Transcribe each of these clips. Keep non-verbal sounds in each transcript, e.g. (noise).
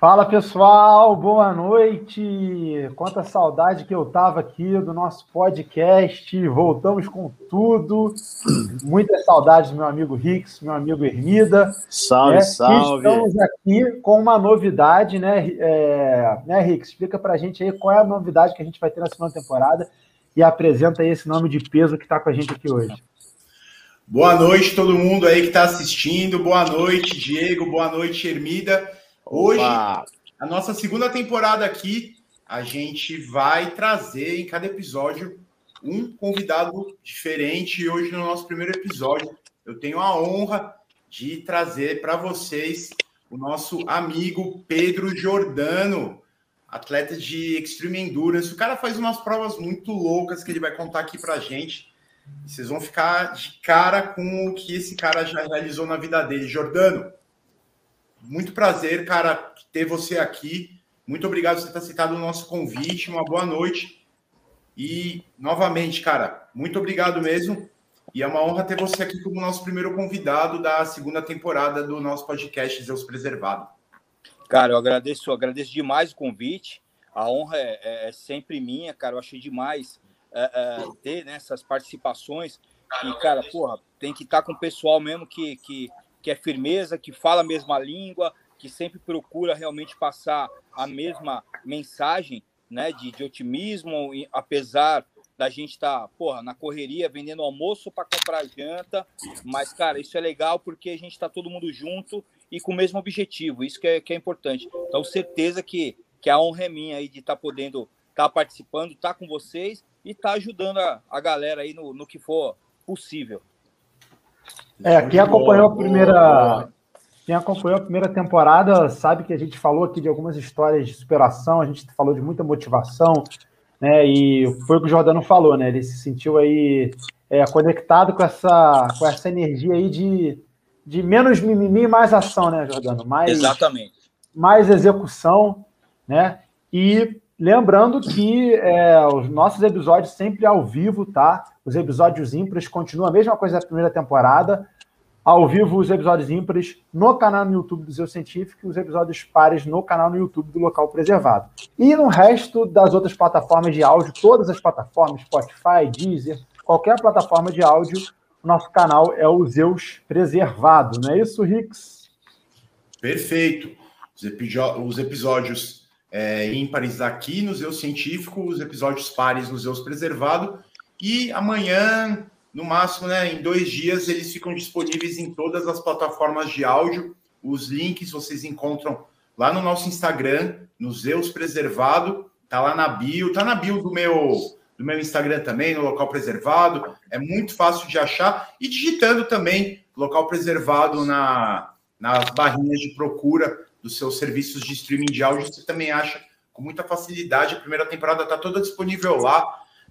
Fala pessoal, boa noite. Quanta saudade que eu tava aqui do nosso podcast. Voltamos com tudo. Muitas saudades do meu amigo Rix, meu amigo Hermida. Salve, né? salve. Estamos aqui com uma novidade, né, é, né, Rix? Explica pra gente aí qual é a novidade que a gente vai ter na segunda temporada e apresenta aí esse nome de peso que está com a gente aqui hoje. Boa noite, todo mundo aí que está assistindo. Boa noite, Diego. Boa noite, Hermida. Hoje, Opa. a nossa segunda temporada aqui, a gente vai trazer em cada episódio um convidado diferente. E hoje, no nosso primeiro episódio, eu tenho a honra de trazer para vocês o nosso amigo Pedro Jordano, atleta de Extreme Endurance. O cara faz umas provas muito loucas que ele vai contar aqui para gente. Vocês vão ficar de cara com o que esse cara já realizou na vida dele. Jordano, muito prazer, cara, ter você aqui. Muito obrigado por você ter aceitado o nosso convite. Uma boa noite. E, novamente, cara, muito obrigado mesmo. E é uma honra ter você aqui como nosso primeiro convidado da segunda temporada do nosso podcast Zeus Preservado. Cara, eu agradeço, eu agradeço demais o convite. A honra é, é, é sempre minha, cara. Eu achei demais é, é, ter né, essas participações. E, cara, porra, tem que estar com o pessoal mesmo que, que que é firmeza, que fala a mesma língua, que sempre procura realmente passar a mesma mensagem né, de, de otimismo, apesar da gente estar, tá, porra, na correria, vendendo almoço para comprar janta, mas, cara, isso é legal porque a gente está todo mundo junto e com o mesmo objetivo, isso que é, que é importante. Então, certeza que, que a honra é minha aí de estar tá podendo estar tá participando, estar tá com vocês e estar tá ajudando a, a galera aí no, no que for possível. É, quem acompanhou a primeira. Quem acompanhou a primeira temporada sabe que a gente falou aqui de algumas histórias de superação, a gente falou de muita motivação, né? E foi o que o Jordano falou, né? Ele se sentiu aí é, conectado com essa, com essa energia aí de, de menos mimimi e mais ação, né, Jordano? Mais, Exatamente. Mais execução, né? E lembrando que é, os nossos episódios sempre ao vivo, tá? Os episódios ímpares continuam a mesma coisa da primeira temporada. Ao vivo, os episódios ímpares no canal no YouTube do Zeu Científico e os episódios pares no canal no YouTube do Local Preservado. E no resto das outras plataformas de áudio, todas as plataformas, Spotify, Deezer, qualquer plataforma de áudio, o nosso canal é o Zeus Preservado. Não é isso, Rix? Perfeito. Os, episódios é, ímpares aqui no Zeus Científico, os episódios pares no Zeus Preservado e amanhã, no máximo, né, em dois dias, eles ficam disponíveis em todas as plataformas de áudio. Os links vocês encontram lá no nosso Instagram, no Zeus Preservado, tá lá na bio, tá na bio do meu do meu Instagram também, no local preservado. É muito fácil de achar e digitando também local preservado na nas barrinhas de procura dos seus serviços de streaming de áudio, você também acha com muita facilidade. A primeira temporada está toda disponível lá.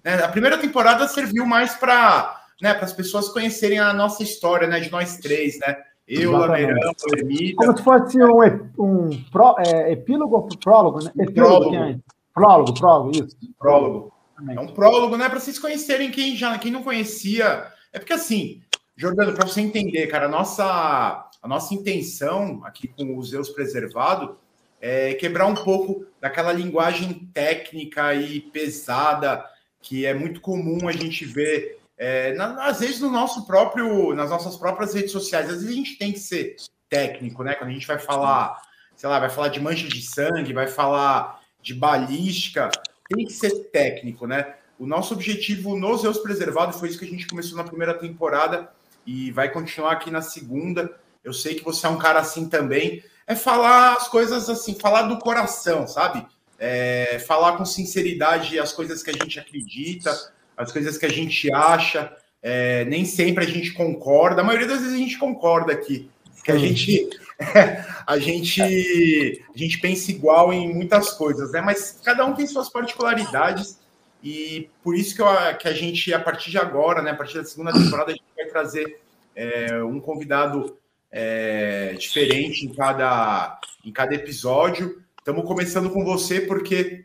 Né? A primeira temporada serviu mais para né, as pessoas conhecerem a nossa história, né, de nós três, né? Eu, Lameirão, o Ermita. Como se fosse um, um pró, é, epílogo ou prólogo, né? Epílogo, prólogo. É? Prólogo, prólogo, isso. Prólogo. É um prólogo, né? Para vocês conhecerem quem já quem não conhecia. É porque assim, Jordano, para você entender, cara, a nossa, a nossa intenção aqui com os Zeus Preservado é quebrar um pouco daquela linguagem técnica e pesada que é muito comum a gente ver, é, na, às vezes no nosso próprio, nas nossas próprias redes sociais. Às vezes a gente tem que ser técnico, né? Quando a gente vai falar, sei lá, vai falar de mancha de sangue, vai falar de balística, tem que ser técnico, né? O nosso objetivo nos Zeus Preservado foi isso que a gente começou na primeira temporada e vai continuar aqui na segunda. Eu sei que você é um cara assim também. É falar as coisas assim, falar do coração, sabe? é, falar com sinceridade as coisas que a gente acredita, as coisas que a gente acha. É, nem sempre a gente concorda, a maioria das vezes a gente concorda aqui, que a gente (laughs) a gente a gente pensa igual em muitas coisas, né? Mas cada um tem suas particularidades e por isso que, eu, que a gente a partir de agora, né? A partir da segunda temporada a gente vai trazer é, um convidado é, diferente em cada em cada episódio Estamos começando com você porque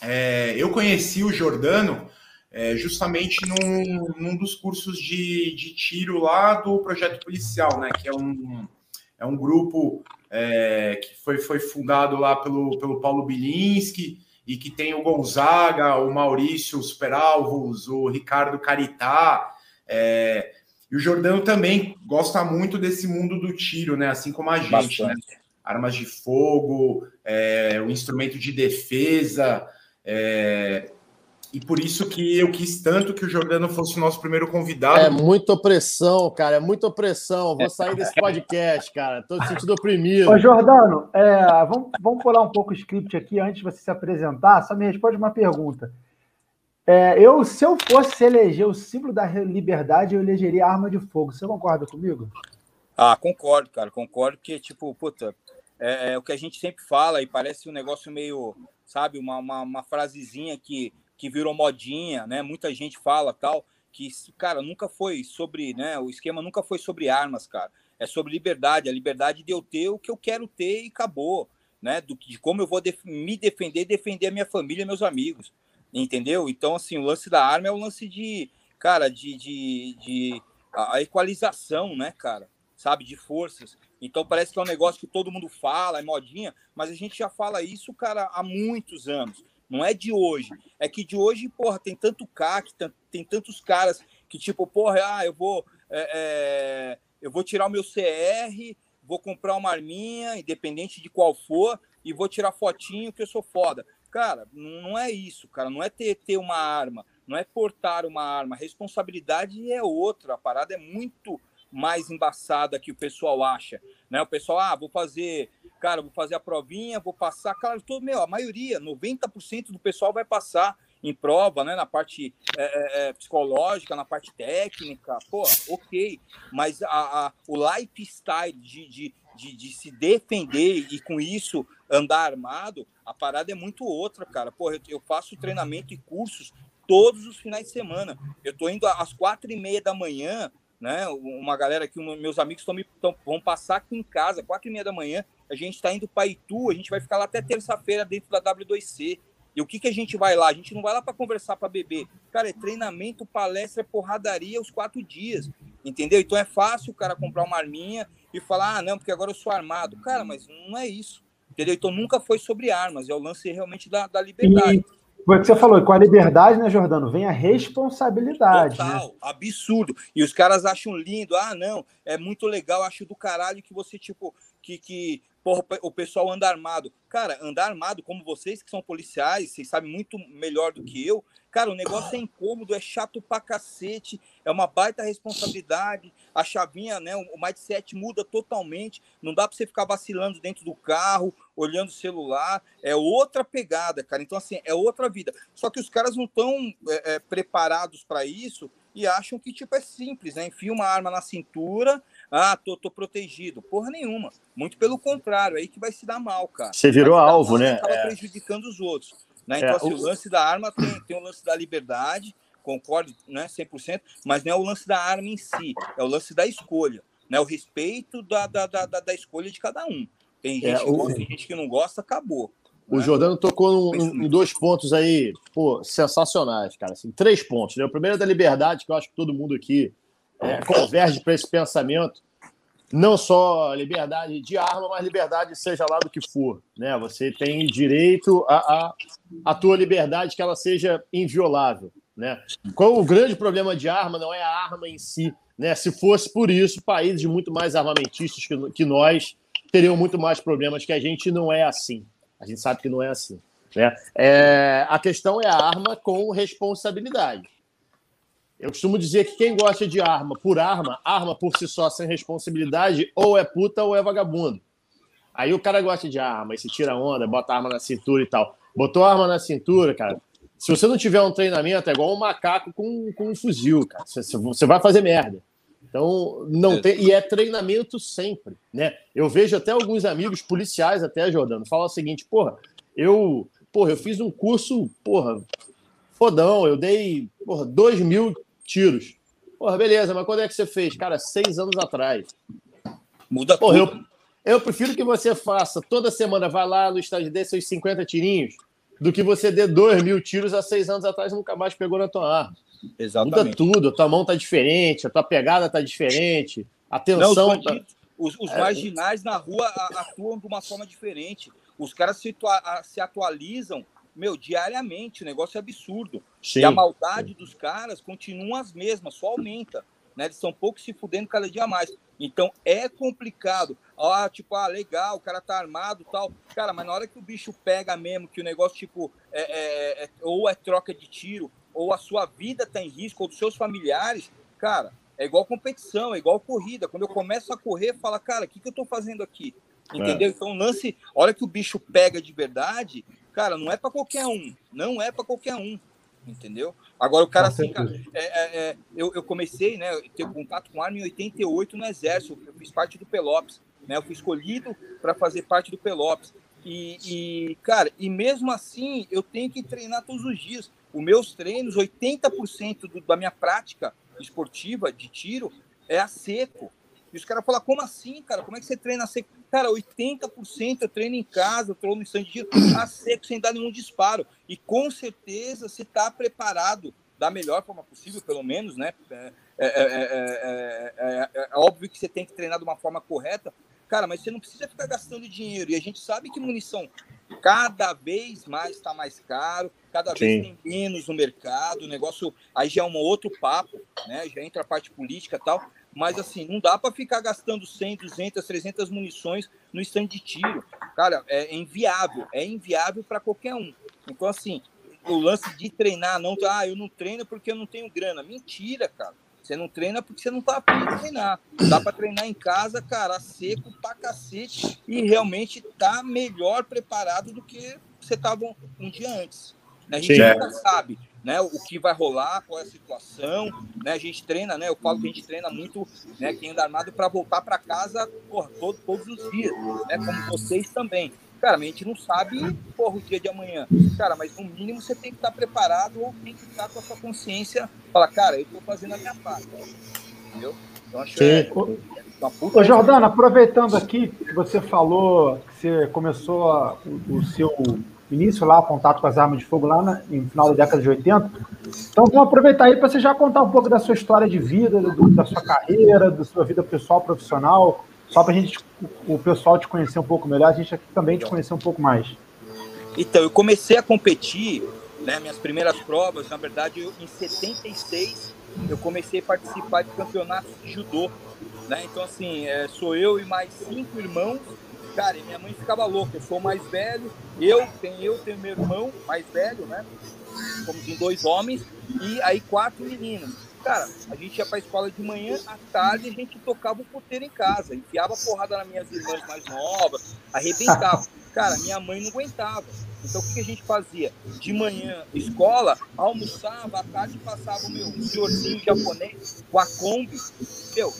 é, eu conheci o Jordano é, justamente num, num, dos cursos de, de, tiro lá do projeto policial, né? Que é um, é um grupo é, que foi, foi fundado lá pelo, pelo Paulo Bilinski, e que tem o Gonzaga, o Maurício Superalvos, o Ricardo Caritá. É, e o Jordano também gosta muito desse mundo do tiro, né? Assim como a gente, né? Armas de fogo, é, o instrumento de defesa. É, e por isso que eu quis tanto que o Jordano fosse o nosso primeiro convidado. É muita opressão, cara, é muita opressão. Vou sair desse podcast, cara. Estou sentindo oprimido. Ô, Jordano, é, vamos, vamos pular um pouco o script aqui antes de você se apresentar. Só me responde uma pergunta. É, eu, se eu fosse eleger o símbolo da liberdade, eu elegeria arma de fogo. Você concorda comigo? Ah, concordo, cara. Concordo que, tipo, puta, é, é o que a gente sempre fala e parece um negócio meio, sabe, uma, uma, uma frasezinha que que virou modinha, né? Muita gente fala tal, que, cara, nunca foi sobre, né? O esquema nunca foi sobre armas, cara. É sobre liberdade, a liberdade de eu ter o que eu quero ter e acabou, né? Do, de como eu vou def me defender, defender a minha família, meus amigos, entendeu? Então, assim, o lance da arma é o lance de, cara, de, de, de a, equalização, né, cara? Sabe, de forças. Então parece que é um negócio que todo mundo fala, é modinha, mas a gente já fala isso, cara, há muitos anos. Não é de hoje. É que de hoje, porra, tem tanto CAC, tem tantos caras que, tipo, porra, ah, eu vou. É, é, eu vou tirar o meu CR, vou comprar uma arminha, independente de qual for, e vou tirar fotinho que eu sou foda. Cara, não é isso, cara. Não é ter, ter uma arma, não é portar uma arma. A responsabilidade é outra. A parada é muito mais embaçada que o pessoal acha. Né? O pessoal, ah, vou fazer cara, vou fazer a provinha, vou passar. Claro, todo, meu, a maioria, 90% do pessoal vai passar em prova, né? Na parte é, é, é, psicológica, na parte técnica, pô, ok. Mas a, a o lifestyle de, de, de, de, se defender e com isso andar armado, a parada é muito outra, cara. Pô, eu, eu faço treinamento e cursos todos os finais de semana. Eu tô indo às quatro e meia da manhã né? Uma galera que meus amigos tão, tão, vão passar aqui em casa, quatro e meia da manhã. A gente está indo para Itu, a gente vai ficar lá até terça-feira dentro da W2C. E o que, que a gente vai lá? A gente não vai lá para conversar, para beber. Cara, é treinamento, palestra, é porradaria os quatro dias. Entendeu? Então é fácil o cara comprar uma arminha e falar, ah, não, porque agora eu sou armado. Cara, mas não é isso. Entendeu? Então nunca foi sobre armas, é o lance realmente da, da liberdade. E foi o que você falou, com a liberdade, né, Jordano, vem a responsabilidade. Né? Total, né? absurdo. E os caras acham lindo, ah, não, é muito legal, acho do caralho que você, tipo, que, que porra, o pessoal anda armado. Cara, andar armado, como vocês que são policiais, vocês sabem muito melhor do que eu, cara, o negócio é incômodo, é chato pra cacete, é uma baita responsabilidade, a chavinha, né, o mindset muda totalmente, não dá pra você ficar vacilando dentro do carro, olhando o celular, é outra pegada, cara. Então, assim, é outra vida. Só que os caras não estão é, é, preparados para isso e acham que, tipo, é simples, né? Enfia uma arma na cintura, ah, tô, tô protegido. Porra nenhuma. Muito pelo contrário, aí que vai se dar mal, cara. Você virou alvo, mal, né? Acaba é. prejudicando os outros. Né? Então, é, assim, o... o lance da arma tem, tem o lance da liberdade, concordo, né, 100%, mas não é o lance da arma em si, é o lance da escolha, né? O respeito da, da, da, da escolha de cada um. Tem é, gente, é, que, gosta, tem gente que não gosta, acabou. O né? Jordano tocou em dois pontos aí, pô, sensacionais, cara. Assim, três pontos. Né? O primeiro é da liberdade, que eu acho que todo mundo aqui é, converge para esse pensamento. Não só liberdade de arma, mas liberdade seja lá do que for. Né? Você tem direito a, a, a tua liberdade que ela seja inviolável. Né? Qual o grande problema de arma não é a arma em si. Né? Se fosse por isso, países muito mais armamentistas que, que nós teriam muito mais problemas que a gente não é assim. A gente sabe que não é assim. Né? É, a questão é a arma com responsabilidade. Eu costumo dizer que quem gosta de arma por arma, arma por si só sem responsabilidade, ou é puta ou é vagabundo. Aí o cara gosta de arma, e se tira onda, bota arma na cintura e tal. Botou arma na cintura, cara. Se você não tiver um treinamento, é igual um macaco com, com um fuzil, cara. Você, você vai fazer merda. Então, não é. tem. E é treinamento sempre, né? Eu vejo até alguns amigos policiais, até, Jordano, falam o seguinte: porra, eu, porra, eu fiz um curso, porra, fodão, eu dei, porra, dois mil tiros. Porra, beleza, mas quando é que você fez? Cara, seis anos atrás. Muda porra, tudo. Eu, eu prefiro que você faça toda semana, vá lá no estádio dê seus 50 tirinhos, do que você dê dois mil tiros há seis anos atrás e nunca mais pegou na tua arma. Exatamente. Muda tudo, a tua mão tá diferente, a tua pegada tá diferente, a tensão. Não, tá... Os, os é. marginais na rua atuam de uma forma diferente. Os caras se, se atualizam, meu, diariamente. O negócio é absurdo. Sim. E a maldade dos caras continua as mesmas, só aumenta. Né? Eles estão pouco se fudendo cada dia mais. Então é complicado. Ah, tipo, ah, legal, o cara tá armado tal. Cara, mas na hora que o bicho pega mesmo, que o negócio, tipo, é, é, é, ou é troca de tiro, ou a sua vida tá em risco, ou dos seus familiares, cara, é igual competição, é igual corrida. Quando eu começo a correr, fala, cara, o que, que eu tô fazendo aqui? Entendeu? É. Então, lance, a hora que o bicho pega de verdade, cara, não é para qualquer um. Não é para qualquer um entendeu? Agora o cara assim, cara, é, é, é, eu, eu comecei, né, ter contato com arma em 88 no exército, eu fiz parte do Pelops, né, eu fui escolhido para fazer parte do Pelops. E, e, cara, e mesmo assim eu tenho que treinar todos os dias. Os meus treinos, 80% do, da minha prática esportiva de tiro é a seco. E os caras falam, como assim, cara? Como é que você treina a seco? Cara, 80% eu treino em casa, eu treino no stand de a seco, sem dar nenhum disparo. E com certeza você está preparado da melhor forma possível, pelo menos, né? É, é, é, é, óbvio que você tem que treinar de uma forma correta, cara, mas você não precisa ficar gastando dinheiro. E a gente sabe que munição cada vez mais está mais caro, cada Sim. vez tem menos no mercado, o negócio aí já é um outro papo, né? Já entra a parte política e tal. Mas, assim, não dá para ficar gastando 100, 200, 300 munições no stand de tiro. Cara, é inviável. É inviável para qualquer um. Então, assim, o lance de treinar, não, ah, eu não treino porque eu não tenho grana. Mentira, cara. Você não treina porque você não tá afim de treinar. Dá para treinar em casa, cara, seco pra cacete e realmente tá melhor preparado do que você tava um dia antes. A gente Sim. nunca sabe né, o que vai rolar, qual é a situação, né, a gente treina, né, eu falo que a gente treina muito, né, quem anda armado para voltar para casa, porra, todo, todos os dias, né, como vocês também. Cara, a gente não sabe, porra, o dia de amanhã. Cara, mas no mínimo você tem que estar preparado ou tem que estar com a sua consciência, falar, cara, eu estou fazendo a minha parte, entendeu? Então acho que é, Ô, Jordana, aproveitando aqui que você falou que você começou a, o, o seu início lá, contato com as armas de fogo lá na, no final da década de 80. Então vamos aproveitar aí para você já contar um pouco da sua história de vida, do, da sua carreira, da sua vida pessoal, profissional, só para a gente, o pessoal te conhecer um pouco melhor, a gente aqui também te conhecer um pouco mais. Então, eu comecei a competir, né, minhas primeiras provas, na verdade, eu, em 76, eu comecei a participar de campeonatos de judô. Né? Então, assim, é, sou eu e mais cinco irmãos Cara, e minha mãe ficava louca. Eu sou mais velho, eu tenho eu tenho meu irmão mais velho, né? Somos dois homens e aí quatro meninas. Cara, a gente ia pra escola de manhã, à tarde a gente tocava o puteiro em casa, enfiava porrada nas minhas irmãs mais novas, arrebentava. Cara, minha mãe não aguentava. Então o que a gente fazia? De manhã, escola, almoçava, à tarde passava o meu senhorzinho japonês com a Kombi. Meu,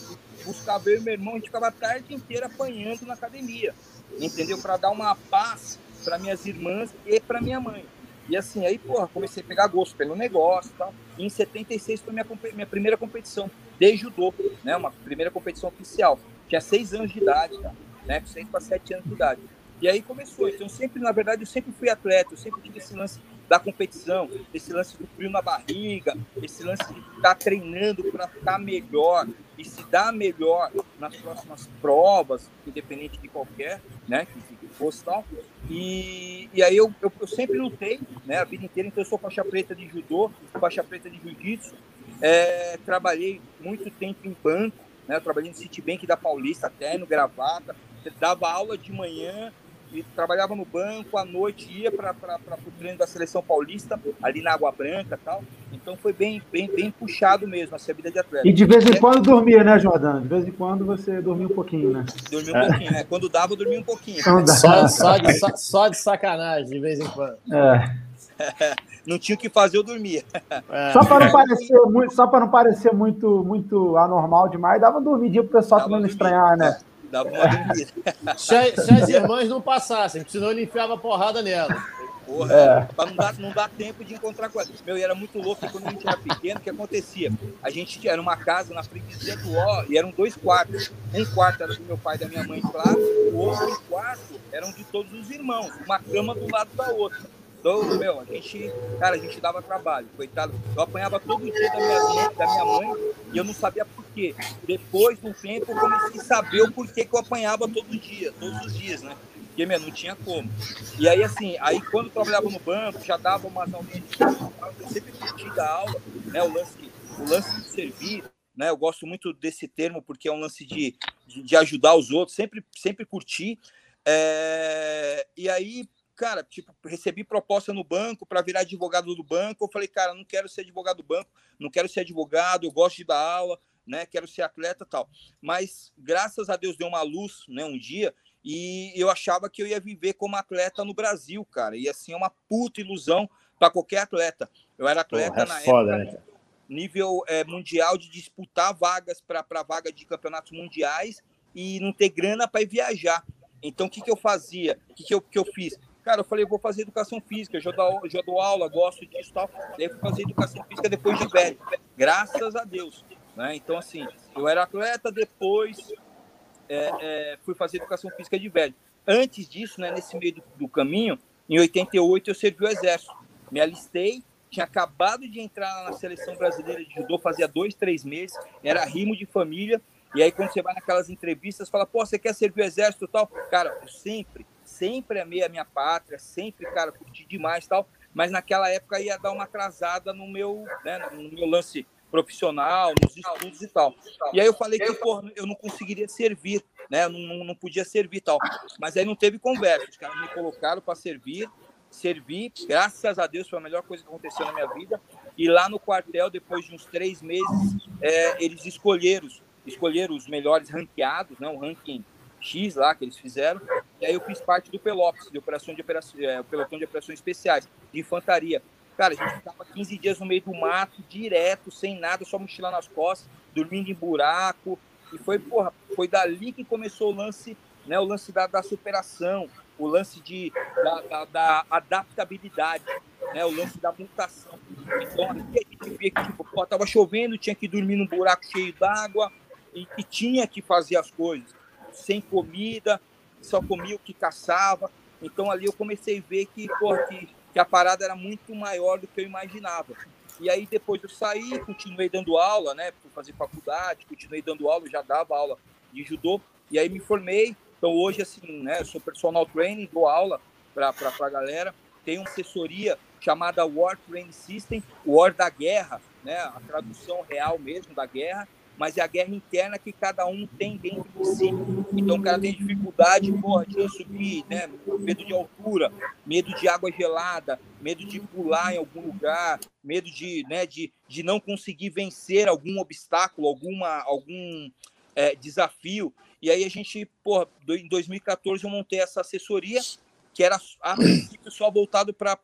buscava eu e meu irmão, a gente ficava a tarde inteira apanhando na academia, entendeu? Para dar uma paz para minhas irmãs e para minha mãe. E assim, aí, porra, comecei a pegar gosto pelo negócio e tal. E em 76 foi minha, minha primeira competição de judô, né? Uma primeira competição oficial. Tinha seis anos de idade? Né? Seis para sete anos de idade. E aí começou. Então, sempre, na verdade, eu sempre fui atleta, eu sempre tive esse lance da competição, esse lance do frio na barriga, esse lance de estar tá treinando para estar tá melhor e se dar melhor nas próximas provas, independente de qualquer, né, que, fosse tal. E, e aí eu, eu, eu, sempre lutei, né, a vida inteira, então eu sou faixa preta de judô, faixa preta de jiu-jitsu, é, trabalhei muito tempo em banco, né, eu trabalhei no Citibank da Paulista até no Gravata, dava aula de manhã e trabalhava no banco, à noite ia para o treino da seleção paulista, ali na Água Branca tal. Então foi bem, bem, bem puxado mesmo essa vida de atleta. E de vez em quando dormia, né, Jordano? De vez em quando você dormia um pouquinho, né? Dormia um é. pouquinho, né? Quando dava, eu dormia um pouquinho. Só, só, de, só de sacanagem, de vez em quando. É. (laughs) não tinha o que fazer, eu dormia. É. Só para não parecer muito, só para não parecer muito, muito anormal demais, dava uma dormidinha pro pessoal também não estranhar, né? Dava uma dormida. se, se, as irmãs não passassem, senão ele enfiava porrada nela. Porra, é. pra não dar, não dar tempo de encontrar com ela. Meu, e era muito louco, quando a gente era pequeno, o que acontecia? A gente era uma casa na freguesia do Ó, e eram dois quartos. Um quarto era do meu pai e da minha mãe, claro, o outro quarto eram de todos os irmãos, uma cama do lado da outra. Então, meu, a gente, cara, a gente dava trabalho, coitado. Eu apanhava todo dia da minha, mãe, da minha mãe e eu não sabia por quê? Depois de um tempo eu comecei a saber o porquê que eu apanhava todo dia, todos os dias, né? Porque, meu, não tinha como. E aí, assim, aí quando eu trabalhava no banco, já dava umas aulinhas de eu sempre curti da aula, né? O lance, o lance de servir, né? Eu gosto muito desse termo porque é um lance de, de, de ajudar os outros, sempre, sempre curti. É... E aí, cara, tipo, recebi proposta no banco para virar advogado do banco. Eu falei, cara, não quero ser advogado do banco, não quero ser advogado, eu gosto de dar aula, né? Quero ser atleta tal. Mas graças a Deus deu uma luz, né? Um dia e eu achava que eu ia viver como atleta no Brasil, cara. E assim é uma puta ilusão para qualquer atleta. Eu era atleta Porra, é na foda, época, né? nível é, mundial de disputar vagas para vaga de campeonatos mundiais e não ter grana para ir viajar. Então, o que, que eu fazia? O que, que, eu, que eu fiz? Cara, eu falei, eu vou fazer educação física, já dou, já dou aula, gosto disso e tal. Daí fui fazer educação física depois de velho, graças a Deus. Né? Então, assim, eu era atleta, depois é, é, fui fazer educação física de velho. Antes disso, né, nesse meio do, do, caminho, em 88 eu servi o exército. Me alistei, tinha acabado de entrar na seleção brasileira de judô, fazia dois, três meses, era rimo de família. E aí, quando você vai naquelas entrevistas, fala, pô, você quer servir o exército e tal? Cara, eu sempre, sempre amei a minha pátria, sempre, cara, curti demais tal. Mas naquela época ia dar uma atrasada no meu, né, no meu lance profissional, nos estudos e tal. E aí eu falei que pô, eu não conseguiria servir, né? Não, não, podia servir tal. Mas aí não teve conversa. Os caras me colocaram para servir, servi. Graças a Deus foi a melhor coisa que aconteceu na minha vida. E lá no quartel, depois de uns três meses, é, eles escolheram, escolheram os melhores ranqueados, né? O ranking X lá que eles fizeram. E aí eu fiz parte do Pelops, de operação de operação, é, pelotão de operações especiais, de infantaria. Cara, a gente ficava 15 dias no meio do mato, direto, sem nada, só mochila nas costas, dormindo em buraco. E foi, porra, foi dali que começou o lance, né? O lance da, da superação, o lance de, da, da, da adaptabilidade, né? O lance da mutação. Então, aqui a gente que, tipo, tava chovendo, tinha que dormir num buraco cheio d'água e, e tinha que fazer as coisas. Sem comida, só comia o que caçava. Então, ali eu comecei a ver que, porra, que que a parada era muito maior do que eu imaginava. E aí depois eu saí, continuei dando aula, né, por fazer faculdade, continuei dando aula, já dava aula de judô, e aí me formei. Então hoje assim, né, eu sou personal trainer, dou aula para a galera. Tenho uma assessoria chamada War Training System, War da guerra, né, a tradução real mesmo da guerra, mas é a guerra interna que cada um tem dentro de si. Então o cara tem dificuldade, porra, de subir, né? Medo de altura, medo de água gelada, medo de pular em algum lugar, medo de, né, de, de não conseguir vencer algum obstáculo, alguma, algum é, desafio. E aí a gente, porra, em 2014 eu montei essa assessoria que era a princípio só voltado para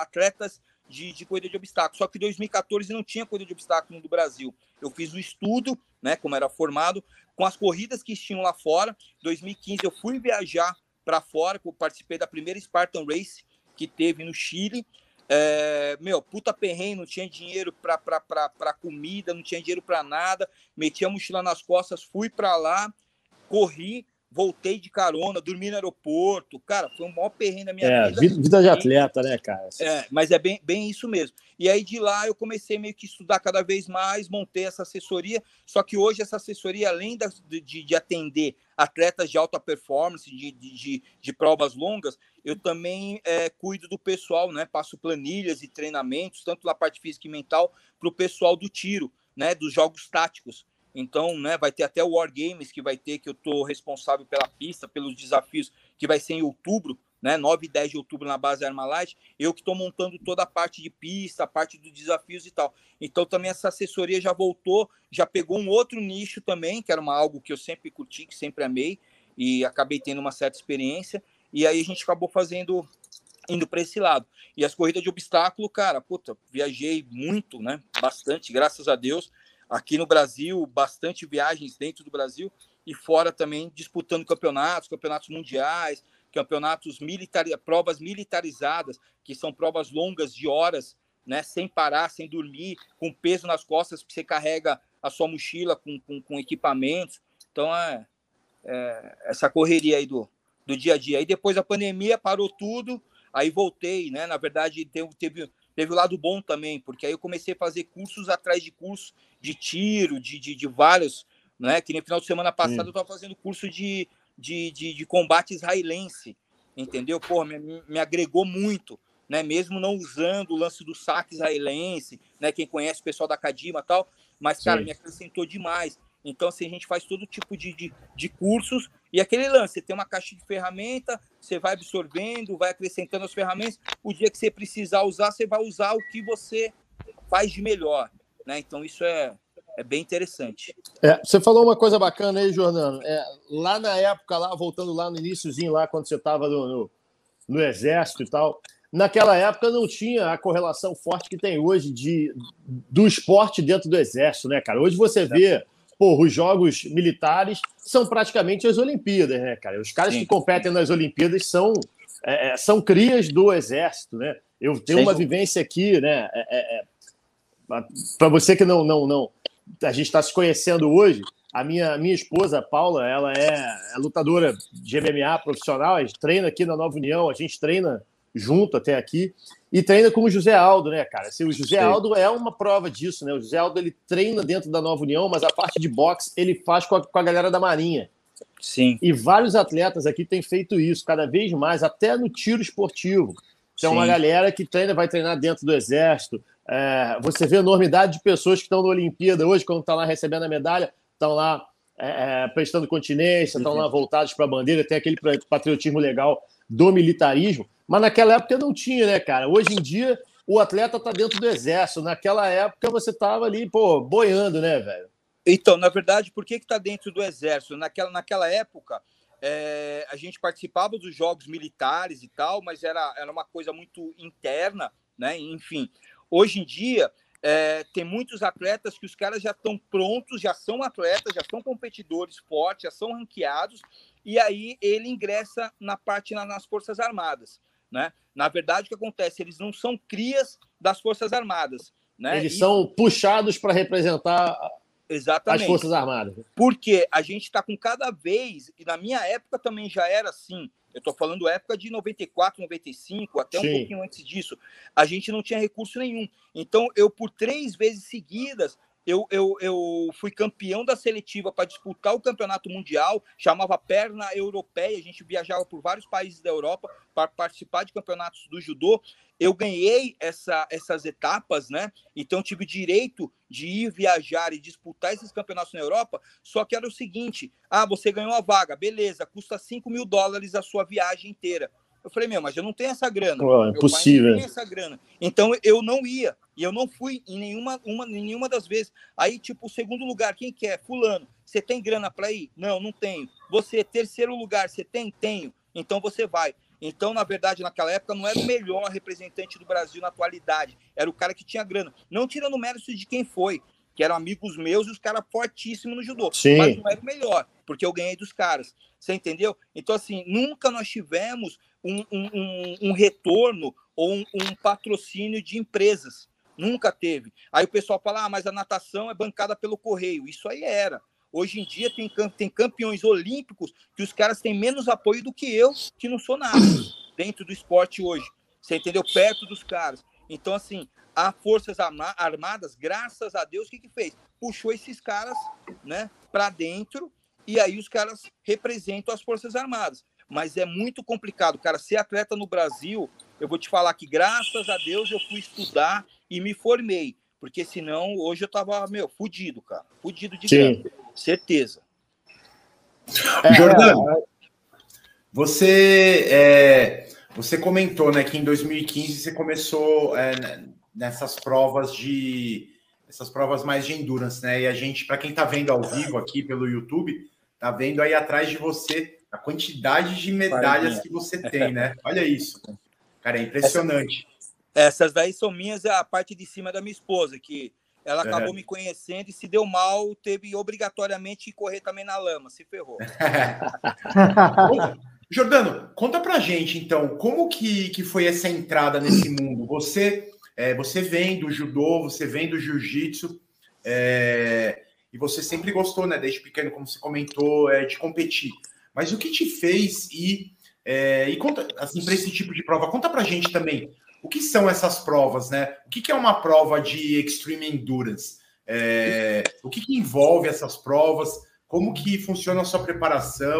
atletas de, de corrida de obstáculos. Só que em 2014 não tinha corrida de obstáculos no Brasil. Eu fiz o um estudo, né, como era formado, com as corridas que tinham lá fora. Em 2015 eu fui viajar para fora, eu participei da primeira Spartan Race que teve no Chile. É, meu, puta perrengue, não tinha dinheiro para comida, não tinha dinheiro para nada. Meti a mochila nas costas, fui para lá, corri, voltei de carona, dormi no aeroporto. Cara, foi um maior perrengue da minha é, vida. Vida de atleta, né, cara? É, mas é bem, bem isso mesmo. E aí de lá eu comecei meio que estudar cada vez mais, montei essa assessoria. Só que hoje essa assessoria, além de, de atender atletas de alta performance, de, de, de provas longas, eu também é, cuido do pessoal, né? Passo planilhas e treinamentos, tanto na parte física e mental, para o pessoal do tiro, né? Dos jogos táticos. Então, né, vai ter até o War Games que vai ter, que eu estou responsável pela pista, pelos desafios, que vai ser em outubro, né, 9 e 10 de outubro na base Armalite. Eu que estou montando toda a parte de pista, a parte dos desafios e tal. Então, também essa assessoria já voltou, já pegou um outro nicho também, que era uma, algo que eu sempre curti, que sempre amei, e acabei tendo uma certa experiência. E aí a gente acabou fazendo indo para esse lado. E as corridas de obstáculo, cara, puta, viajei muito, né? Bastante, graças a Deus aqui no Brasil, bastante viagens dentro do Brasil e fora também disputando campeonatos, campeonatos mundiais, campeonatos militares, provas militarizadas, que são provas longas de horas, né, sem parar, sem dormir, com peso nas costas, que você carrega a sua mochila com, com, com equipamentos. Então, é, é, essa correria aí do, do dia a dia. Aí depois da pandemia parou tudo, aí voltei, né? Na verdade, teve, teve teve o lado bom também, porque aí eu comecei a fazer cursos atrás de cursos de tiro, de, de, de vários, né? Que no final de semana passada eu estava fazendo curso de, de, de, de, combate israelense, entendeu? Pô, me, me agregou muito, né? Mesmo não usando o lance do saque israelense, né? Quem conhece o pessoal da Cadima e tal, mas, cara, Sim. me acrescentou demais. Então, assim, a gente faz todo tipo de, de, de, cursos e aquele lance, você tem uma caixa de ferramenta, você vai absorvendo, vai acrescentando as ferramentas, o dia que você precisar usar, você vai usar o que você faz de melhor, né? Então, isso é, é bem interessante. É, você falou uma coisa bacana aí, Jordano. É, lá na época, lá voltando lá no iníciozinho, lá quando você estava no, no, no exército e tal, naquela época não tinha a correlação forte que tem hoje de, do esporte dentro do exército, né, cara? Hoje você vê porra, os jogos militares são praticamente as Olimpíadas, né, cara? Os caras Sim. que competem nas Olimpíadas são, é, é são crias do Exército, né? Eu tenho uma vivência aqui, né? É, é, é Para você que não, não, não. A gente está se conhecendo hoje. A minha, minha esposa, a Paula, ela é, é lutadora de MMA profissional, a gente treina aqui na Nova União, a gente treina junto até aqui. E treina com o José Aldo, né, cara? Assim, o José Sim. Aldo é uma prova disso, né? O José Aldo ele treina dentro da Nova União, mas a parte de boxe ele faz com a, com a galera da Marinha. Sim. E vários atletas aqui têm feito isso, cada vez mais, até no tiro esportivo. Tem uma galera que treina, vai treinar dentro do Exército. É, você vê a enormidade de pessoas que estão na Olimpíada hoje, quando estão tá lá recebendo a medalha, estão lá é, é, prestando continência, estão uhum. lá voltados para a bandeira, tem aquele patriotismo legal do militarismo. Mas naquela época não tinha, né, cara? Hoje em dia o atleta tá dentro do exército. Naquela época você tava ali, pô, boiando, né, velho? Então, na verdade, por que que tá dentro do exército? Naquela, naquela época, é, a gente participava dos jogos militares e tal, mas era, era uma coisa muito interna, né? Enfim, hoje em dia é, tem muitos atletas que os caras já estão prontos, já são atletas, já são competidores fortes, já são ranqueados, e aí ele ingressa na parte nas Forças Armadas. Né? Na verdade, o que acontece? Eles não são crias das Forças Armadas. Né? Eles e... são puxados para representar Exatamente. as Forças Armadas. Porque a gente está com cada vez, e na minha época também já era assim, eu estou falando época de 94, 95, até Sim. um pouquinho antes disso, a gente não tinha recurso nenhum. Então, eu, por três vezes seguidas, eu, eu, eu fui campeão da seletiva para disputar o campeonato mundial, chamava Perna Europeia, a gente viajava por vários países da Europa para participar de campeonatos do judô. Eu ganhei essa, essas etapas, né? Então tive direito de ir viajar e disputar esses campeonatos na Europa. Só que era o seguinte: ah, você ganhou a vaga, beleza, custa 5 mil dólares a sua viagem inteira. Eu falei, meu, mas eu não tenho essa grana. Oh, é impossível. não tem essa grana. Então eu não ia. E eu não fui em nenhuma, uma, em nenhuma das vezes. Aí, tipo, o segundo lugar, quem quer? Fulano. Você tem grana para ir? Não, não tenho. Você, terceiro lugar, você tem? Tenho. Então você vai. Então, na verdade, naquela época, não era o melhor representante do Brasil na atualidade. Era o cara que tinha grana. Não tirando mérito de quem foi, que eram amigos meus e os caras fortíssimos no judô. Sim. Mas não era o melhor, porque eu ganhei dos caras. Você entendeu? Então, assim, nunca nós tivemos um, um, um retorno ou um, um, patrocínio de empresas. Nunca teve. Aí o pessoal fala, ah, mas a natação é bancada pelo correio. Isso aí era. Hoje em dia tem, tem campeões olímpicos que os caras têm menos apoio do que eu, que não sou nada (clears throat) dentro do esporte hoje. Você entendeu? Perto dos caras. Então, assim, a Forças Armadas, graças a Deus, o que, que fez? Puxou esses caras né, para dentro e aí os caras representam as Forças Armadas mas é muito complicado, cara. Ser atleta no Brasil, eu vou te falar que graças a Deus eu fui estudar e me formei, porque senão hoje eu tava, meu, fudido, cara. Fudido de Sim. certeza. É, Jordano, é... você, é, você comentou né, que em 2015 você começou é, nessas provas de essas provas mais de endurance, né? E a gente, para quem está vendo ao vivo aqui pelo YouTube, tá vendo aí atrás de você a quantidade de medalhas que você tem, né? (laughs) Olha isso. Cara, é impressionante. Essas daí são minhas, é a parte de cima da minha esposa, que ela acabou uhum. me conhecendo e se deu mal, teve obrigatoriamente que correr também na lama, se ferrou. (laughs) Jordano, conta pra gente então, como que, que foi essa entrada nesse mundo? Você é, você vem do judô, você vem do jiu-jitsu, é, e você sempre gostou, né, desde pequeno, como você comentou, é, de competir. Mas o que te fez ir, é, e conta, assim, para esse tipo de prova? Conta para gente também o que são essas provas, né? O que, que é uma prova de Extreme Endurance? É, o que, que, envolve essas provas? Como que funciona a sua preparação?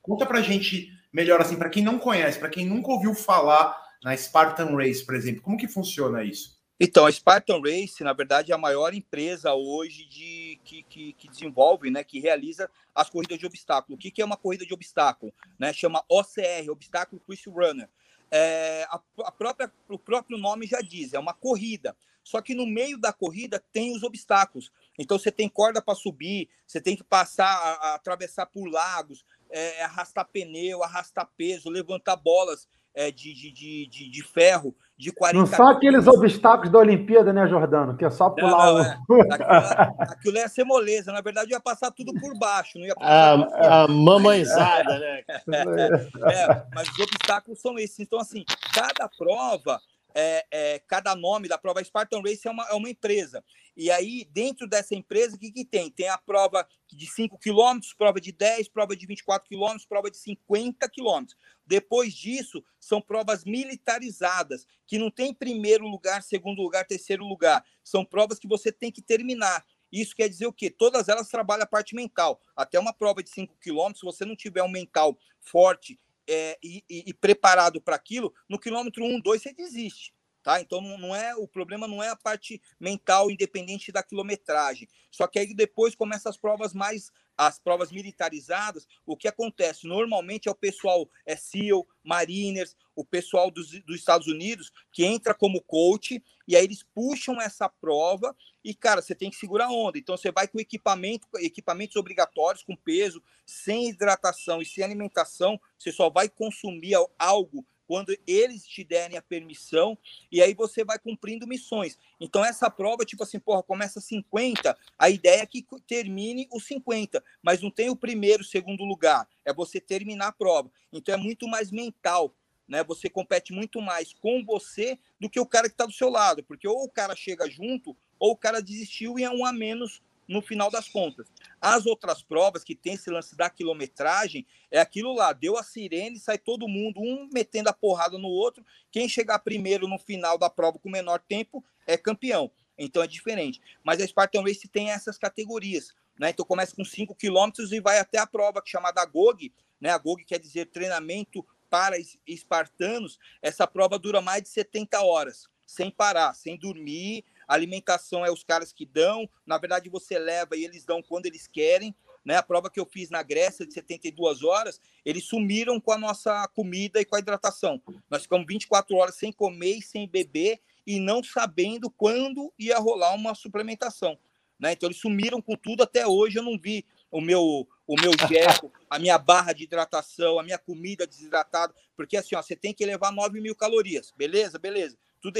Conta pra gente melhor, assim, para quem não conhece, para quem nunca ouviu falar na Spartan Race, por exemplo, como que funciona isso? Então, a Spartan Race, na verdade, é a maior empresa hoje de, que, que, que desenvolve, né, que realiza as corridas de obstáculo. O que, que é uma corrida de obstáculo? Né? Chama OCR, Obstáculo Cruise Runner. É, a, a, própria, o próprio nome já diz, é uma corrida. Só que no meio da corrida tem os obstáculos. Então você tem corda para subir, você tem que passar, a, a atravessar por lagos, é, arrastar pneu, arrastar peso, levantar bolas é, de, de, de, de, ferro de 40 Não são aqueles obstáculos da Olimpíada, né, Jordano? Que é só pular não, não, o. É. (laughs) Aquilo, aquilo ia ser moleza. Na verdade, ia passar tudo por baixo. Não ia a, a mamãezada, né? É, (laughs) é, mas os obstáculos são esses. Então, assim, cada prova é, é, cada nome da prova Spartan Race é uma, é uma empresa. E aí, dentro dessa empresa, o que, que tem? Tem a prova de 5 km, prova de 10, prova de 24 km, prova de 50 km. Depois disso, são provas militarizadas, que não tem primeiro lugar, segundo lugar, terceiro lugar. São provas que você tem que terminar. Isso quer dizer o quê? Todas elas trabalham a parte mental. Até uma prova de 5 km, se você não tiver um mental forte é, e, e, e, preparado para aquilo, no quilômetro 1, 2 você desiste. Tá? Então não, é o problema não é a parte mental independente da quilometragem. Só que aí depois começam as provas mais as provas militarizadas. O que acontece normalmente é o pessoal é SEAL, Mariners, o pessoal dos, dos Estados Unidos que entra como coach e aí eles puxam essa prova e cara você tem que segurar a onda. Então você vai com equipamento, equipamentos obrigatórios com peso, sem hidratação e sem alimentação. Você só vai consumir algo quando eles te derem a permissão, e aí você vai cumprindo missões. Então, essa prova, tipo assim, porra, começa 50, a ideia é que termine os 50, mas não tem o primeiro, segundo lugar, é você terminar a prova. Então, é muito mais mental, né? Você compete muito mais com você do que o cara que está do seu lado, porque ou o cara chega junto, ou o cara desistiu e é um a menos no final das contas. As outras provas que tem esse lance da quilometragem é aquilo lá, deu a sirene, sai todo mundo, um metendo a porrada no outro. Quem chegar primeiro no final da prova com menor tempo é campeão. Então é diferente. Mas a Spartan Race tem essas categorias. Né? Então começa com 5 quilômetros e vai até a prova que é chamada GOG. Né? A GOG quer dizer treinamento para espartanos. Essa prova dura mais de 70 horas, sem parar, sem dormir, alimentação é os caras que dão, na verdade você leva e eles dão quando eles querem. Né? A prova que eu fiz na Grécia de 72 horas, eles sumiram com a nossa comida e com a hidratação. Nós ficamos 24 horas sem comer e sem beber e não sabendo quando ia rolar uma suplementação. Né? Então eles sumiram com tudo até hoje. Eu não vi o meu o meu (laughs) gel, a minha barra de hidratação, a minha comida desidratada, porque assim, ó, você tem que levar 9 mil calorias, beleza? Beleza tudo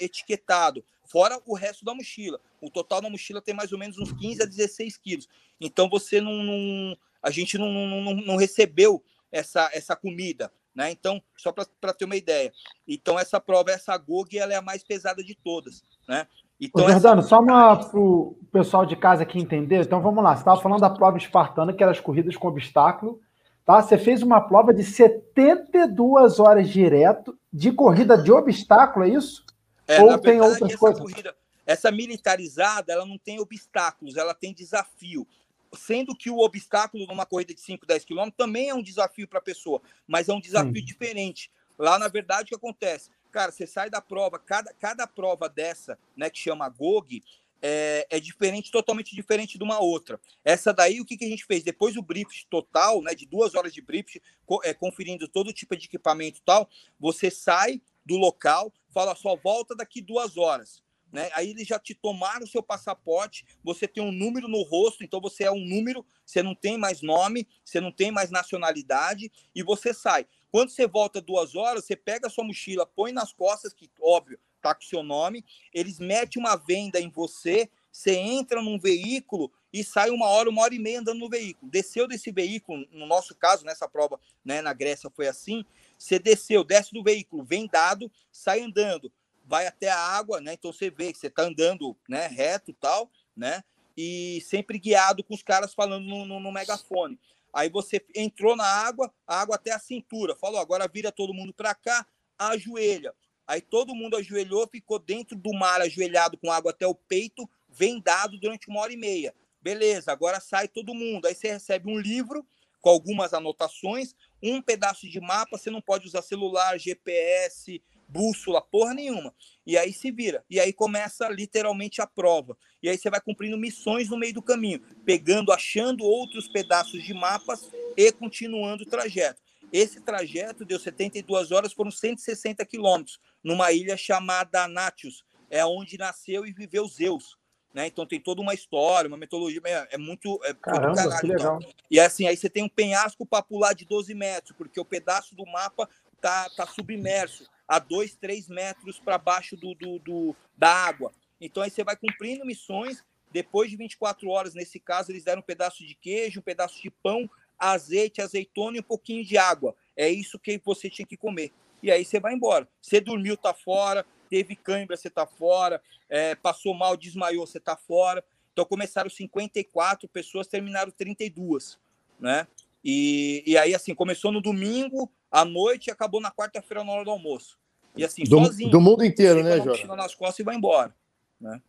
etiquetado, fora o resto da mochila. O total da mochila tem mais ou menos uns 15 a 16 quilos. Então você não. não a gente não, não, não recebeu essa, essa comida. Né? Então, só para ter uma ideia. Então, essa prova, essa GOG, ela é a mais pesada de todas. Né? Então, Ô, Jordano, essa... só para o pessoal de casa aqui entender. Então, vamos lá. Você estava falando da prova espartana, que era as corridas com obstáculo. Tá? Você fez uma prova de 72 horas direto de corrida de obstáculo, é isso? É, Ou tem outras coisas? Corrida, essa militarizada, ela não tem obstáculos, ela tem desafio. Sendo que o obstáculo numa corrida de 5, 10 quilômetros também é um desafio para a pessoa, mas é um desafio Sim. diferente. Lá, na verdade, o que acontece? Cara, você sai da prova, cada, cada prova dessa, né, que chama GOG, é, é, diferente, totalmente diferente de uma outra. Essa daí, o que, que a gente fez? Depois o brief total, né, de duas horas de brief, co é, conferindo todo tipo de equipamento e tal, você sai do local, fala só volta daqui duas horas. Né? Aí eles já te tomaram o seu passaporte, você tem um número no rosto, então você é um número, você não tem mais nome, você não tem mais nacionalidade e você sai. Quando você volta duas horas, você pega a sua mochila, põe nas costas, que óbvio, tá com seu nome, eles metem uma venda em você, você entra num veículo e sai uma hora, uma hora e meia andando no veículo. Desceu desse veículo, no nosso caso, nessa prova né, na Grécia foi assim, você desceu, desce do veículo, vem dado, sai andando, vai até a água, né? Então você vê que você está andando né, reto e tal, né? E sempre guiado com os caras falando no, no, no megafone. Aí você entrou na água, a água até a cintura, falou, agora vira todo mundo para cá, ajoelha Aí todo mundo ajoelhou, ficou dentro do mar, ajoelhado com água até o peito, vendado durante uma hora e meia. Beleza, agora sai todo mundo. Aí você recebe um livro com algumas anotações, um pedaço de mapa, você não pode usar celular, GPS, bússola, porra nenhuma. E aí se vira. E aí começa literalmente a prova. E aí você vai cumprindo missões no meio do caminho, pegando, achando outros pedaços de mapas e continuando o trajeto. Esse trajeto deu 72 horas, foram 160 quilômetros, numa ilha chamada Natius, é onde nasceu e viveu Zeus. Né? Então tem toda uma história, uma mitologia, é, é muito. É Caramba, caralho, que legal. Então. E assim, aí você tem um penhasco para pular de 12 metros, porque o pedaço do mapa tá, tá submerso a 2, 3 metros para baixo do, do, do, da água. Então aí você vai cumprindo missões. Depois de 24 horas, nesse caso, eles deram um pedaço de queijo, um pedaço de pão, azeite, azeitona e um pouquinho de água. É isso que você tinha que comer. E aí você vai embora. Você dormiu, tá fora. Teve cãibra, você tá fora. É, passou mal, desmaiou, você tá fora. Então começaram 54 pessoas, terminaram 32, né? E, e aí, assim, começou no domingo à noite e acabou na quarta-feira na hora do almoço. E assim, do, sozinho. Do mundo inteiro, né, Jorge? nas costas e vai embora, né?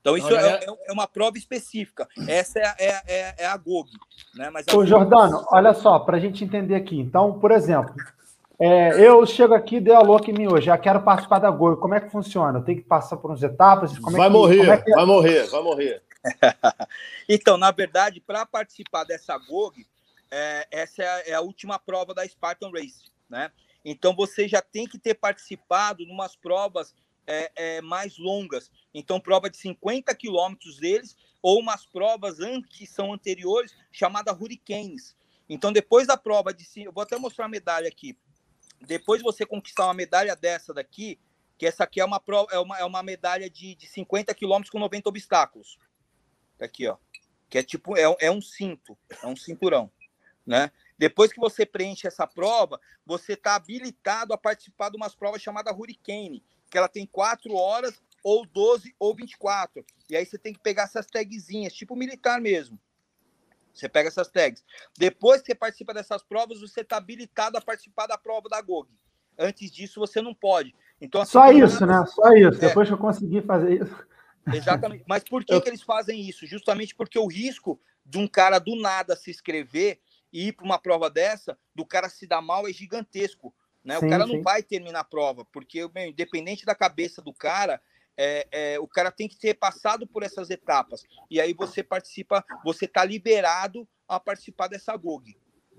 Então, isso é, é, é, uma prova específica. Essa é, é, é, é a GOG. Né? Mas Ô, Jordano, olha só, para a gente entender aqui. Então, por exemplo, é, eu chego aqui, dei alô aqui em mim hoje, já quero participar da GOG. Como é que funciona? Eu tenho que passar por umas etapas? Como vai, que, morrer, vai morrer, vai morrer, (laughs) então, na verdade, para participar dessa GOG, essa é a, última prova da Spartan Race. Né? Então, você já tem que ter participado de umas provas é, é, mais longas. Então, prova de 50 quilômetros deles, ou umas provas que são anteriores, chamada Hurricanes. Então, depois da prova de. Eu vou até mostrar a medalha aqui. Depois de você conquistar uma medalha dessa daqui, que essa aqui é uma, é uma, é uma medalha de, de 50 quilômetros com 90 obstáculos. Tá aqui, ó. Que é tipo, é, é um cinto, é um cinturão. Né? Depois que você preenche essa prova, você está habilitado a participar de umas provas chamadas Hurricane, que ela tem quatro horas, ou 12, ou 24. E aí você tem que pegar essas tagzinhas, tipo militar mesmo. Você pega essas tags. Depois que você participa dessas provas, você está habilitado a participar da prova da GOG. Antes disso, você não pode. Então, Só isso, né? Só isso. É. Depois que eu conseguir fazer isso. Exatamente. Mas por que, eu... que eles fazem isso? Justamente porque o risco de um cara do nada se inscrever e ir para uma prova dessa, do cara se dar mal, é gigantesco. Né? Sim, o cara sim. não vai terminar a prova, porque, bem, independente da cabeça do cara, é, é, o cara tem que ter passado por essas etapas. E aí você participa, você está liberado a participar dessa GOG.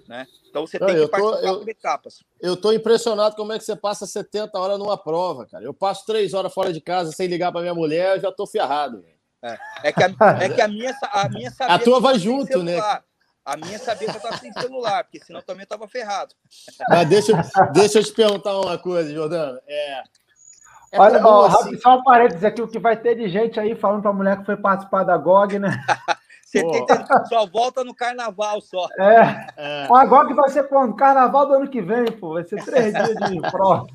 Né? Então você tem que participar tô, eu, por etapas. Eu estou impressionado como é que você passa 70 horas numa prova, cara. Eu passo três horas fora de casa sem ligar para minha mulher, eu já estou ferrado. É, é, que a, é que a minha, a minha (laughs) A tua vai junto, né? A minha sabia que eu estava sem celular, porque senão também estava ferrado. Mas deixa, deixa eu te perguntar uma coisa, Jordano. É, é Olha, ó, assim... só um parênteses aqui, o que vai ter de gente aí falando para a mulher que foi participar da GOG, né? (laughs) Você tem, só volta no carnaval só. É. é. A GOG vai ser quando? Carnaval do ano que vem, pô. Vai ser três (laughs) dias de prova.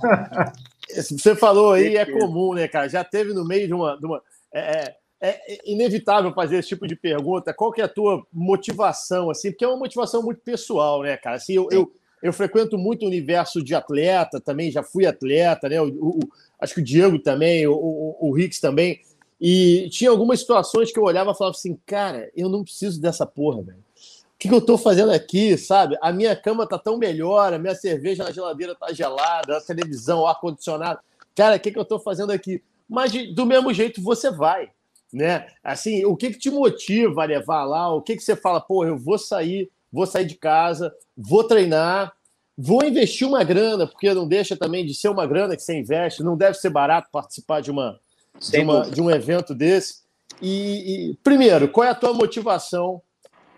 Você falou aí, é comum, né, cara? Já teve no meio de uma. De uma é, é é inevitável fazer esse tipo de pergunta. Qual que é a tua motivação, assim? Porque é uma motivação muito pessoal, né, cara? Assim, eu, eu, eu frequento muito o universo de atleta, também já fui atleta, né? O, o, acho que o Diego também, o, o, também. E tinha algumas situações que eu olhava e falava assim, cara, eu não preciso dessa porra, velho. O que, que eu tô fazendo aqui, sabe? A minha cama tá tão melhor, a minha cerveja na geladeira tá gelada, a televisão, o ar-condicionado. Cara, o que, que eu tô fazendo aqui? Mas do mesmo jeito você vai né? Assim, o que, que te motiva a levar lá? O que, que você fala, pô, eu vou sair, vou sair de casa, vou treinar, vou investir uma grana, porque não deixa também de ser uma grana que você investe, não deve ser barato participar de, uma, de, uma, de um evento desse. E, e, primeiro, qual é a tua motivação?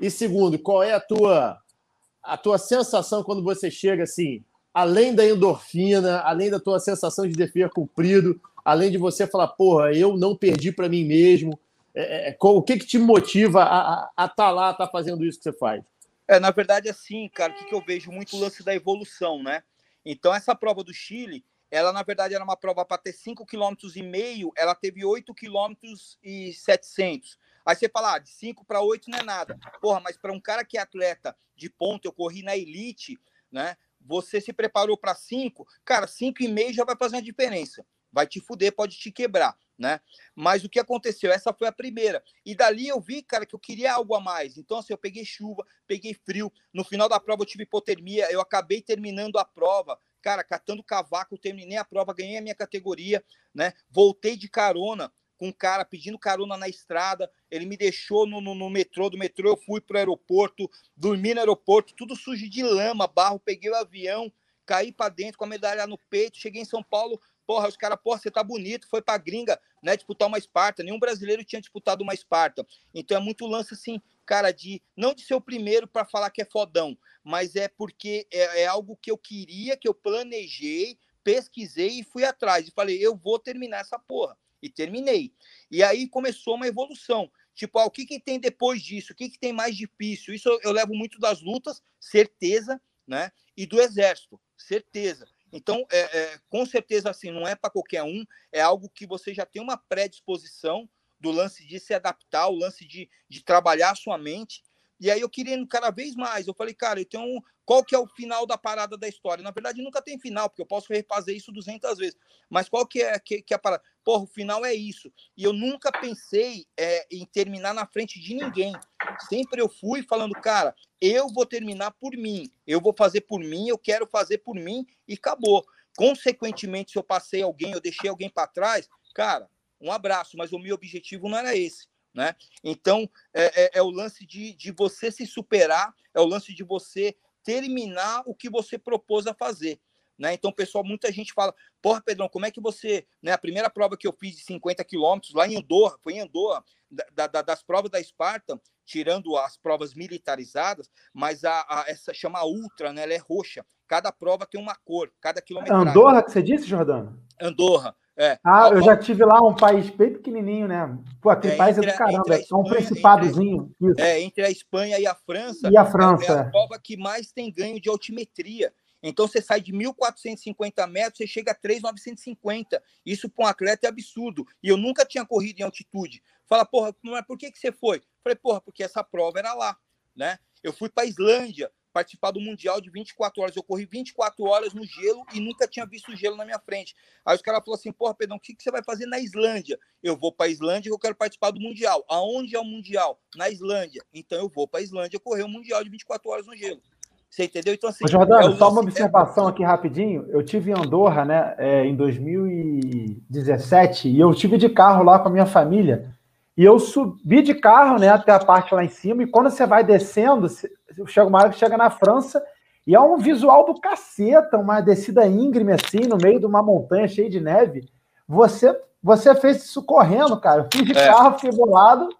E segundo, qual é a tua a tua sensação quando você chega assim, além da endorfina, além da tua sensação de dever cumprido, além de você falar, porra, eu não perdi para mim mesmo. É, é, o que, que te motiva a estar tá lá, a estar tá fazendo isso que você faz? É, na verdade, assim, cara, o que, que eu vejo muito lance da evolução, né? Então, essa prova do Chile, ela, na verdade, era uma prova para ter 5,5 km, ela teve 8,7 km e 700. Aí você fala, ah, de 5 para 8 não é nada. Porra, mas para um cara que é atleta de ponto, eu corri na elite, né? Você se preparou para 5, cara, 5,5 já vai fazer uma diferença. Vai te fuder, pode te quebrar, né? Mas o que aconteceu? Essa foi a primeira. E dali eu vi, cara, que eu queria algo a mais. Então, assim, eu peguei chuva, peguei frio. No final da prova eu tive hipotermia, eu acabei terminando a prova. Cara, catando cavaco, terminei a prova, ganhei a minha categoria, né? Voltei de carona com um cara pedindo carona na estrada. Ele me deixou no, no, no metrô. Do metrô eu fui para o aeroporto, dormi no aeroporto, tudo sujo de lama, barro. Peguei o avião, caí para dentro com a medalha no peito. Cheguei em São Paulo. Porra, os caras, porra, você tá bonito, foi pra gringa, né? Disputar uma Esparta. Nenhum brasileiro tinha disputado uma Esparta. Então é muito lance assim, cara, de não de ser o primeiro para falar que é fodão, mas é porque é, é algo que eu queria, que eu planejei, pesquisei e fui atrás. E falei, eu vou terminar essa porra e terminei. E aí começou uma evolução. Tipo, ah, o que, que tem depois disso? O que, que tem mais difícil? Isso eu, eu levo muito das lutas, certeza, né? E do exército, certeza. Então, é, é, com certeza, assim, não é para qualquer um, é algo que você já tem uma predisposição do lance de se adaptar, o lance de, de trabalhar a sua mente. E aí eu queria cada vez mais. Eu falei, cara, eu tenho qual que é o final da parada da história? Na verdade, nunca tem final, porque eu posso refazer isso 200 vezes. Mas qual que é, que, que é a parada? Porra, o final é isso. E eu nunca pensei é, em terminar na frente de ninguém. Sempre eu fui falando, cara, eu vou terminar por mim. Eu vou fazer por mim, eu quero fazer por mim e acabou. Consequentemente, se eu passei alguém, eu deixei alguém para trás, cara, um abraço, mas o meu objetivo não era esse. Né? Então, é, é, é o lance de, de você se superar, é o lance de você terminar o que você propôs a fazer. Né? Então, pessoal, muita gente fala, porra, Pedrão, como é que você. Né, a primeira prova que eu fiz de 50 quilômetros lá em Andorra, foi em Andorra, da, da, das provas da Esparta, tirando as provas militarizadas, mas a, a, essa chama Ultra, né? Ela é roxa. Cada prova tem uma cor, cada quilômetro. Andorra que você disse, Jordano? Andorra. É. Ah, eu já tive lá um país bem pequenininho, né? Pô, aquele é, país é do caramba, é um principadozinho. Entre, é, entre a Espanha e a França. E a França. É, é a prova que mais tem ganho de altimetria. Então você sai de 1.450 metros, você chega a 3.950. Isso para um atleta é absurdo. E eu nunca tinha corrido em altitude. Fala, porra, mas por que, que você foi? Falei, porra, porque essa prova era lá, né? Eu fui para a Islândia participar do Mundial de 24 horas. Eu corri 24 horas no gelo e nunca tinha visto gelo na minha frente. Aí os caras falaram assim: porra, Pedrão, o que, que você vai fazer na Islândia? Eu vou para a Islândia e eu quero participar do Mundial. Aonde é o Mundial? Na Islândia. Então eu vou para a Islândia correr o Mundial de 24 horas no gelo. Você entendeu? Então, assim. Jordano, é só uma observação aqui rapidinho. Eu tive em Andorra, né, é, em 2017, e eu tive de carro lá com a minha família. E eu subi de carro, né, até a parte lá em cima, e quando você vai descendo, chega uma hora que chega na França, e é um visual do caceta, uma descida íngreme assim, no meio de uma montanha cheia de neve. Você, você fez isso correndo, cara. Eu fui de é. carro, fiquei bolado,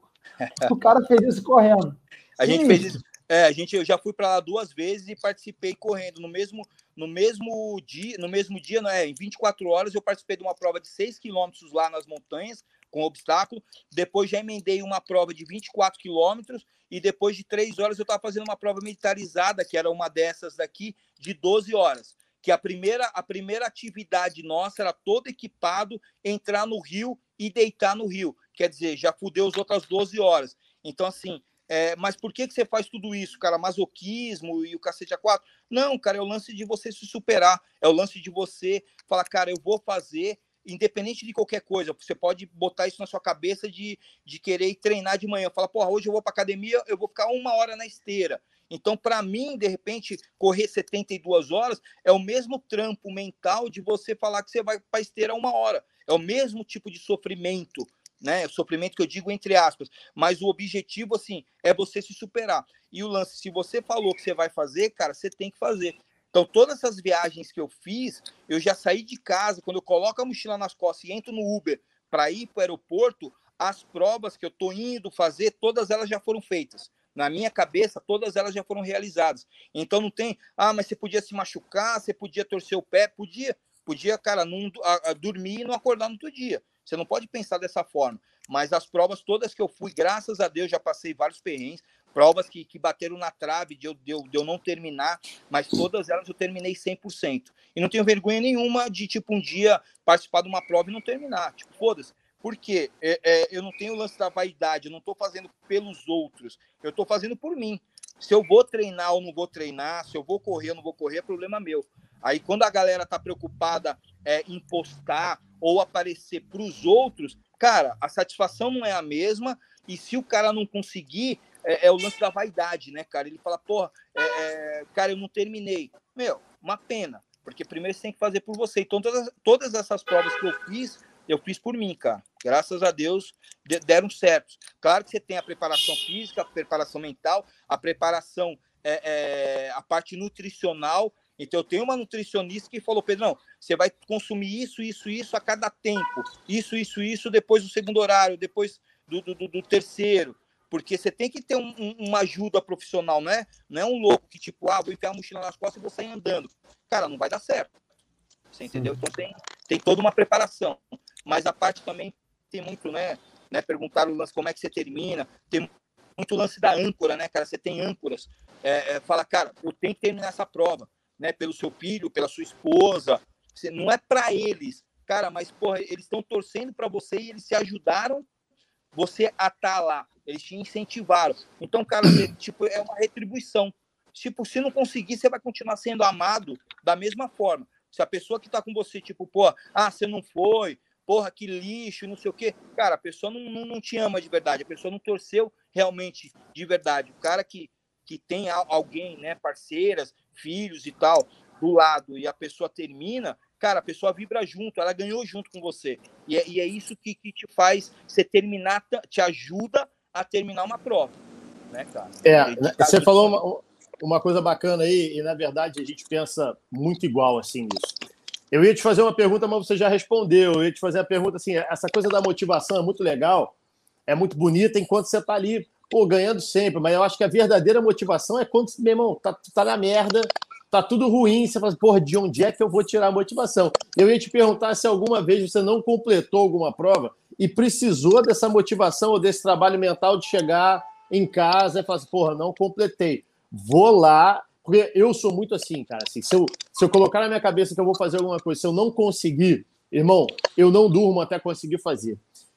o cara fez isso correndo. A gente fez isso é, a gente, eu já fui para lá duas vezes e participei correndo no mesmo no mesmo dia, no mesmo dia, não é, em 24 horas eu participei de uma prova de 6 quilômetros lá nas montanhas com obstáculo. Depois já emendei uma prova de 24 quilômetros e depois de três horas eu estava fazendo uma prova militarizada, que era uma dessas daqui, de 12 horas. Que a primeira, a primeira atividade nossa era todo equipado, entrar no rio e deitar no rio. Quer dizer, já fudeu as outras 12 horas. Então, assim, é, mas por que, que você faz tudo isso, cara? Masoquismo e o cacete a quatro? Não, cara, é o lance de você se superar. É o lance de você falar, cara, eu vou fazer, independente de qualquer coisa. Você pode botar isso na sua cabeça de, de querer treinar de manhã. Fala, porra, hoje eu vou para academia, eu vou ficar uma hora na esteira. Então, para mim, de repente, correr 72 horas é o mesmo trampo mental de você falar que você vai para esteira uma hora. É o mesmo tipo de sofrimento né? O sofrimento que eu digo entre aspas, mas o objetivo assim é você se superar. E o lance, se você falou que você vai fazer, cara, você tem que fazer. Então, todas essas viagens que eu fiz, eu já saí de casa, quando eu coloco a mochila nas costas e entro no Uber para ir para o aeroporto, as provas que eu estou indo fazer, todas elas já foram feitas. Na minha cabeça, todas elas já foram realizadas. Então, não tem, ah, mas você podia se machucar, você podia torcer o pé, podia, podia, cara, não, a, a dormir e não acordar no outro dia. Você não pode pensar dessa forma. Mas as provas todas que eu fui, graças a Deus, já passei vários perrengues, provas que, que bateram na trave de eu, de, eu, de eu não terminar, mas todas elas eu terminei 100%. E não tenho vergonha nenhuma de, tipo, um dia participar de uma prova e não terminar. Tipo, foda-se. Porque é, é, eu não tenho o lance da vaidade, eu não estou fazendo pelos outros, eu estou fazendo por mim. Se eu vou treinar ou não vou treinar, se eu vou correr ou não vou correr, é problema meu. Aí quando a galera tá preocupada é, em postar ou aparecer para os outros, cara, a satisfação não é a mesma. E se o cara não conseguir, é, é o lance da vaidade, né, cara? Ele fala, porra, é, é, cara, eu não terminei. Meu, uma pena, porque primeiro você tem que fazer por você. Então, todas, todas essas provas que eu fiz, eu fiz por mim, cara. Graças a Deus deram certo. Claro que você tem a preparação física, a preparação mental, a preparação, é, é, a parte nutricional. Então, eu tenho uma nutricionista que falou, Pedrão, você vai consumir isso, isso, isso a cada tempo. Isso, isso, isso depois do segundo horário, depois do, do, do terceiro porque você tem que ter um, um, uma ajuda profissional, não é? Não é um louco que, tipo, ah, vou enfiar a mochila nas costas e vou sair andando. Cara, não vai dar certo. Você entendeu? Então tem, tem toda uma preparação. Mas a parte também tem muito, né? né perguntaram o lance como é que você termina. Tem muito lance da âncora, né, cara? Você tem âncoras. É, é, fala, cara, eu tenho que terminar essa prova, né? Pelo seu filho, pela sua esposa. Você, não é para eles, cara, mas, porra, eles estão torcendo para você e eles se ajudaram você a tá lá. Eles te incentivaram. Então, cara, (clears throat) tipo, é uma retribuição. Tipo, se não conseguir, você vai continuar sendo amado da mesma forma. Se a pessoa que tá com você, tipo, pô, ah, você não foi, porra, que lixo, não sei o quê. Cara, a pessoa não, não, não te ama de verdade, a pessoa não torceu realmente de verdade. O cara que, que tem alguém, né, parceiras, filhos e tal, do lado, e a pessoa termina, cara, a pessoa vibra junto, ela ganhou junto com você. E é, e é isso que, que te faz você terminar, te ajuda a terminar uma prova. Né, cara? É, né, você falou uma, uma coisa bacana aí, e na verdade a gente pensa muito igual assim nisso. Eu ia te fazer uma pergunta, mas você já respondeu. Eu ia te fazer a pergunta assim: essa coisa da motivação é muito legal, é muito bonita enquanto você está ali, pô, ganhando sempre. Mas eu acho que a verdadeira motivação é quando, meu irmão, tá, tá na merda, tá tudo ruim, você fala, porra, de onde é que eu vou tirar a motivação? Eu ia te perguntar se alguma vez você não completou alguma prova e precisou dessa motivação ou desse trabalho mental de chegar em casa e falar assim, porra, não completei. Vou lá, porque eu sou muito assim, cara. Assim, se, eu, se eu colocar na minha cabeça que eu vou fazer alguma coisa, se eu não conseguir, irmão, eu não durmo até conseguir fazer.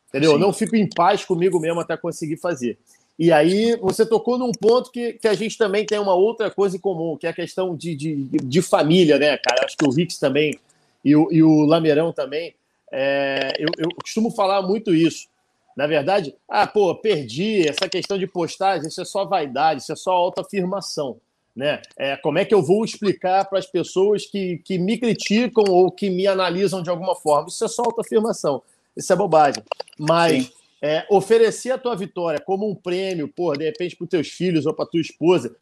Entendeu? Sim. Eu não fico em paz comigo mesmo até conseguir fazer. E aí você tocou num ponto que, que a gente também tem uma outra coisa em comum, que é a questão de, de, de família, né, cara? Acho que o Rix também e o, e o Lameirão também. É, eu, eu costumo falar muito isso. Na verdade, ah, pô, perdi essa questão de postagem, isso é só vaidade, isso é só autoafirmação. Né? É, como é que eu vou explicar para as pessoas que, que me criticam ou que me analisam de alguma forma? Isso é só autoafirmação, isso é bobagem. Mas Sim é, oferecer a tua vitória como um prêmio, por de repente, para os teus filhos ou para tua esposa,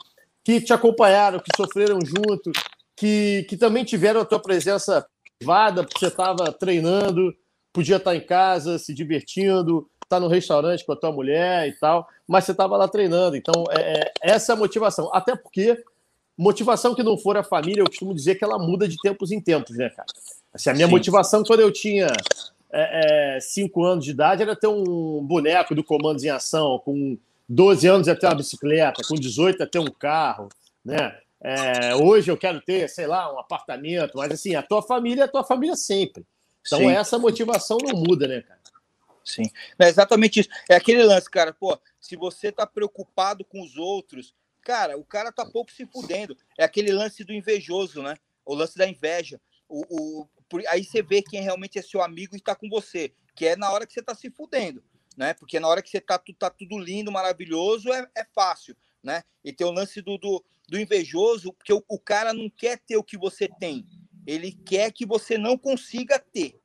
que te acompanharam, que sofreram junto, que, que também tiveram a tua presença privada, porque você estava treinando, podia estar em casa, se divertindo, estar tá no restaurante com a tua mulher e tal, mas você estava lá treinando. Então, é, é, essa é a motivação. Até porque motivação que não for a família, eu costumo dizer que ela muda de tempos em tempos, né, cara? Assim, a minha Sim. motivação quando eu tinha é, é, cinco anos de idade era ter um boneco do Comandos em Ação, com 12 anos ia ter uma bicicleta, com 18 ia ter um carro, né? É, hoje eu quero ter, sei lá, um apartamento, mas assim, a tua família é a tua família sempre. Então Sim. essa motivação não muda, né, cara? Sim, é exatamente isso. É aquele lance, cara, pô, se você tá preocupado com os outros, cara, o cara tá pouco se fudendo. É aquele lance do invejoso, né? O lance da inveja. O, o, aí você vê quem realmente é seu amigo e está com você, que é na hora que você está se fudendo, né? Porque na hora que você está tá tudo lindo, maravilhoso, é, é fácil, né? E tem o lance do, do, do invejoso, porque o, o cara não quer ter o que você tem, ele quer que você não consiga ter,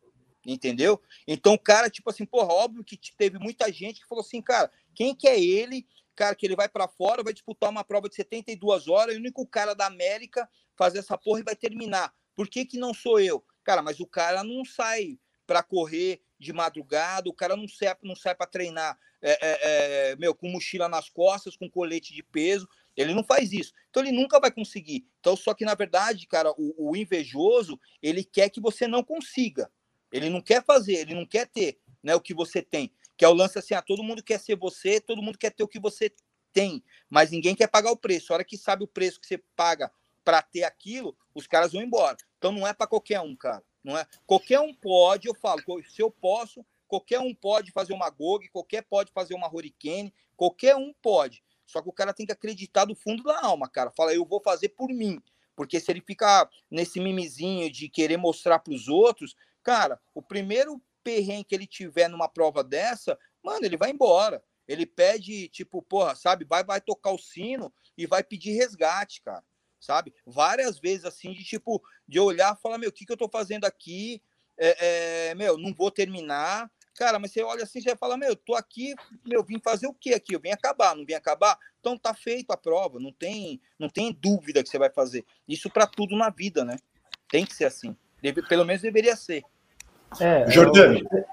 entendeu? Então o cara, tipo assim, porra, óbvio que teve muita gente que falou assim, cara, quem que é ele? Cara, que ele vai para fora, vai disputar uma prova de 72 horas, e o único cara da América fazer essa porra e vai terminar. Por que, que não sou eu? Cara, mas o cara não sai para correr de madrugada, o cara não sai, não sai para treinar é, é, meu, com mochila nas costas, com colete de peso. Ele não faz isso. Então ele nunca vai conseguir. Então, só que, na verdade, cara, o, o invejoso, ele quer que você não consiga. Ele não quer fazer, ele não quer ter né, o que você tem. Que é o lance assim: ah, todo mundo quer ser você, todo mundo quer ter o que você tem, mas ninguém quer pagar o preço. A hora que sabe o preço que você paga para ter aquilo, os caras vão embora. Então não é para qualquer um, cara. Não é. Qualquer um pode, eu falo, se eu posso, qualquer um pode fazer uma GOG, qualquer pode fazer uma Hurricane, qualquer um pode. Só que o cara tem que acreditar do fundo da alma, cara. Fala, eu vou fazer por mim. Porque se ele ficar nesse mimizinho de querer mostrar para os outros, Cara, o primeiro perrengue que ele tiver numa prova dessa, mano, ele vai embora. Ele pede, tipo, porra, sabe, vai, vai tocar o sino e vai pedir resgate, cara. Sabe? Várias vezes assim, de tipo, de olhar e falar, meu, o que, que eu tô fazendo aqui? É, é, meu, não vou terminar. Cara, mas você olha assim, você vai falar, meu, eu tô aqui, meu, vim fazer o quê aqui? Eu vim acabar, não vim acabar? Então tá feito a prova, não tem, não tem dúvida que você vai fazer. Isso para tudo na vida, né? Tem que ser assim. Deve, pelo menos deveria ser. É, Jordani, eu...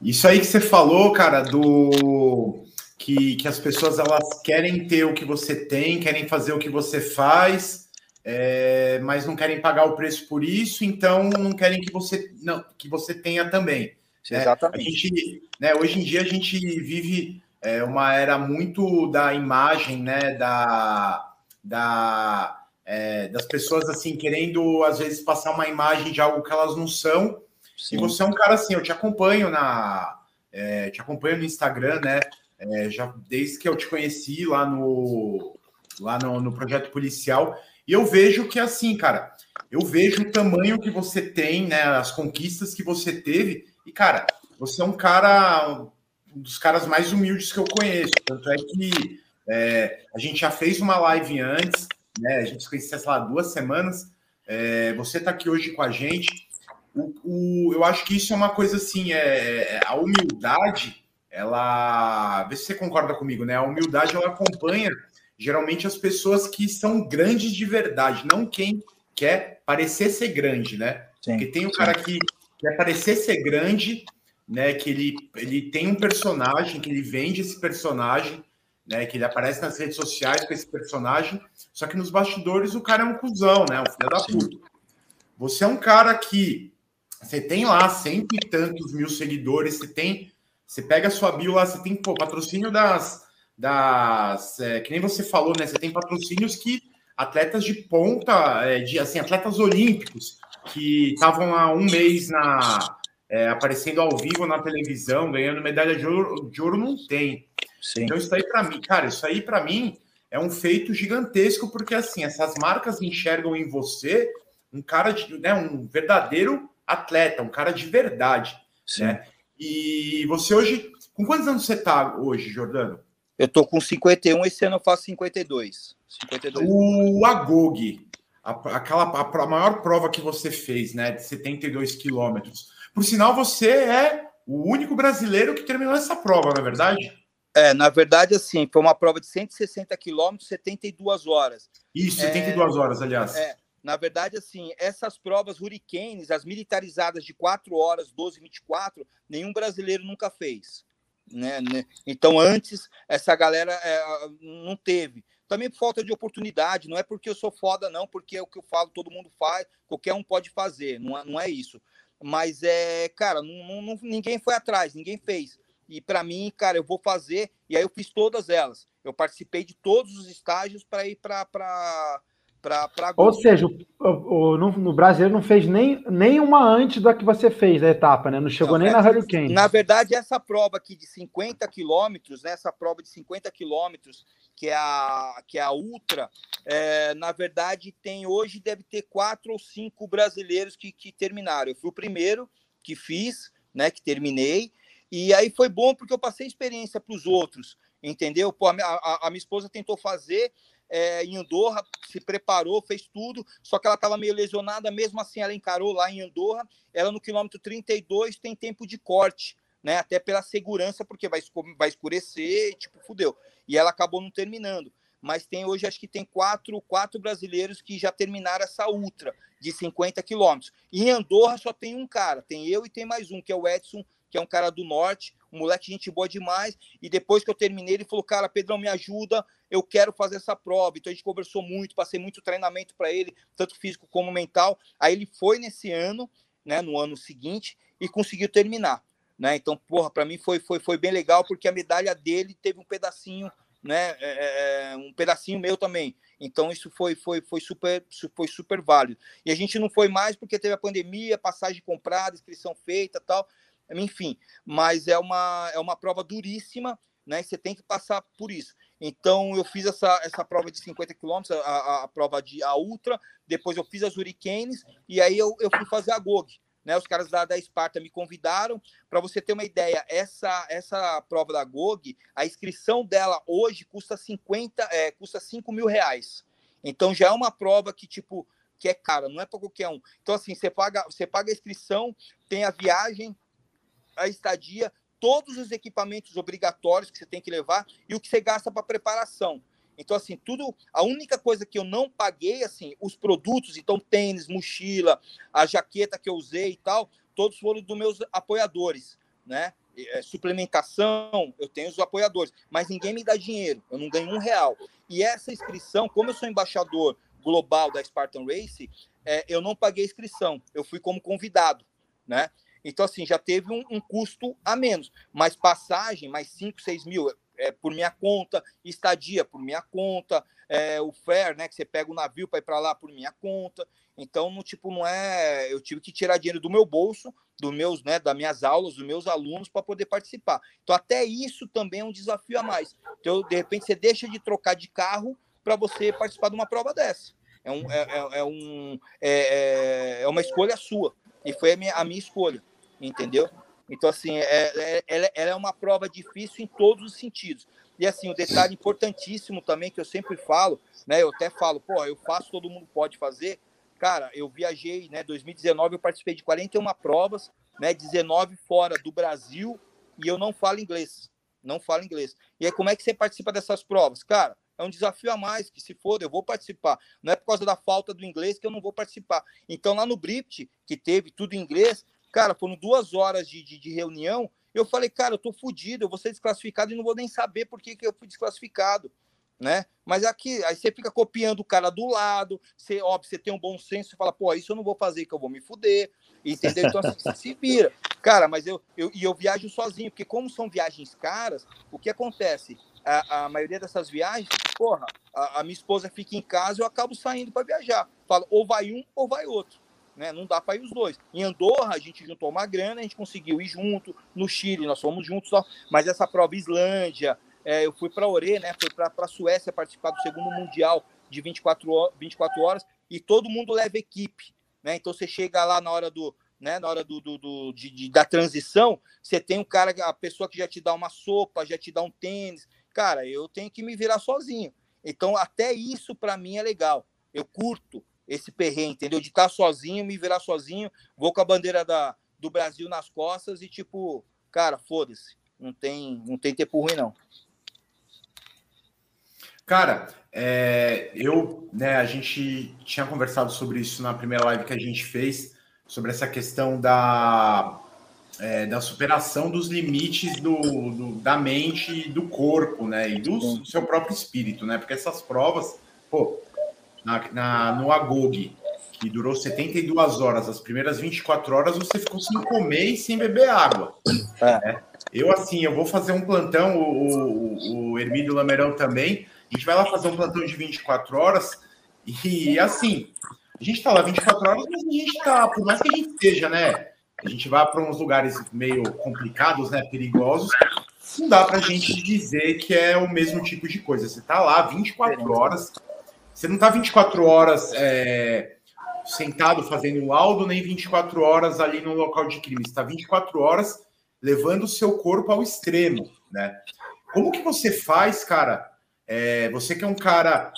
isso aí que você falou, cara, do que, que as pessoas elas querem ter o que você tem, querem fazer o que você faz, é, mas não querem pagar o preço por isso, então não querem que você não que você tenha também. Né? Exatamente. A gente, né, hoje em dia a gente vive é, uma era muito da imagem, né, da, da é, das pessoas assim querendo às vezes passar uma imagem de algo que elas não são. Sim. E você é um cara assim, eu te acompanho na é, te acompanho no Instagram, né? É, já desde que eu te conheci lá no lá no, no projeto policial e eu vejo que assim, cara, eu vejo o tamanho que você tem, né? As conquistas que você teve e cara, você é um cara um dos caras mais humildes que eu conheço. Tanto é que é, a gente já fez uma live antes, né? A gente se conhecia, sei lá, duas semanas. É, você está aqui hoje com a gente. O, o, eu acho que isso é uma coisa assim, é, é, a humildade, ela. Vê se você concorda comigo, né? A humildade ela acompanha geralmente as pessoas que são grandes de verdade, não quem quer parecer ser grande, né? Sim, Porque tem um cara que quer parecer ser grande, né? Que ele, ele tem um personagem, que ele vende esse personagem, né? Que ele aparece nas redes sociais com esse personagem, só que nos bastidores o cara é um cuzão, né? Um filho da puta. Você é um cara que você tem lá cento e tantos mil seguidores, você tem. Você pega a sua bio lá, você tem pô, patrocínio das. Das é, que nem você falou, né? Você tem patrocínios que atletas de ponta, é, de assim, atletas olímpicos, que estavam há um mês na, é, aparecendo ao vivo na televisão, ganhando medalha de ouro, de ouro não tem. Sim. Então, isso aí para mim, cara, isso aí para mim é um feito gigantesco, porque assim, essas marcas enxergam em você um cara de, né, um verdadeiro atleta, um cara de verdade, Sim. né? E você hoje, com quantos anos você tá hoje, Jordano? Eu tô com 51, esse ano eu faço 52. 52 o Agog, a, aquela a, a maior prova que você fez, né, de 72 quilômetros. Por sinal, você é o único brasileiro que terminou essa prova, não é verdade? É, na verdade, assim, foi uma prova de 160 quilômetros, 72 horas. Isso, 72 é, horas, aliás. É, na verdade, assim, essas provas hurricanes, as militarizadas de 4 horas, 12, 24, nenhum brasileiro nunca fez. Né, né? Então, antes, essa galera é, não teve. Também por falta de oportunidade, não é porque eu sou foda, não, porque é o que eu falo, todo mundo faz, qualquer um pode fazer, não é, não é isso. Mas é, cara, não, não, ninguém foi atrás, ninguém fez. E para mim, cara, eu vou fazer. E aí eu fiz todas elas. Eu participei de todos os estágios para ir para Ou seja, o, o, no, no brasileiro não fez nem, nem uma antes da que você fez a etapa, né? Não chegou não, nem na Hurricane. Na verdade, essa prova aqui de 50 quilômetros, né? Essa prova de 50 quilômetros, que é a que é a Ultra, é, na verdade, tem hoje deve ter quatro ou cinco brasileiros que, que terminaram. Eu fui o primeiro que fiz, né? Que terminei. E aí foi bom porque eu passei experiência para os outros, entendeu? Pô, a, a, a minha esposa tentou fazer é, em Andorra, se preparou, fez tudo, só que ela estava meio lesionada, mesmo assim ela encarou lá em Andorra, ela no quilômetro 32 tem tempo de corte, né, até pela segurança, porque vai, vai escurecer, tipo, fudeu. E ela acabou não terminando. Mas tem hoje, acho que tem quatro, quatro brasileiros que já terminaram essa ultra de 50 quilômetros. Em Andorra só tem um cara, tem eu e tem mais um, que é o Edson, que é um cara do norte, moleque gente boa demais. E depois que eu terminei, ele falou: Cara, Pedrão, me ajuda, eu quero fazer essa prova. Então a gente conversou muito, passei muito treinamento para ele, tanto físico como mental. Aí ele foi nesse ano, né, no ano seguinte, e conseguiu terminar. Né? Então, porra, para mim foi, foi, foi bem legal, porque a medalha dele teve um pedacinho, né? É, é, é um pedacinho meu também. Então, isso foi, foi, foi, super, foi super válido. E a gente não foi mais porque teve a pandemia, passagem comprada, inscrição feita tal. Enfim, mas é uma, é uma prova duríssima, né? Você tem que passar por isso. Então, eu fiz essa, essa prova de 50 quilômetros, a, a, prova de a Ultra, depois eu fiz as Hurricanes, e aí eu, eu fui fazer a GOG. né? Os caras da, da Esparta me convidaram. Para você ter uma ideia, essa essa prova da GOG, a inscrição dela hoje custa 50, é, custa 5 mil reais. Então já é uma prova que, tipo, que é cara, não é para qualquer um. Então, assim, você paga, você paga a inscrição, tem a viagem, a estadia, todos os equipamentos obrigatórios que você tem que levar e o que você gasta para preparação. Então, assim, tudo. A única coisa que eu não paguei, assim, os produtos, então, tênis, mochila, a jaqueta que eu usei e tal, todos foram dos meus apoiadores, né? É, suplementação, eu tenho os apoiadores, mas ninguém me dá dinheiro, eu não ganho um real. E essa inscrição, como eu sou embaixador global da Spartan Race, é, eu não paguei inscrição, eu fui como convidado, né? Então, assim, já teve um, um custo a menos, mas passagem, mais 5, 6 mil, é, por minha conta, estadia por minha conta, é, o fare, né, que você pega o navio para ir para lá por minha conta. Então, no tipo, não é, eu tive que tirar dinheiro do meu bolso, dos meus, né, das minhas aulas, dos meus alunos para poder participar. Então, até isso também é um desafio a mais. Então, de repente, você deixa de trocar de carro para você participar de uma prova dessa. É, um, é, é, é um, é, é, é uma escolha sua. E foi a minha, a minha escolha, entendeu? Então, assim, é, é, ela, é uma prova difícil em todos os sentidos. E, assim, o um detalhe importantíssimo também que eu sempre falo, né? Eu até falo, pô, eu faço, todo mundo pode fazer. Cara, eu viajei, né? 2019 eu participei de 41 provas, né? 19 fora do Brasil e eu não falo inglês. Não falo inglês. E aí, como é que você participa dessas provas? Cara, é um desafio a mais, que se for, eu vou participar. Não é por causa da falta do inglês que eu não vou participar. Então, lá no Bript, que teve tudo em inglês, Cara, foram duas horas de, de, de reunião. Eu falei, cara, eu tô fudido, eu vou ser desclassificado e não vou nem saber por que, que eu fui desclassificado. Né? Mas aqui, aí você fica copiando o cara do lado, você, óbvio, você tem um bom senso, você fala, pô, isso eu não vou fazer, que eu vou me fuder, entendeu? Então, assim, você se vira. Cara, mas eu, eu, e eu viajo sozinho, porque como são viagens caras, o que acontece? A, a maioria dessas viagens, porra, a, a minha esposa fica em casa, eu acabo saindo para viajar. Falo, ou vai um ou vai outro né? Não dá para ir os dois. Em Andorra, a gente juntou uma grana, a gente conseguiu ir junto. No Chile, nós fomos juntos, mas essa prova Islândia, é, eu fui para Ore, né? Fui para a Suécia participar do segundo Mundial de 24, horas, 24 horas e todo mundo leva equipe, né? Então você chega lá na hora do. Né, na hora do, do, do de, de, da transição, você tem um cara, a pessoa que já te dá uma sopa, já te dá um tênis. Cara, eu tenho que me virar sozinho. Então, até isso para mim é legal. Eu curto, esse perrengue, entendeu? De estar sozinho, me virar sozinho, vou com a bandeira da, do Brasil nas costas e tipo, cara, foda-se. Não tem, não tem tempo ruim, não. Cara, é, eu, né, a gente tinha conversado sobre isso na primeira live que a gente fez, sobre essa questão da, é, da superação dos limites do, do, da mente e do corpo, né, e do, do seu próprio espírito, né, porque essas provas, pô, na, na, no Agog, que durou 72 horas, as primeiras 24 horas você ficou sem comer e sem beber água. É. Né? Eu, assim, eu vou fazer um plantão, o, o, o Hermílio Lamerão também, a gente vai lá fazer um plantão de 24 horas e, assim, a gente tá lá 24 horas, mas a gente tá, por mais que a gente esteja, né, a gente vai para uns lugares meio complicados, né, perigosos, não dá para a gente dizer que é o mesmo tipo de coisa. Você tá lá 24 horas, você não está 24 horas é, sentado fazendo laudo, nem 24 horas ali no local de crime. Você está 24 horas levando o seu corpo ao extremo, né? Como que você faz, cara? É, você que é um cara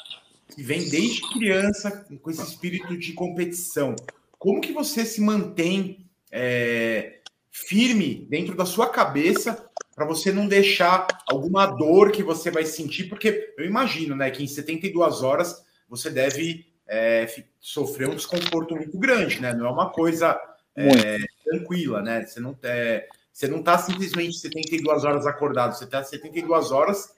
que vem desde criança com esse espírito de competição, como que você se mantém é, firme dentro da sua cabeça para você não deixar alguma dor que você vai sentir? Porque eu imagino, né, que em 72 horas você deve é, sofrer um desconforto muito grande, né? Não é uma coisa é, tranquila, né? Você não, é, você não está simplesmente 72 horas acordado, você está 72 horas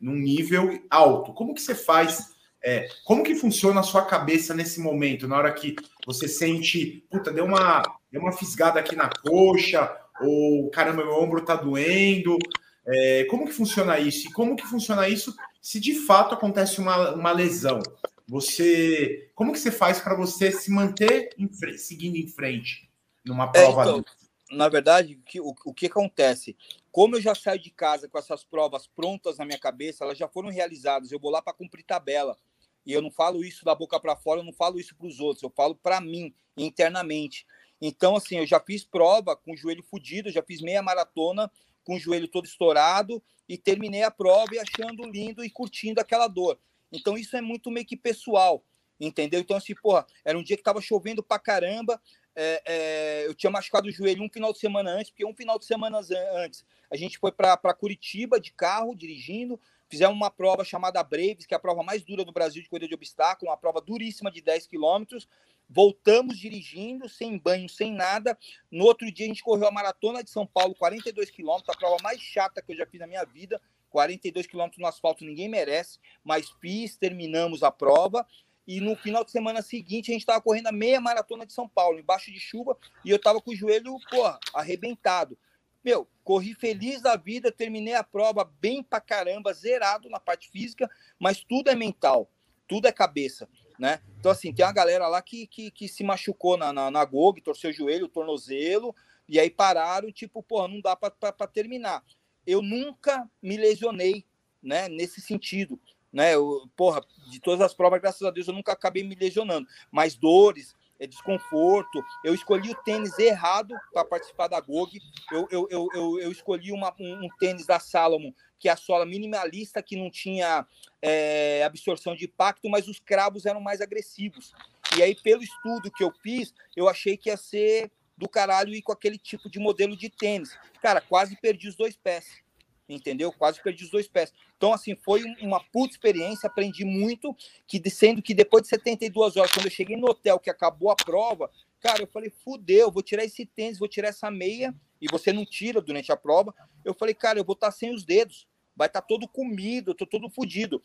num nível alto. Como que você faz? É, como que funciona a sua cabeça nesse momento, na hora que você sente, puta, deu uma, deu uma fisgada aqui na coxa, ou caramba, meu ombro tá doendo. É, como que funciona isso? E como que funciona isso se de fato acontece uma, uma lesão? Você, como que você faz para você se manter em, seguindo em frente numa é, prova? É, então, na verdade, o o que acontece? Como eu já saio de casa com essas provas prontas na minha cabeça, elas já foram realizadas. Eu vou lá para cumprir tabela. E eu não falo isso da boca para fora, eu não falo isso para os outros, eu falo para mim internamente. Então, assim, eu já fiz prova com o joelho fudido, já fiz meia maratona com o joelho todo estourado e terminei a prova e achando lindo e curtindo aquela dor. Então, isso é muito meio que pessoal, entendeu? Então, assim, porra, era um dia que tava chovendo pra caramba, é, é, eu tinha machucado o joelho um final de semana antes, porque um final de semana antes a gente foi para Curitiba de carro, dirigindo, fizemos uma prova chamada Braves, que é a prova mais dura do Brasil de corrida de obstáculo, uma prova duríssima de 10 quilômetros. Voltamos dirigindo, sem banho, sem nada. No outro dia a gente correu a maratona de São Paulo, 42 quilômetros, a prova mais chata que eu já fiz na minha vida. 42 quilômetros no asfalto ninguém merece, mas fiz, terminamos a prova. E no final de semana seguinte, a gente estava correndo a meia maratona de São Paulo, embaixo de chuva, e eu estava com o joelho, porra, arrebentado. Meu, corri feliz da vida, terminei a prova bem pra caramba, zerado na parte física, mas tudo é mental, tudo é cabeça, né? Então, assim, tem uma galera lá que, que, que se machucou na, na, na GOG, torceu o joelho, o tornozelo, e aí pararam, tipo, porra, não dá para terminar. Eu nunca me lesionei, né, nesse sentido né? Eu, porra, de todas as provas, graças a Deus, eu nunca acabei me lesionando. Mas dores, é desconforto. Eu escolhi o tênis errado para participar da GOG. Eu, eu, eu, eu, eu escolhi uma, um, um, tênis da Salomon, que é a sola minimalista, que não tinha é, absorção de impacto, mas os cravos eram mais agressivos. E aí, pelo estudo que eu fiz, eu achei que ia ser do caralho ir com aquele tipo de modelo de tênis. Cara, quase perdi os dois pés entendeu? Quase perdi os dois pés. Então, assim, foi uma puta experiência, aprendi muito, que sendo que depois de 72 horas, quando eu cheguei no hotel, que acabou a prova, cara, eu falei, fudeu, vou tirar esse tênis, vou tirar essa meia, e você não tira durante a prova. Eu falei, cara, eu vou estar sem os dedos, vai estar todo comido, eu tô todo fudido.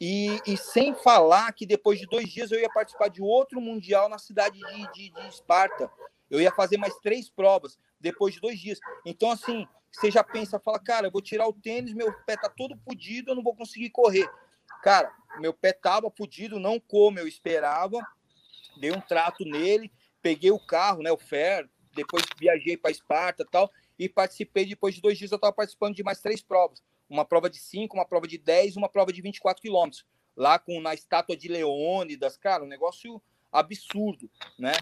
E, e, sem falar que depois de dois dias eu ia participar de outro mundial na cidade de, de, de Esparta. Eu ia fazer mais três provas depois de dois dias. Então, assim, você já pensa, fala, cara, eu vou tirar o tênis, meu pé tá todo pudido, eu não vou conseguir correr. Cara, meu pé tava pudido, não como eu esperava, dei um trato nele, peguei o carro, né, o Fer, depois viajei para Esparta tal, e participei, depois de dois dias eu estava participando de mais três provas. Uma prova de 5, uma prova de 10 uma prova de 24 quilômetros. Lá com na estátua de Leônidas, cara, um negócio absurdo, né?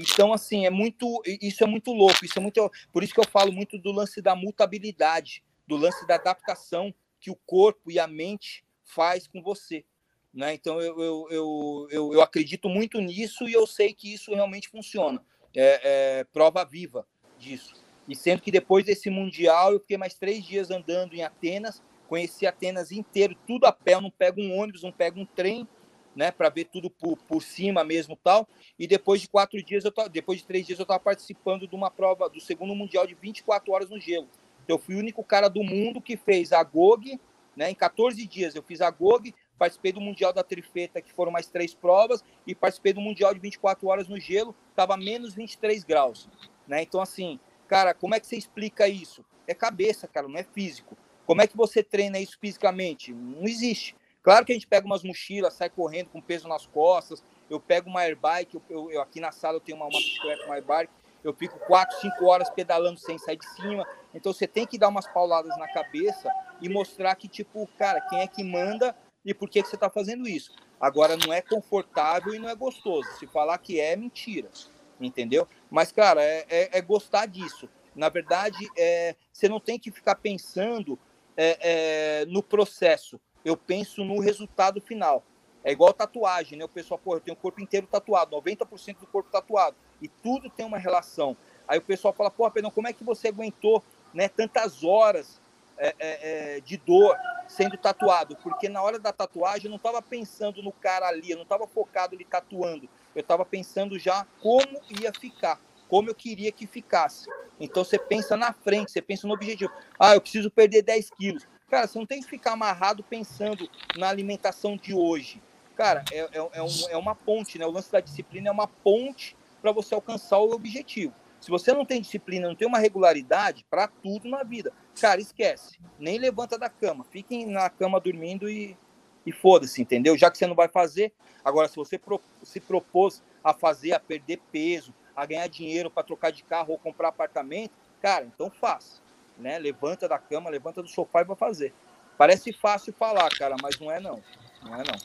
Então, assim, é muito. Isso é muito louco. Isso é muito. Por isso que eu falo muito do lance da mutabilidade, do lance da adaptação que o corpo e a mente faz com você. Né? Então, eu, eu, eu, eu, eu acredito muito nisso e eu sei que isso realmente funciona. É, é prova viva disso. E sendo que depois desse Mundial, eu fiquei mais três dias andando em Atenas, conheci Atenas inteiro, tudo a pé, eu não pego um ônibus, não pego um trem, né, para ver tudo por, por cima mesmo tal. E depois de quatro dias, eu depois de três dias, eu estava participando de uma prova do segundo mundial de 24 horas no gelo. Então, eu fui o único cara do mundo que fez a GOG, né, em 14 dias. Eu fiz a GOG, participei do mundial da trifeta, que foram mais três provas, e participei do mundial de 24 horas no gelo, estava menos 23 graus, né? Então, assim, cara, como é que você explica isso? É cabeça, cara, não é físico. Como é que você treina isso fisicamente? Não existe. Claro que a gente pega umas mochilas, sai correndo com peso nas costas. Eu pego uma airbike, eu, eu, eu aqui na sala eu tenho uma, uma bicicleta, uma airbike. Eu fico quatro, cinco horas pedalando sem sair de cima. Então você tem que dar umas pauladas na cabeça e mostrar que, tipo, cara, quem é que manda e por que, que você está fazendo isso. Agora, não é confortável e não é gostoso. Se falar que é, mentira. Entendeu? Mas, cara, é, é, é gostar disso. Na verdade, é, você não tem que ficar pensando é, é no processo eu penso no resultado final. É igual tatuagem, né? O pessoal, pô, eu tenho o corpo inteiro tatuado, 90% do corpo tatuado, e tudo tem uma relação. Aí o pessoal fala, pô, Pedro, como é que você aguentou né, tantas horas é, é, é, de dor sendo tatuado? Porque na hora da tatuagem eu não estava pensando no cara ali, eu não estava focado ali tatuando, eu estava pensando já como ia ficar, como eu queria que ficasse. Então você pensa na frente, você pensa no objetivo. Ah, eu preciso perder 10 quilos. Cara, você não tem que ficar amarrado pensando na alimentação de hoje. Cara, é, é, é, um, é uma ponte, né? O lance da disciplina é uma ponte para você alcançar o objetivo. Se você não tem disciplina, não tem uma regularidade para tudo na vida, cara, esquece. Nem levanta da cama. Fiquem na cama dormindo e, e foda-se, entendeu? Já que você não vai fazer. Agora, se você pro, se propôs a fazer, a perder peso, a ganhar dinheiro para trocar de carro ou comprar apartamento, cara, então faça né? Levanta da cama, levanta do sofá e vai fazer. Parece fácil falar, cara, mas não é não. Não é não.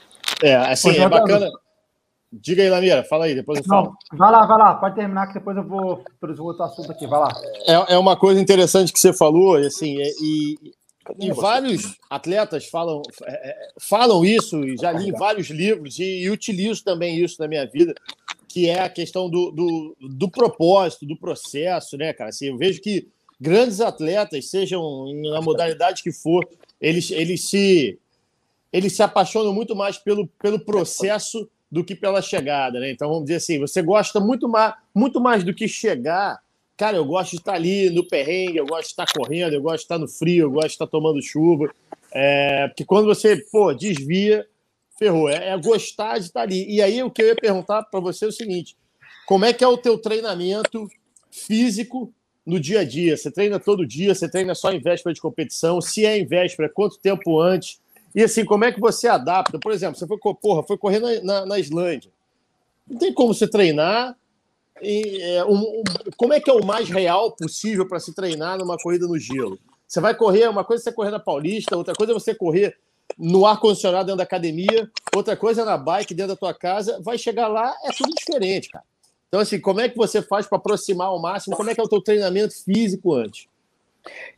É, assim, é bacana. Diga aí, Lamira, fala aí, depois eu falo. Não, vai lá, vai lá, pode terminar que depois eu vou para o outro assunto aqui, vai lá. É, é uma coisa interessante que você falou, assim, é, e, e vários atletas falam, é, é, falam isso, e já li em vários livros, e, e, utilizo também isso na minha vida, que é a questão do, do, do propósito, do processo, né, cara? Assim, eu vejo que grandes atletas, sejam na modalidade que for, eles, eles, se, eles se apaixonam muito mais pelo, pelo processo do que pela chegada, né? Então, vamos dizer assim, você gosta muito mais, muito mais do que chegar Cara, eu gosto de estar ali no perrengue, eu gosto de estar correndo, eu gosto de estar no frio, eu gosto de estar tomando chuva. É, porque quando você, pô, desvia, ferrou. É, é, gostar de estar ali. E aí o que eu ia perguntar para você é o seguinte: como é que é o teu treinamento físico no dia a dia? Você treina todo dia? Você treina só em véspera de competição? Se é em véspera, quanto tempo antes? E assim, como é que você adapta? Por exemplo, você foi, porra, foi correr na, na, na Islândia. Não tem como você treinar e, é, um, um, como é que é o mais real possível para se treinar numa corrida no gelo? Você vai correr, uma coisa é você correr na Paulista, outra coisa é você correr no ar-condicionado dentro da academia, outra coisa é na bike dentro da tua casa. Vai chegar lá, é tudo diferente, cara. Então, assim, como é que você faz para aproximar ao máximo? Como é que é o teu treinamento físico antes?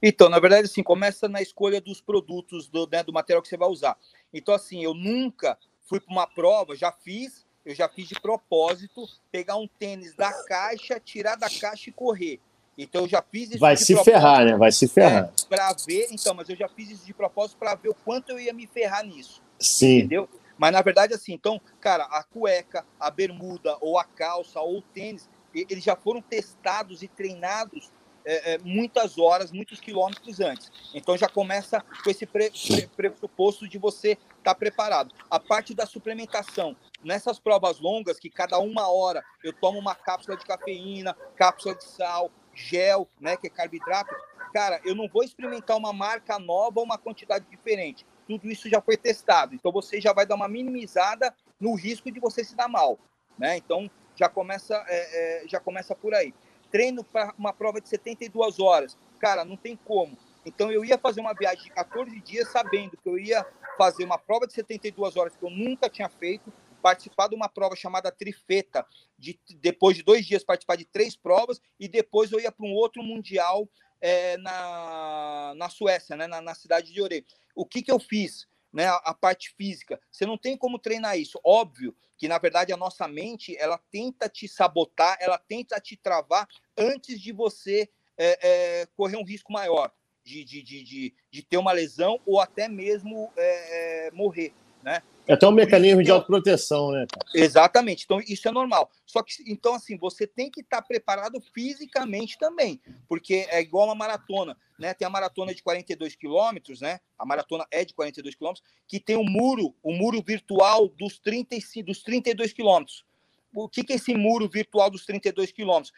Então, na verdade, assim, começa na escolha dos produtos, do, né, do material que você vai usar. Então, assim, eu nunca fui para uma prova, já fiz, eu já fiz de propósito pegar um tênis da caixa, tirar da caixa e correr. Então eu já fiz isso Vai se ferrar, né? Vai se ferrar. É, para ver, então, mas eu já fiz isso de propósito para ver o quanto eu ia me ferrar nisso. Sim. Entendeu? Mas na verdade, assim, então, cara, a cueca, a bermuda, ou a calça, ou o tênis, eles já foram testados e treinados é, é, muitas horas, muitos quilômetros antes. Então já começa com esse pre, pre, pressuposto de você estar tá preparado. A parte da suplementação, nessas provas longas, que cada uma hora eu tomo uma cápsula de cafeína, cápsula de sal, gel, né, que é carboidrato, cara, eu não vou experimentar uma marca nova ou uma quantidade diferente. Tudo isso já foi testado. Então você já vai dar uma minimizada no risco de você se dar mal, né? Então já começa, é, é, já começa por aí. Treino para uma prova de 72 horas, cara, não tem como. Então eu ia fazer uma viagem de 14 dias sabendo que eu ia fazer uma prova de 72 horas que eu nunca tinha feito, participar de uma prova chamada Trifeta, de, depois de dois dias participar de três provas, e depois eu ia para um outro mundial é, na, na Suécia, né, na, na cidade de Ore. O que, que eu fiz? Né, a, parte física. Você não tem como treinar isso. Óbvio que, na verdade, a nossa mente ela tenta te sabotar, ela tenta te travar antes de você é, é, correr um risco maior de, de, de, de, de ter uma lesão ou até mesmo é, é morrer. Né? É até um mecanismo de autoproteção, né? Exatamente. Então, isso é normal. Só que, então, assim, você tem que estar preparado fisicamente também, porque é igual uma maratona, né? Tem a maratona de 42 quilômetros, né? A maratona é de 42 quilômetros, que tem um muro, o um muro virtual dos, 35, dos 32 quilômetros. O que, que é esse muro virtual dos 32 quilômetros?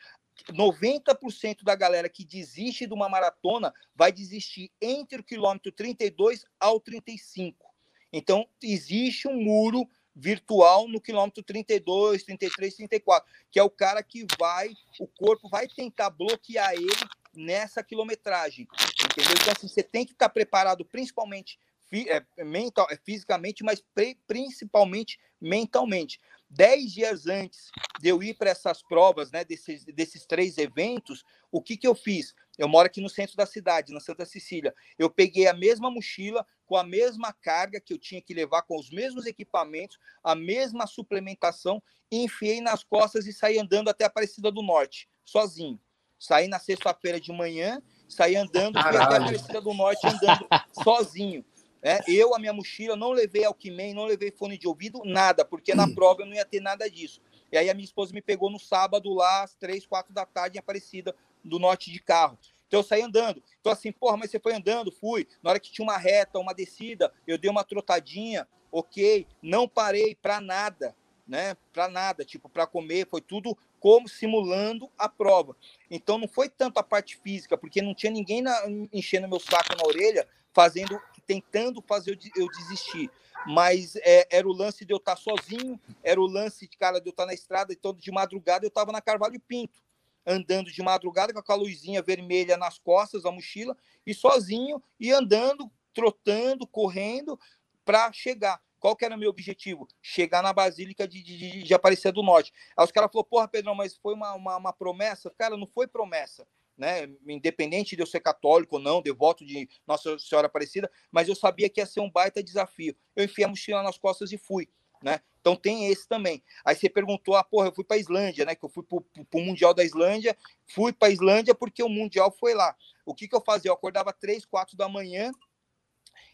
90% da galera que desiste de uma maratona vai desistir entre o quilômetro 32 ao 35. Então, existe um muro virtual no quilômetro 32, 33, 34, que é o cara que vai, o corpo vai tentar bloquear ele nessa quilometragem, entendeu? Então, assim, você tem que estar preparado, principalmente é, mental, é, fisicamente, mas principalmente mentalmente. Dez dias antes de eu ir para essas provas, né, desses, desses três eventos, o que, que eu fiz? Eu moro aqui no centro da cidade, na Santa Cecília. Eu peguei a mesma mochila, com a mesma carga que eu tinha que levar, com os mesmos equipamentos, a mesma suplementação, enfiei nas costas e saí andando até a Aparecida do Norte, sozinho. Saí na sexta-feira de manhã, saí andando, até a Aparecida do Norte andando (laughs) sozinho. É, eu, a minha mochila, não levei Alckmin, não levei fone de ouvido, nada, porque na prova eu não ia ter nada disso. E aí a minha esposa me pegou no sábado lá, às três, quatro da tarde, em Aparecida do Norte de carro. Então eu saí andando. Então, assim, porra, mas você foi andando, fui. Na hora que tinha uma reta, uma descida, eu dei uma trotadinha, ok. Não parei para nada, né? Para nada, tipo, para comer, foi tudo como simulando a prova. Então não foi tanto a parte física, porque não tinha ninguém na, enchendo meu saco na orelha, fazendo, tentando fazer eu, eu desistir. Mas é, era o lance de eu estar sozinho, era o lance de cara de eu estar na estrada, então de madrugada eu estava na Carvalho Pinto andando de madrugada com aquela luzinha vermelha nas costas da mochila e sozinho e andando, trotando, correndo para chegar. Qual que era meu objetivo? Chegar na Basílica de, de, de Aparecida do Norte. Aí os caras falaram, porra, Pedrão, mas foi uma, uma, uma, promessa? Cara, não foi promessa. Né? Independente de eu ser católico ou não, devoto de Nossa Senhora Aparecida, mas eu sabia que ia ser um baita desafio. Eu enfiei a mochila nas costas e fui. Né? Então tem esse também. Aí você perguntou, ah, porra, eu fui para Islândia, né? Que eu fui para o Mundial da Islândia, fui para Islândia porque o Mundial foi lá. O que, que eu fazia? Eu acordava três, quatro da manhã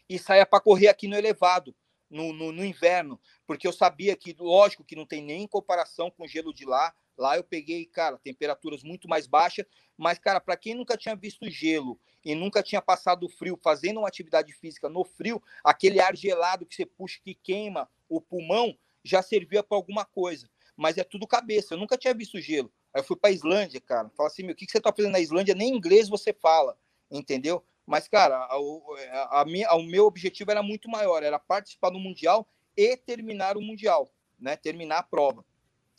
e saía para correr aqui no elevado, no, no, no, inverno, porque eu sabia que, lógico, que não tem nem comparação com o gelo de lá. Lá eu peguei, cara, temperaturas muito mais baixas, mas, cara, para quem nunca tinha visto gelo e nunca tinha passado frio, fazendo uma atividade física no frio, aquele ar gelado que você puxa, que queima o pulmão, já servia para alguma coisa. Mas é tudo cabeça. Eu nunca tinha visto gelo. Aí eu fui para a Islândia, cara. Fala assim, meu, o que, que você está fazendo na Islândia? Nem inglês você fala, entendeu? Mas, cara, a, a minha, o meu objetivo era muito maior, era participar do Mundial e terminar o Mundial, né? Terminar a prova.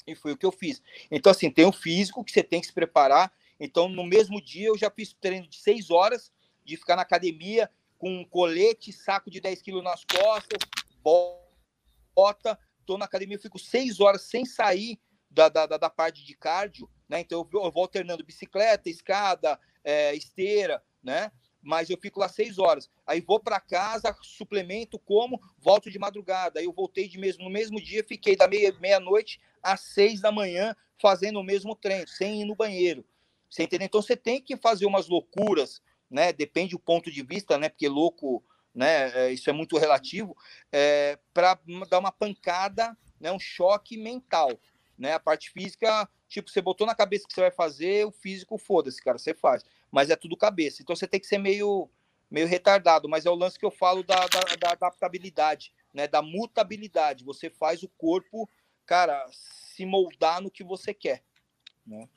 E foi o que eu fiz. Então, assim, tem o físico que você tem que se preparar. Então, no mesmo dia, eu já fiz treino de seis horas, de ficar na academia com um colete, saco de 10 quilos nas costas, bota. Tô na academia, fico seis horas sem sair da, da, da parte de cardio, né? Então, eu, eu vou alternando bicicleta, escada, é, esteira, né? Mas eu fico lá seis horas. Aí vou para casa, suplemento, como, volto de madrugada. Aí eu voltei de mesmo no mesmo dia, fiquei da meia meia-noite às seis da manhã fazendo o mesmo treino, sem ir no banheiro. Você entendeu? Então você tem que fazer umas loucuras, né? Depende do ponto de vista, né? Porque louco, né? É, isso é muito relativo, é, para dar uma pancada, né? Um choque mental, né? A parte física, tipo, você botou na cabeça que você vai fazer, o físico, foda-se, cara, você faz mas é tudo cabeça. Então você tem que ser meio, meio retardado, mas é o lance que eu falo da, da, da adaptabilidade, né? Da mutabilidade. Você faz o corpo, cara, se moldar no que você quer. Né?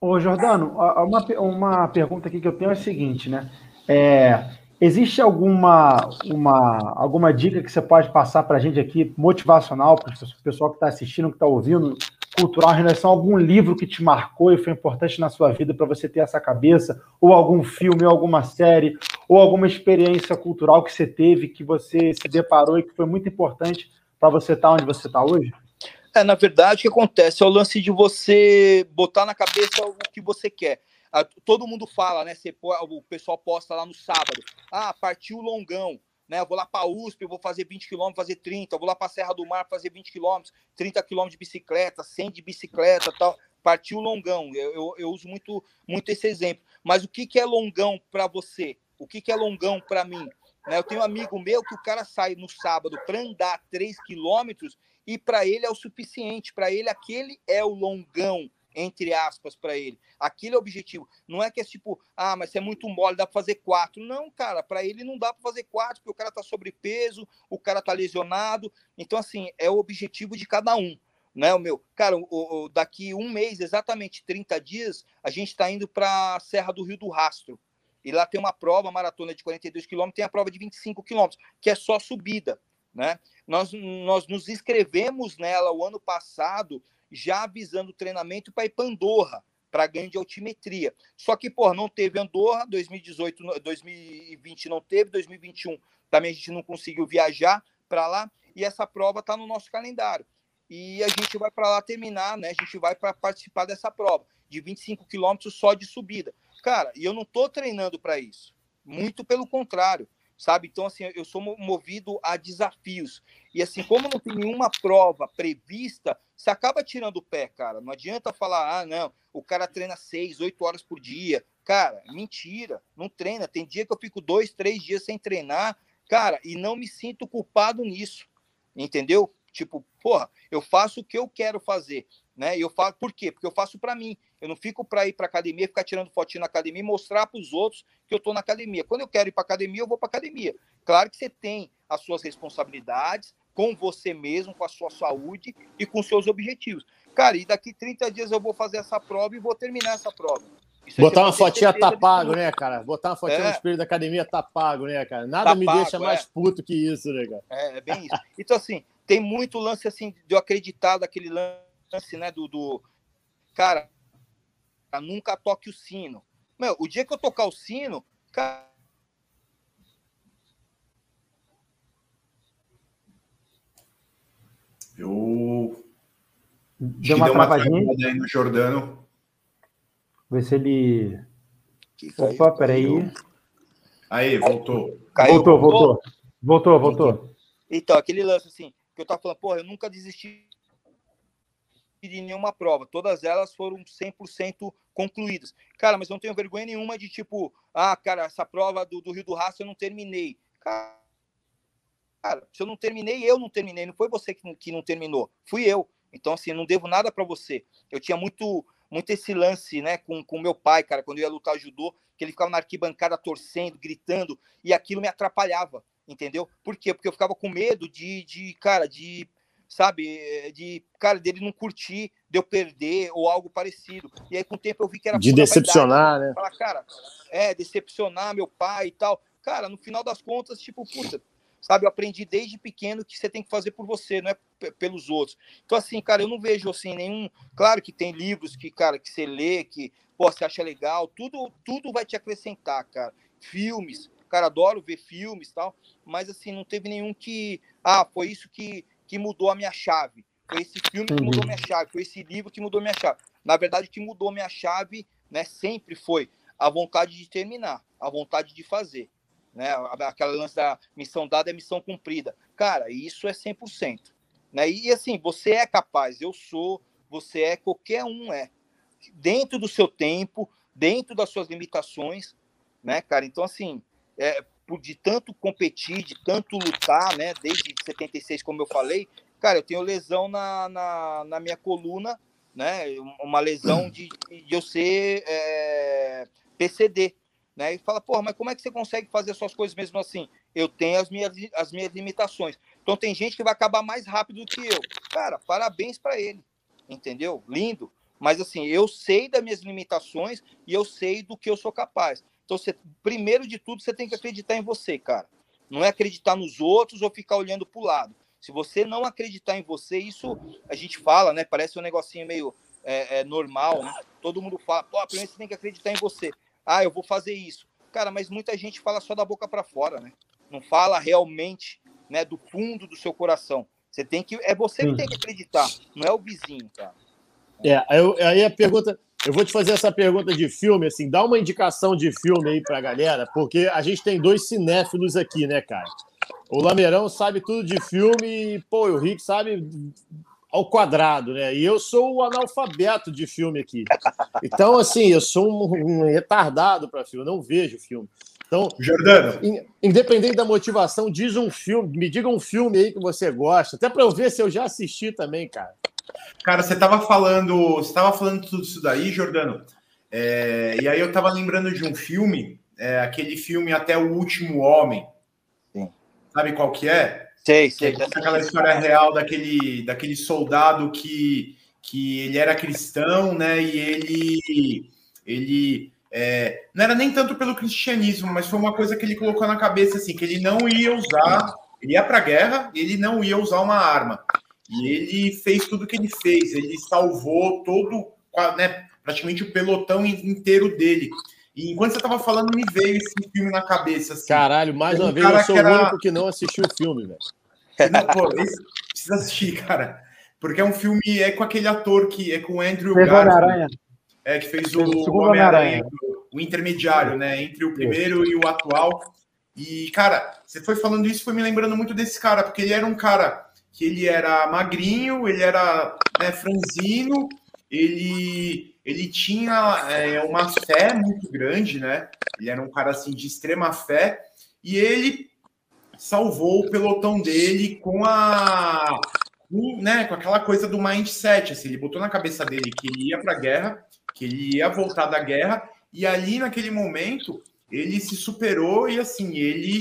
Ô, Jordano, uma, uma pergunta aqui que eu tenho é a seguinte, né? É, existe alguma, uma, alguma dica que você pode passar para a gente aqui, motivacional, para o pessoal que está assistindo, que está ouvindo, cultural em relação a algum livro que te marcou e foi importante na sua vida para você ter essa cabeça, ou algum filme, ou alguma série, ou alguma experiência cultural que você teve, que você se deparou e que foi muito importante para você estar tá onde você está hoje? É, na verdade, o que acontece é o lance de você botar na cabeça o que você quer. Todo mundo fala, né? Você, o pessoal posta lá no sábado. Ah, partiu longão né? Eu vou lá para a USP, eu vou fazer 20 km, fazer 30, eu vou lá para a Serra do Mar fazer 20 km, 30 km de bicicleta, 100 de bicicleta, tal. Partiu longão. Eu, eu, eu, uso muito, muito esse exemplo. Mas o que, que é longão para você? O que, que é longão para mim? Né? Eu tenho um amigo meu que o cara sai no sábado para andar 3 quilômetros e para ele é o suficiente. Para ele, aquele é o longão entre aspas, para ele. Aquele é o objetivo. Não é que é tipo, ah, mas é muito mole, dá para fazer quatro. Não, cara, para ele não dá para fazer quatro, porque o cara tá sobrepeso, o cara tá lesionado. Então, assim, é o objetivo de cada um. Né, o meu, cara, o, o, daqui um mês, exatamente 30 dias, a gente está indo para a Serra do Rio do Rastro. E lá tem uma prova, maratona de 42 quilômetros, tem a prova de 25 quilômetros, que é só subida. Né? Nós, nós nos inscrevemos nela o ano passado já avisando o treinamento para ir para Andorra, para ganho de altimetria. Só que, pô, não teve Andorra, 2018, 2020 não teve, 2021 também a gente não conseguiu viajar para lá, e essa prova está no nosso calendário. E a gente vai para lá terminar, né? A gente vai para participar dessa prova de 25 quilômetros só de subida. Cara, e eu não estou treinando para isso. Muito pelo contrário sabe? Então, assim, eu sou movido a desafios. E, assim, como não tem nenhuma prova prevista, você acaba tirando o pé, cara. Não adianta falar, ah, não, o cara treina seis, oito horas por dia. Cara, mentira, não treina. Tem dia que eu fico dois, três dias sem treinar, cara, e não me sinto culpado nisso, entendeu? Tipo, porra, eu faço o que eu quero fazer, né? E eu falo, por quê? Porque eu faço para mim. Eu não fico para ir para academia, ficar tirando fotinho na academia e mostrar para os outros que eu estou na academia. Quando eu quero ir para academia, eu vou para academia. Claro que você tem as suas responsabilidades com você mesmo, com a sua saúde e com seus objetivos. Cara, e daqui 30 dias eu vou fazer essa prova e vou terminar essa prova. Isso Botar uma fotinha tá pago, né, cara? Botar uma fotinha é. no espelho da academia tá pago, né, cara? Nada tá me pago, deixa mais é. puto que isso, né, cara? É, é bem isso. Então, assim, tem muito lance, assim, de eu acreditar daquele lance, lance, né, do, do cara, nunca toque o sino. Meu, o dia que eu tocar o sino, cara, eu deu uma, uma travadinha aí no Jordano. Ver se ele. Que é Opa, caiu, peraí. Aí, voltou. Caiu, voltou, voltou. Voltou, voltou. Então, aquele lance assim, que eu tava falando, porra, eu nunca desisti de nenhuma prova. Todas elas foram 100% concluídas. Cara, mas não tenho vergonha nenhuma de tipo, ah, cara, essa prova do, do Rio do Rastro eu não terminei. Cara, se eu não terminei, eu não terminei. Não foi você que, que não terminou, fui eu. Então, assim, não devo nada para você. Eu tinha muito muito esse lance, né, com o meu pai, cara, quando eu ia lutar judô, que ele ficava na arquibancada torcendo, gritando, e aquilo me atrapalhava, entendeu? Por quê? Porque eu ficava com medo de, de cara, de, sabe, de, cara, dele não curtir, de eu perder ou algo parecido. E aí, com o tempo, eu vi que era. De decepcionar, né? Falar, cara, é, decepcionar meu pai e tal. Cara, no final das contas, tipo, puta, sabe? Eu aprendi desde pequeno que você tem que fazer por você, não é pelos outros. Então, assim, cara, eu não vejo, assim, nenhum... Claro que tem livros que, cara, que você lê, que, pô, você acha legal, tudo, tudo vai te acrescentar, cara. Filmes, cara, adoro ver filmes tal, mas, assim, não teve nenhum que... Ah, foi isso que, que mudou a minha chave. Foi esse filme que mudou minha chave, foi esse livro que mudou minha chave. Na verdade, o que mudou minha chave, né, sempre foi a vontade de terminar, a vontade de fazer né? Aquela lance da missão dada é missão cumprida. Cara, isso é 100%. Né? E assim, você é capaz, eu sou, você é, qualquer um é. Dentro do seu tempo, dentro das suas limitações, né, cara? Então, assim, é, de tanto competir, de tanto lutar, né, desde 76, como eu falei, cara, eu tenho lesão na, na, na minha coluna, né, uma lesão de, de eu ser é, PCD, né? E fala, porra, mas como é que você consegue fazer suas coisas mesmo assim? Eu tenho as minhas, as minhas limitações. Então tem gente que vai acabar mais rápido do que eu. Cara, parabéns para ele, entendeu? Lindo. Mas assim, eu sei das minhas limitações e eu sei do que eu sou capaz. Então, você, primeiro de tudo, você tem que acreditar em você, cara. Não é acreditar nos outros ou ficar olhando para o lado. Se você não acreditar em você, isso a gente fala, né? Parece um negocinho meio é, é, normal, né? Todo mundo fala, pô, primeiro você tem que acreditar em você ah, eu vou fazer isso. Cara, mas muita gente fala só da boca para fora, né? Não fala realmente, né, do fundo do seu coração. Você tem que é você que tem que acreditar, não é o vizinho, cara. É, aí a pergunta, eu vou te fazer essa pergunta de filme, assim, dá uma indicação de filme aí pra galera, porque a gente tem dois cinéfilos aqui, né, cara? O Lameirão sabe tudo de filme e, pô, o Rick sabe ao quadrado, né? E eu sou o analfabeto de filme aqui. Então, assim, eu sou um, retardado para filme, eu não vejo filme. Então, Jordano. In, independente da motivação, diz um filme, me diga um filme aí que você gosta, até para eu ver se eu já assisti também, cara. Cara, você estava falando, você tava falando tudo isso daí, Jordano. É, e aí eu estava lembrando de um filme, é, aquele filme Até o Último Homem. Sim. Sabe qual que é? Sei, sei. Que é aquela história real daquele, daquele soldado que, que ele era cristão, né? E ele, ele é, não era nem tanto pelo cristianismo, mas foi uma coisa que ele colocou na cabeça assim, que ele não ia usar, ele ia para a guerra, ele não ia usar uma arma. E ele fez tudo o que ele fez, ele salvou todo, né, praticamente o pelotão inteiro dele. E enquanto você estava falando, me veio esse filme na cabeça. Assim. Caralho, mais uma um vez eu sou era... o único que não assistiu o filme, velho. Não, pô, esse precisa assistir, cara. Porque é um filme, é com aquele ator que é com o Andrew Garfield. É, que fez o, o Homem-Aranha, o intermediário, né? Entre o primeiro isso. e o atual. E, cara, você foi falando isso, foi me lembrando muito desse cara, porque ele era um cara que ele era magrinho, ele era né, franzino, ele, ele tinha é, uma fé muito grande, né? Ele era um cara assim de extrema fé, e ele salvou o pelotão dele com a com, né, com aquela coisa do mindset, assim, ele botou na cabeça dele que ele ia para a guerra, que ele ia voltar da guerra, e ali naquele momento ele se superou e assim ele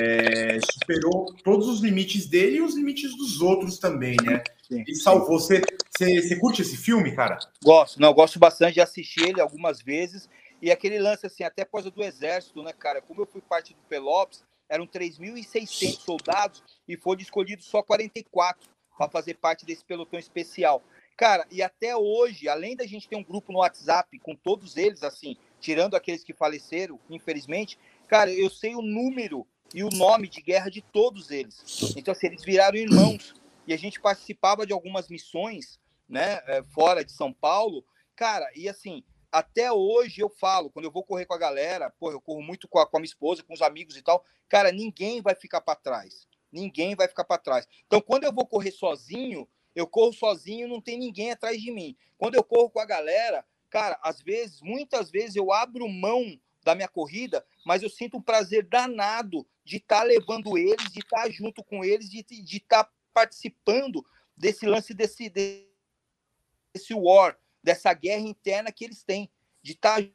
é, superou todos os limites dele e os limites dos outros também, né? Sim, ele salvou. Você, você, você curte esse filme, cara? Gosto, não, gosto bastante de assistir ele algumas vezes. E aquele lance, assim, até coisa do exército, né, cara? Como eu fui parte do Pelops, eram 3.600 soldados e foram escolhidos só 44 para fazer parte desse pelotão especial. Cara, e até hoje, além da gente ter um grupo no WhatsApp com todos eles, assim, tirando aqueles que faleceram, infelizmente, cara, eu sei o número e o nome de guerra de todos eles. Então, assim, eles viraram irmãos. E a gente participava de algumas missões né, é, fora de São Paulo, cara, e assim, até hoje eu falo, quando eu vou correr com a galera, pô, eu corro muito com a, com a minha esposa, com os amigos e tal, cara, ninguém vai ficar para trás. Ninguém vai ficar para trás. Então, quando eu vou correr sozinho, eu corro sozinho, não tem ninguém atrás de mim. Quando eu corro com a galera, cara, às vezes, muitas vezes eu abro mão da minha corrida, mas eu sinto um prazer danado de estar tá levando eles, de estar tá junto com eles, de estar tá participando desse lance desse, desse war, dessa guerra interna que eles têm, de estar. Tá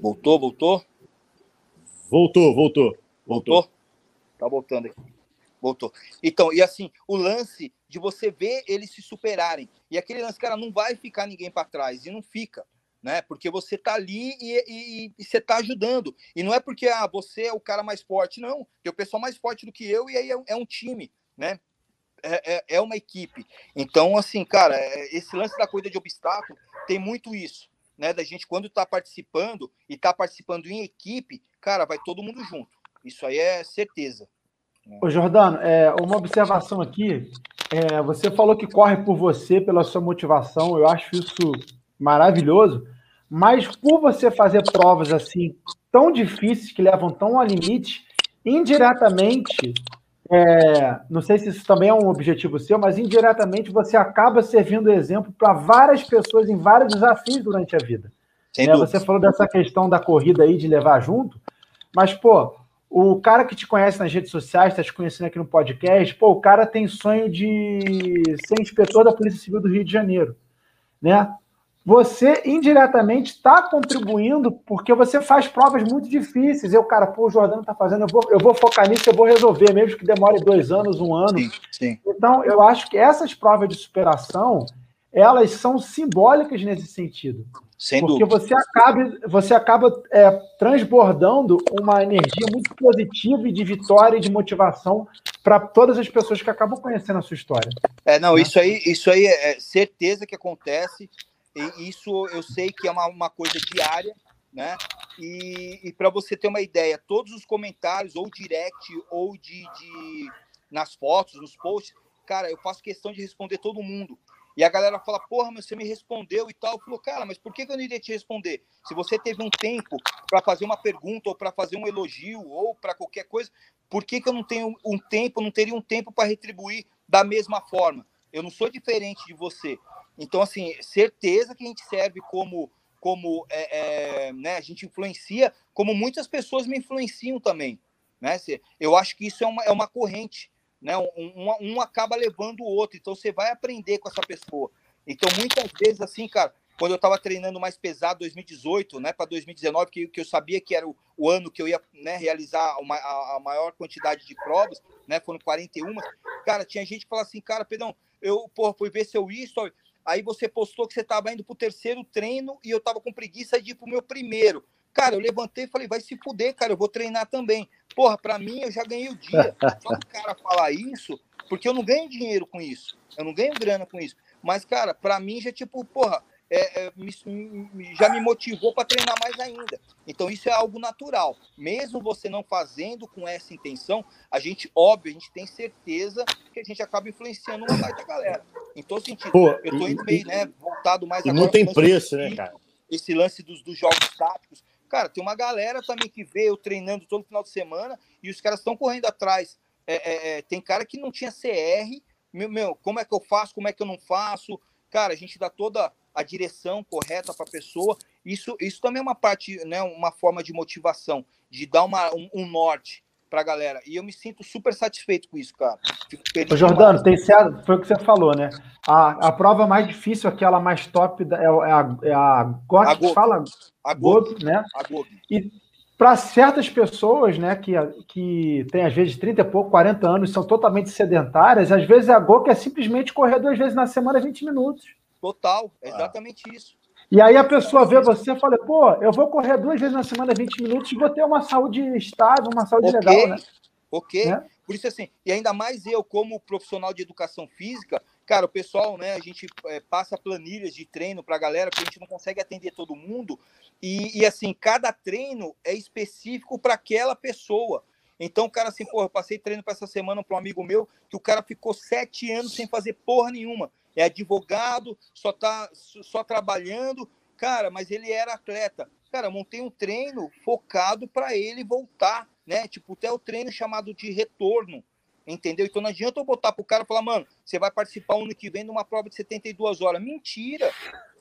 Voltou, voltou? Voltou, voltou. Voltou? Tá voltando aqui. Voltou. Então, e assim, o lance de você ver eles se superarem. E aquele lance, cara, não vai ficar ninguém para trás. E não fica né? Porque você tá ali e, e, e, você tá ajudando. E não é porque ah, você é o cara mais forte, não. Tem o pessoal mais forte do que eu e aí é, é um time, né? É, é, é, uma equipe. Então, assim, cara, é, esse lance da corrida de obstáculo tem muito isso, né? Da gente, quando tá participando e tá participando em equipe, cara, vai todo mundo junto. Isso aí é certeza. Ô, Jordano, é, uma observação aqui. É, você falou que corre por você, pela sua motivação. Eu acho isso maravilhoso, mas por você fazer provas assim tão difíceis que levam tão ao limite, indiretamente, é, não sei se isso também é um objetivo seu, mas indiretamente você acaba servindo exemplo para várias pessoas em vários desafios durante a vida. É, você falou dessa questão da corrida aí de levar junto, mas pô, o cara que te conhece nas redes sociais, está te conhecendo aqui no podcast, pô, o cara tem sonho de ser inspetor da Polícia Civil do Rio de Janeiro, né? você indiretamente está contribuindo porque você faz provas muito difíceis. Eu, cara, pô, o Jordano está fazendo, eu vou, eu vou focar nisso, eu vou resolver, mesmo que demore dois anos, um ano. Sim, sim. Então, eu acho que essas provas de superação, elas são simbólicas nesse sentido. Sem porque dúvida. você acaba, você acaba é, transbordando uma energia muito positiva e de vitória e de motivação para todas as pessoas que acabam conhecendo a sua história. É, não, né? isso aí, isso aí é certeza que acontece. E isso eu sei que é uma, uma coisa diária, né? E, e para você ter uma ideia, todos os comentários, ou direct, ou de, de nas fotos, nos posts, cara, eu faço questão de responder todo mundo. E a galera fala, porra, mas você me respondeu e tal. Falou, cara, mas por que eu não iria te responder? Se você teve um tempo para fazer uma pergunta, ou para fazer um elogio, ou para qualquer coisa, por que, que eu não tenho um tempo, não teria um tempo para retribuir da mesma forma? Eu não sou diferente de você. Então, assim, certeza que a gente serve como, como é, é, né, a gente influencia, como muitas pessoas me influenciam também. Né? Eu acho que isso é uma, é uma corrente, né? Um, um, acaba levando o outro, então você vai aprender com essa pessoa. Então, muitas vezes, assim, cara, quando eu estava treinando mais pesado, 2018, né, para 2019, que, que eu sabia que era o, o ano que eu ia né, realizar uma, a, a, maior quantidade de provas, né, foram 41. Cara, tinha gente que falava assim, cara, Pedrão, eu porra, fui ver seu history, Aí você postou que você estava indo para o terceiro treino e eu estava com preguiça de ir para o meu primeiro. Cara, eu levantei e falei, vai se fuder, cara, eu vou treinar também. Porra, para mim eu já ganhei o dia. (laughs) Só o cara falar isso, porque eu não ganho dinheiro com isso. Eu não ganho grana com isso. Mas, cara, para mim já tipo, porra, é, é, me, já me motivou para treinar mais ainda. Então isso é algo natural. Mesmo você não fazendo com essa intenção, a gente, óbvio, a gente tem certeza que a gente acaba influenciando uma da galera. Em todo sentido. Pô, eu tô indo meio, né, voltado mais e Não tem preço, né, cara? Esse lance dos, dos jogos táticos. Cara, tem uma galera também que vê eu treinando todo final de semana e os caras estão correndo atrás. É, é, é, tem cara que não tinha CR. Meu, meu, como é que eu faço? Como é que eu não faço? Cara, a gente dá toda a direção correta para a pessoa. Isso, isso também é uma parte, né, uma forma de motivação, de dar uma, um, um norte para a galera. E eu me sinto super satisfeito com isso, cara. Ô, Jordano, tem certo, foi o que você falou, né? A, a prova mais difícil, aquela mais top, é, é a, é a GOT, a fala? A GOG, né? A. E para certas pessoas, né, que, que tem às vezes 30 e pouco, 40 anos, são totalmente sedentárias, às vezes a GOG é simplesmente correr duas vezes na semana 20 minutos. Total, é exatamente ah. isso. E aí a pessoa vê você e fala, pô, eu vou correr duas vezes na semana 20 minutos e vou ter uma saúde estável, uma saúde okay. legal, né? Ok. Né? Por isso, assim, e ainda mais eu, como profissional de educação física, cara, o pessoal, né, a gente é, passa planilhas de treino para a galera, porque a gente não consegue atender todo mundo, e, e assim, cada treino é específico para aquela pessoa. Então o cara assim, porra, eu passei treino para essa semana para um amigo meu que o cara ficou sete anos sem fazer porra nenhuma. É advogado, só tá só trabalhando, cara, mas ele era atleta. Cara, montei um treino focado para ele voltar, né? Tipo, até o treino chamado de retorno, entendeu? Então não adianta eu botar pro cara e falar, mano, você vai participar ano que vem de uma prova de 72 horas. Mentira,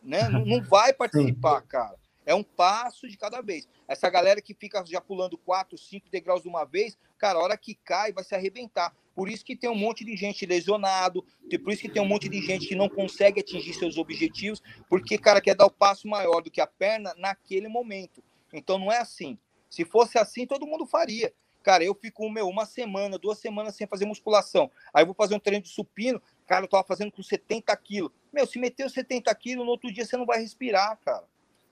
né? Não, não vai participar, (laughs) cara. É um passo de cada vez. Essa galera que fica já pulando quatro, cinco degraus de uma vez, cara, a hora que cai vai se arrebentar. Por isso que tem um monte de gente lesionado, por isso que tem um monte de gente que não consegue atingir seus objetivos, porque, cara, quer dar o passo maior do que a perna naquele momento. Então não é assim. Se fosse assim, todo mundo faria. Cara, eu fico, meu, uma semana, duas semanas sem fazer musculação. Aí vou fazer um treino de supino, cara, eu tava fazendo com 70 quilos. Meu, se meteu 70 quilos, no outro dia você não vai respirar, cara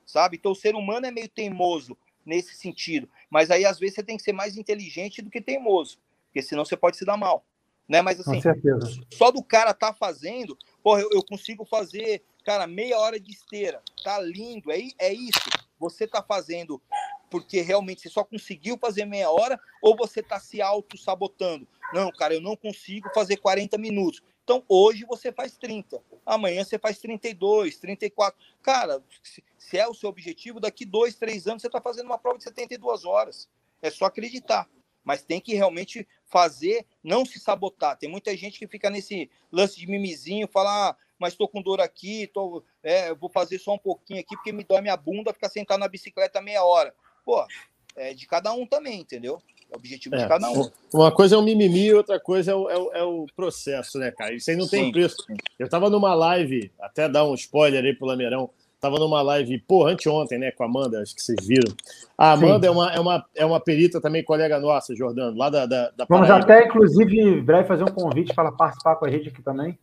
sabe? Então o ser humano é meio teimoso nesse sentido, mas aí às vezes você tem que ser mais inteligente do que teimoso, porque senão você pode se dar mal, né? Mas assim, só do cara tá fazendo, porra, eu, eu, consigo fazer, cara, meia hora de esteira, tá lindo, é, é isso. Você tá fazendo porque realmente você só conseguiu fazer meia hora ou você tá se auto sabotando? Não, cara, eu não consigo fazer 40 minutos. Então, hoje você faz 30, amanhã você faz 32, 34. Cara, se é o seu objetivo, daqui dois, três anos você está fazendo uma prova de 72 horas. É só acreditar. Mas tem que realmente fazer, não se sabotar. Tem muita gente que fica nesse lance de mimizinho, falar, ah, mas estou com dor aqui, tô, é, vou fazer só um pouquinho aqui, porque me dói minha bunda ficar sentado na bicicleta meia hora. Pô, é de cada um também, entendeu? É o objetivo é, de cada um. Uma coisa é o mimimi, outra coisa é o, é o, é o processo, né, cara? Isso aí não tem Sim. preço. Eu estava numa live, até dar um spoiler aí pro Lameirão, Tava numa live, pô, anteontem, né, com a Amanda, acho que vocês viram. A Amanda é uma, é, uma, é uma perita também, colega nossa, Jordano, lá da. da, da Vamos até, inclusive, breve fazer um convite para ela participar com a gente aqui também.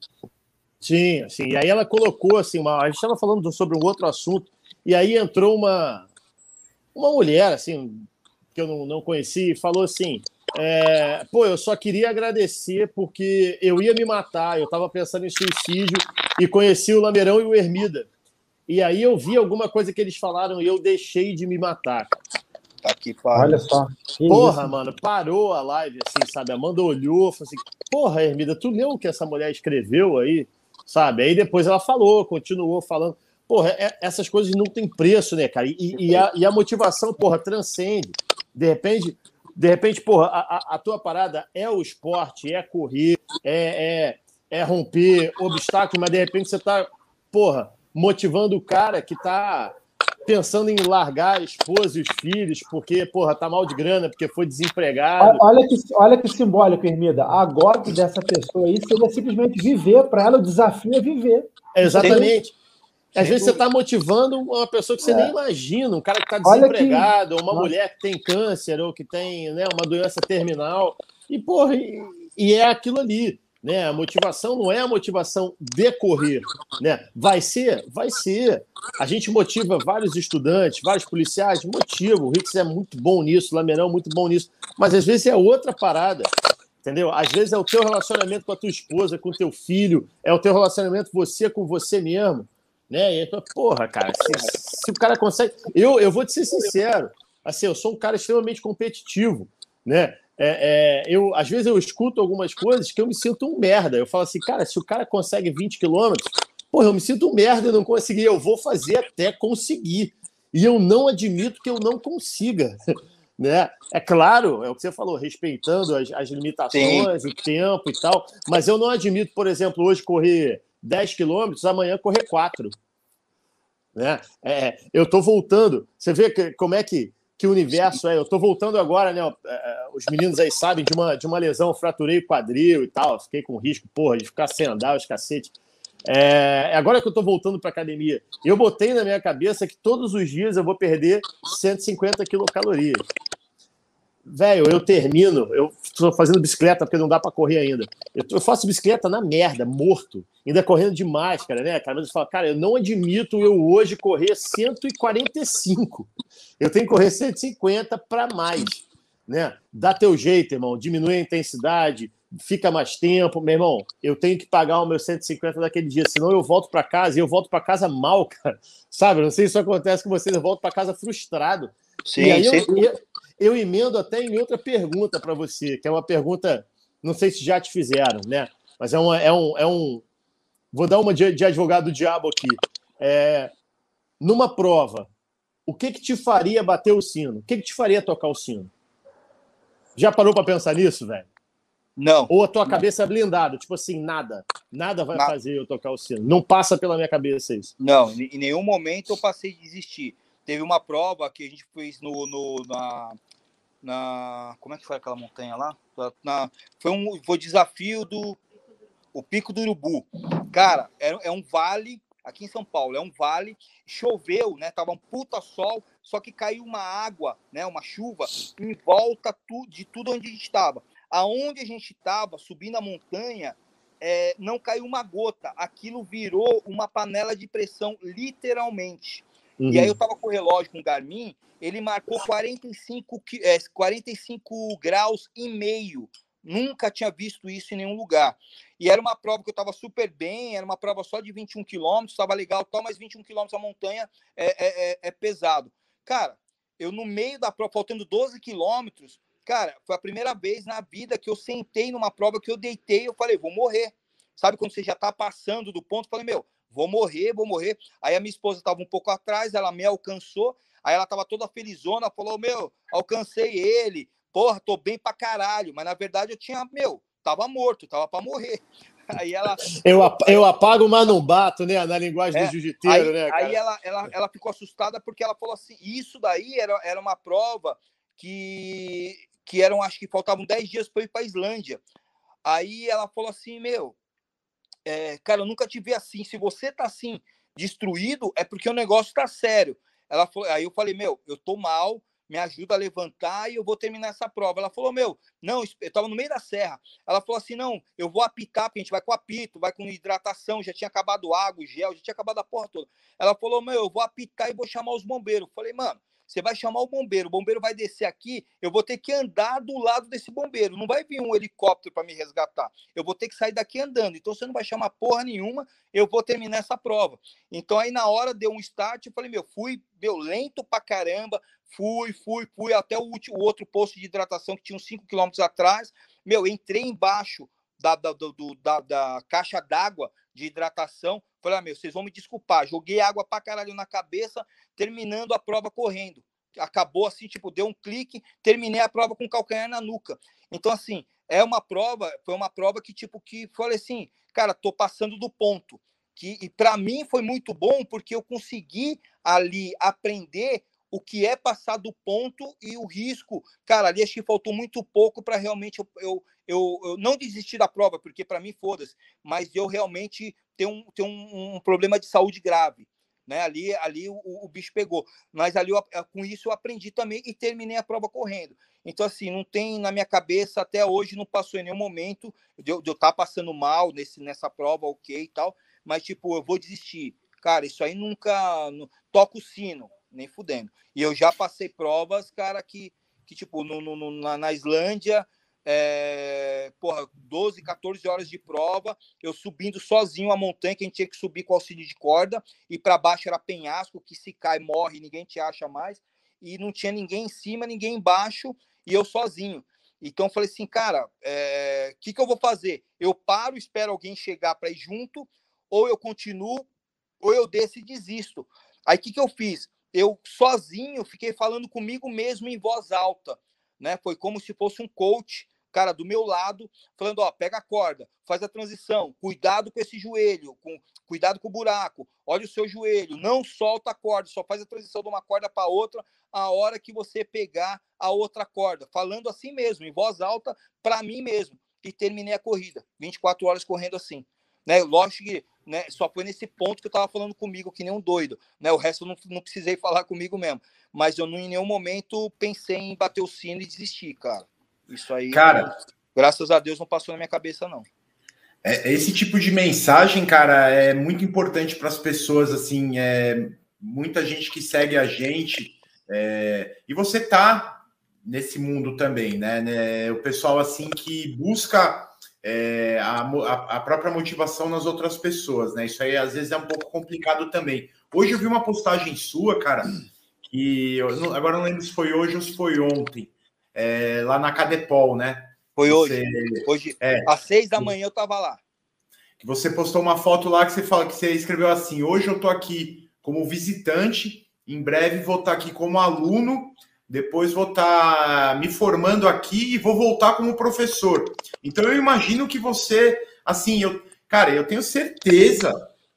Sim, sim. E aí ela colocou assim, uma, a gente estava falando sobre um outro assunto, e aí entrou uma, uma mulher, assim, que eu não, não conheci, e falou assim: é, pô, eu só queria agradecer porque eu ia me matar, eu estava pensando em suicídio e conheci o Lameirão e o Hermida. E aí eu vi alguma coisa que eles falaram e eu deixei de me matar. Tá aqui, Olha só. Porra, isso. mano, parou a live assim, sabe? A Amanda olhou, falou assim: Porra, Hermida, tu leu o que essa mulher escreveu aí? Sabe? Aí depois ela falou, continuou falando. Porra, é, essas coisas não têm preço, né, cara? E, e, a, e a motivação, porra, transcende. De repente, de repente, porra, a, a, tua parada é o esporte, é correr, é, é, é romper obstáculos, mas de repente você tá, porra, motivando o cara que está pensando em largar a esposa e os filhos porque, porra, tá mal de grana, porque foi desempregado. Olha que, olha que simbólico, Hermida. Agora que dessa pessoa aí seria simplesmente viver, para ela o desafio é viver. exatamente. Às vezes você está motivando uma pessoa que você é. nem imagina, um cara que está desempregado, que... uma Nossa. mulher que tem câncer ou que tem né, uma doença terminal. E, porra, e, e é aquilo ali. Né? A motivação não é a motivação de correr. Né? Vai ser? Vai ser. A gente motiva vários estudantes, vários policiais, motiva. O Rix é muito bom nisso, o Lameirão é muito bom nisso. Mas às vezes é outra parada. Entendeu? Às vezes é o teu relacionamento com a tua esposa, com o teu filho, é o teu relacionamento você com você mesmo. Né? E porra, cara, se, se o cara consegue. Eu, eu vou te ser sincero, assim, eu sou um cara extremamente competitivo. Né? É, é, eu, às vezes eu escuto algumas coisas que eu me sinto um merda. Eu falo assim, cara, se o cara consegue 20 quilômetros, porra, eu me sinto um merda e não consegui. Eu vou fazer até conseguir. E eu não admito que eu não consiga. (laughs) Né? É claro, é o que você falou, respeitando as, as limitações, Sim. o tempo e tal, mas eu não admito, por exemplo, hoje correr 10 quilômetros, amanhã correr 4. Né? É, eu estou voltando. Você vê que, como é que que universo é. Eu tô voltando agora, né? É, é, os meninos aí sabem de uma, de uma lesão, fraturei o quadril e tal. Fiquei com risco, porra, de ficar sem andar, os cacete. É, é agora que eu tô voltando para academia. Eu botei na minha cabeça que todos os dias eu vou perder 150 quilocalorias. Velho, eu termino, eu estou fazendo bicicleta porque não dá para correr ainda. Eu, eu, faço bicicleta na merda, morto, ainda correndo de máscara, né? Cara, mas eu falo, cara, eu não admito eu hoje correr 145. Eu tenho que correr 150 para mais, né? Dá teu jeito, irmão, diminui a intensidade, fica mais tempo, meu irmão. Eu tenho que pagar o meu 150 daquele dia, senão eu volto para casa e eu volto para casa mal, (laughs) cara. Sabe? Não sei se isso acontece com vocês, eu volto para casa frustrado Sim, e aí eu, eu, eu emendo até em outra pergunta para você, que é uma pergunta, não sei se já te fizeram, né? Mas é, uma, é, um, é um. Vou dar uma de, de advogado do diabo aqui. É, numa prova, o que, que te faria bater o sino? O que, que te faria tocar o sino? Já parou para pensar nisso, velho? Não. Ou a tua cabeça é blindada, tipo assim, nada. Nada vai nada. fazer eu tocar o sino. Não passa pela minha cabeça isso. Não, em nenhum momento eu passei de desistir. Teve uma prova que a gente fez no, no na, na. Como é que foi aquela montanha lá? Na, foi um foi desafio do o Pico do Urubu. Cara, é, é um vale aqui em São Paulo, é um vale, choveu, né? Tava um puta sol, só que caiu uma água, né? Uma chuva em volta de tudo onde a gente estava. Aonde a gente estava, subindo a montanha, é, não caiu uma gota. Aquilo virou uma panela de pressão, literalmente. Uhum. E aí eu tava com o relógio com o Garmin, ele marcou 45, é, 45 graus e meio Nunca tinha visto isso em nenhum lugar. E era uma prova que eu estava super bem, era uma prova só de 21 quilômetros, estava legal, tal, mas 21 quilômetros a montanha é, é, é, é, pesado. Cara, eu no meio da prova, faltando 12 quilômetros, cara, foi a primeira vez na vida que eu sentei numa prova que eu deitei, eu falei, vou morrer. Sabe quando você já está passando do ponto? Eu falei, meu, vou morrer, vou morrer. Aí a minha esposa estava um pouco atrás, ela me alcançou, aí ela estava toda felizona, falou, meu, alcancei ele, porra, tô bem pra caralho, mas na verdade eu tinha, meu, tava morto, tava pra morrer. (laughs) Aí ela. Eu, eu apago, mas não bato, né? Na linguagem é, do jiu-jiteiro, né? Cara? Aí ela, ela, ela ficou assustada porque ela falou assim: isso daí era, era uma prova que, que eram, acho que faltavam 10 dias para ir para Islândia. Aí ela falou assim: meu, é, cara, eu nunca te vi assim. Se você tá assim, destruído, é porque o negócio tá sério. Ela falou, aí eu falei, meu, eu tô mal, me ajuda a levantar e eu vou terminar essa prova. Ela falou, meu, não, eu estava no meio da serra. Ela falou assim, não, eu vou apitar, porque a gente vai com apito, vai com hidratação, já tinha acabado água, gel, já tinha acabado a porra toda. Ela falou, meu, eu vou apitar e vou chamar os bombeiros. Eu falei, mano, você vai chamar o bombeiro, o bombeiro vai descer aqui, eu vou ter que andar do lado desse bombeiro. Não vai vir um helicóptero para me resgatar. Eu vou ter que sair daqui andando. Então você não vai chamar porra nenhuma, eu vou terminar essa prova. Então aí na hora deu um start, eu falei, meu, fui, meu, lento pra caramba, fui, fui, fui até o, último, o outro posto de hidratação que tinha uns 5 quilômetros atrás. Meu, entrei embaixo da, da, do, da, da caixa d'água de hidratação. Falei, ah, meu, vocês vão me desculpar. Joguei água pra caralho na cabeça, terminando a prova correndo. Acabou assim, tipo, deu um clique, terminei a prova com calcanhar na nuca. Então, assim, é uma prova, foi uma prova que, tipo, que falei assim, cara, tô passando do ponto. Que, e para mim foi muito bom porque eu consegui ali aprender o que é passar do ponto e o risco. Cara, ali acho que faltou muito pouco para realmente eu, eu, eu, eu, não desistir da prova, porque para mim, foda-se, mas eu realmente ter um, um, um problema de saúde grave. Né? Ali, ali o, o bicho pegou. Mas ali eu, com isso eu aprendi também e terminei a prova correndo. Então, assim, não tem na minha cabeça até hoje, não passou em nenhum momento de eu estar tá passando mal nesse, nessa prova, ok e tal. Mas, tipo, eu vou desistir. Cara, isso aí nunca. Toca o sino nem fudendo. E eu já passei provas, cara, que, que tipo, no, no, na, na Islândia, é, porra, 12, 14 horas de prova, eu subindo sozinho a montanha, que a gente tinha que subir com auxílio de corda, e para baixo era penhasco, que se cai, morre, ninguém te acha mais, e não tinha ninguém em cima, ninguém embaixo, e eu sozinho. Então eu falei assim, cara, o é, que, que eu vou fazer? Eu paro, espero alguém chegar para ir junto, ou eu continuo, ou eu desço e desisto. Aí o que, que eu fiz? Eu sozinho fiquei falando comigo mesmo em voz alta, né? Foi como se fosse um coach, cara, do meu lado, falando, ó, pega a corda, faz a transição, cuidado com esse joelho, com cuidado com o buraco, olha o seu joelho, não solta a corda, só faz a transição de uma corda para outra a hora que você pegar a outra corda, falando assim mesmo, em voz alta para mim mesmo. E terminei a corrida, 24 horas correndo assim. Né? Lógico que né, só foi nesse ponto que eu estava falando comigo, que nem um doido. Né? O resto eu não, não precisei falar comigo mesmo. Mas eu não, em nenhum momento pensei em bater o sino e desistir, cara. Isso aí, cara, graças a Deus, não passou na minha cabeça, não. É, esse tipo de mensagem, cara, é muito importante para as pessoas. Assim, é muita gente que segue a gente. É, e você tá nesse mundo também, né? né o pessoal assim que busca é, a, a, própria motivação nas outras pessoas, né? Isso aí às vezes é um pouco complicado também. Hoje eu vi uma postagem sua, cara, que agora não lembro se foi hoje ou se foi ontem, é, lá na Cadepol, né? Foi hoje. Você, hoje, é, às seis da manhã eu tava lá. Que você postou uma foto lá que você fala que você escreveu assim: hoje eu tô aqui como visitante, em breve vou estar aqui como aluno, depois vou estar tá me formando aqui e vou voltar como professor. Então eu imagino que você, assim, eu, cara, eu tenho certeza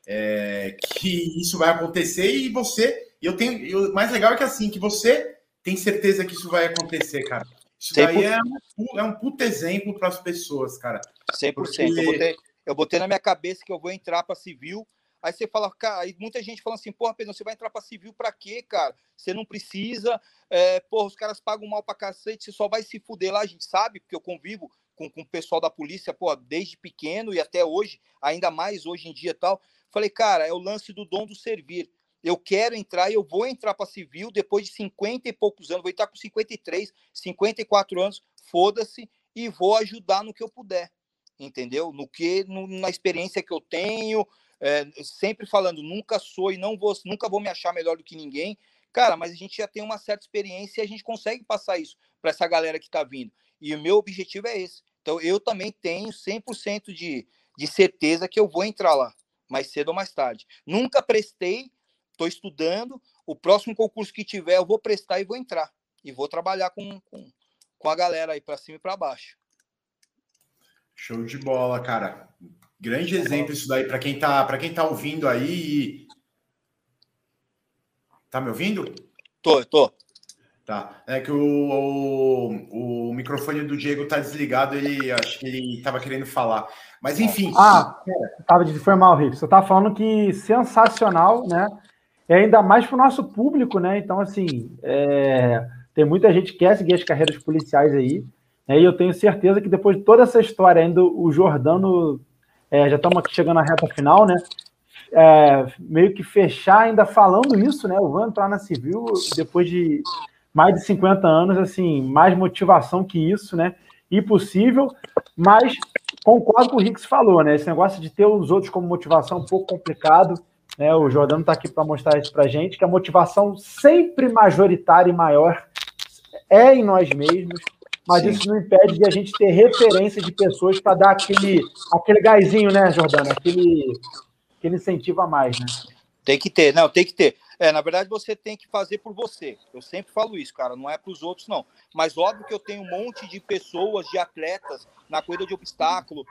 é, que isso vai acontecer e você eu tenho. Eu, mais legal é que assim, que você tem certeza que isso vai acontecer, cara. Isso daí é, um, é um puto exemplo para as pessoas, cara. 100%. Porque... Eu, botei, eu botei na minha cabeça que eu vou entrar para civil. Aí você fala, cara, aí muita gente fala assim, porra, Pedro, você vai entrar para civil para quê, cara? Você não precisa, é, porra, os caras pagam mal para cacete, você só vai se fuder lá, a gente sabe, porque eu convivo com, com o pessoal da polícia, porra, desde pequeno e até hoje, ainda mais hoje em dia tal. Falei, cara, é o lance do dom do servir eu quero entrar eu vou entrar para civil depois de 50 e poucos anos, vou estar com 53, 54 anos, foda-se, e vou ajudar no que eu puder, entendeu? No que, no, na experiência que eu tenho, é, sempre falando, nunca sou e não vou, nunca vou me achar melhor do que ninguém, cara, mas a gente já tem uma certa experiência e a gente consegue passar isso para essa galera que está vindo. E o meu objetivo é esse. Então, eu também tenho 100% de, de certeza que eu vou entrar lá, mais cedo ou mais tarde. Nunca prestei, estou estudando, o próximo concurso que tiver eu vou prestar e vou entrar. E vou trabalhar com, com, com a galera aí para cima e para baixo. Show de bola, cara. Grande exemplo isso daí para quem tá para quem tá ouvindo aí. Tá me ouvindo? Tô, tô. Tá. É que o, o, o microfone do Diego tá desligado, ele acho que ele tava querendo falar. Mas enfim. Ah, tava de foi mal, Rick. Você tava falando que sensacional, né? E ainda mais para o nosso público, né? Então, assim, é... tem muita gente que quer seguir as carreiras policiais aí. Né? E eu tenho certeza que depois de toda essa história, ainda o Jordano, é, já estamos chegando na reta final, né? É, meio que fechar ainda falando isso, né? Eu vou entrar na civil depois de mais de 50 anos, assim, mais motivação que isso, né? Impossível, mas concordo com o Rix falou, né? Esse negócio de ter os outros como motivação é um pouco complicado. Né, o Jordano está aqui para mostrar isso para gente, que a motivação sempre majoritária e maior é em nós mesmos, mas Sim. isso não impede de a gente ter referência de pessoas para dar aquele, aquele gásinho, né, Jordano? Aquele, aquele incentivo a mais, né? Tem que ter, não, tem que ter. É, na verdade, você tem que fazer por você. Eu sempre falo isso, cara, não é para os outros, não. Mas óbvio que eu tenho um monte de pessoas, de atletas, na corrida de obstáculo,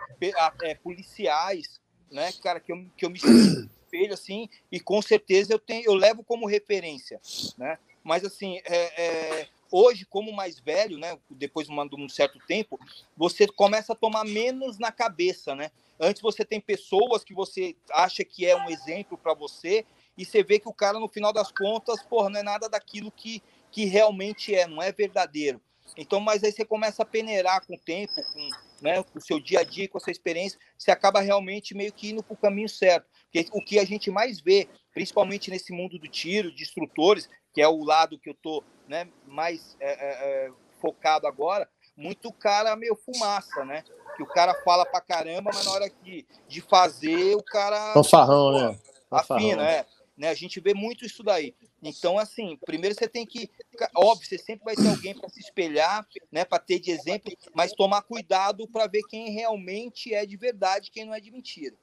é, policiais, né, cara, que eu, que eu me (clears throat) espelho, assim, e com certeza eu tenho, eu levo como referência, né? Mas assim, é, é, hoje, como mais velho, né? Depois de um certo tempo, você começa a tomar menos na cabeça, né? Antes você tem pessoas que você acha que é um exemplo para você, e você vê que o cara, no final das contas, porra, não é nada daquilo que, que realmente é, não é verdadeiro. Então, mas aí você começa a peneirar com o tempo, com, né, com o seu dia a dia, com a sua experiência, você acaba realmente meio que indo para o caminho certo. Porque o que a gente mais vê, principalmente nesse mundo do tiro, de instrutores, que é o lado que eu tô né, mais é, é, é focado agora, muito cara meio fumaça, né? Que o cara fala pra caramba, mas na hora de, de fazer, o cara. Fanfarrão, né? Afina, é. Né? A gente vê muito isso daí. Então, assim, primeiro você tem que. Óbvio, você sempre vai ter alguém para se espelhar, né? Para ter de exemplo, mas tomar cuidado para ver quem realmente é de verdade quem não é de mentira.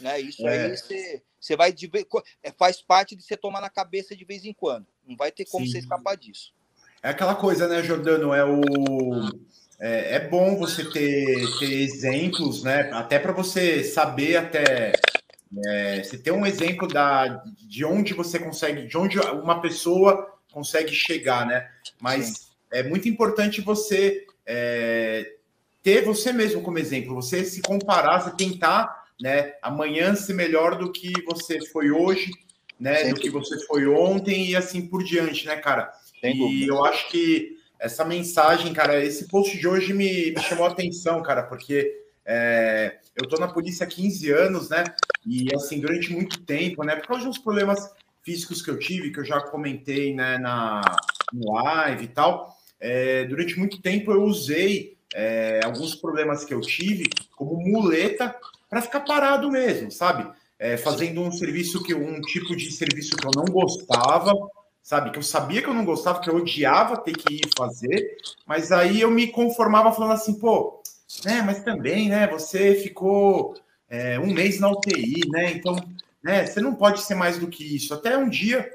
Né? Isso é. aí você, você vai. De, é, faz parte de você tomar na cabeça de vez em quando. Não vai ter como Sim. você escapar disso. É aquela coisa, né, Jordano? É o. É, é bom você ter, ter exemplos, né? Até para você saber até é, você ter um exemplo da, de onde você consegue, de onde uma pessoa consegue chegar, né? Mas Sim. é muito importante você é, ter você mesmo como exemplo, você se comparar, você tentar, né? Amanhã ser melhor do que você foi hoje, né? Do que você foi ontem e assim por diante, né, cara? e eu acho que essa mensagem, cara, esse post de hoje me, me chamou a atenção, cara, porque é, eu estou na polícia há 15 anos, né? E assim, durante muito tempo, né? Por causa de uns problemas físicos que eu tive, que eu já comentei né, na no live e tal, é, durante muito tempo eu usei é, alguns problemas que eu tive como muleta para ficar parado mesmo, sabe? É, fazendo um serviço que um tipo de serviço que eu não gostava, sabe? Que eu sabia que eu não gostava, que eu odiava ter que ir fazer, mas aí eu me conformava falando assim, pô, né, mas também, né, você ficou é, um mês na UTI, né, então, né, você não pode ser mais do que isso. Até um dia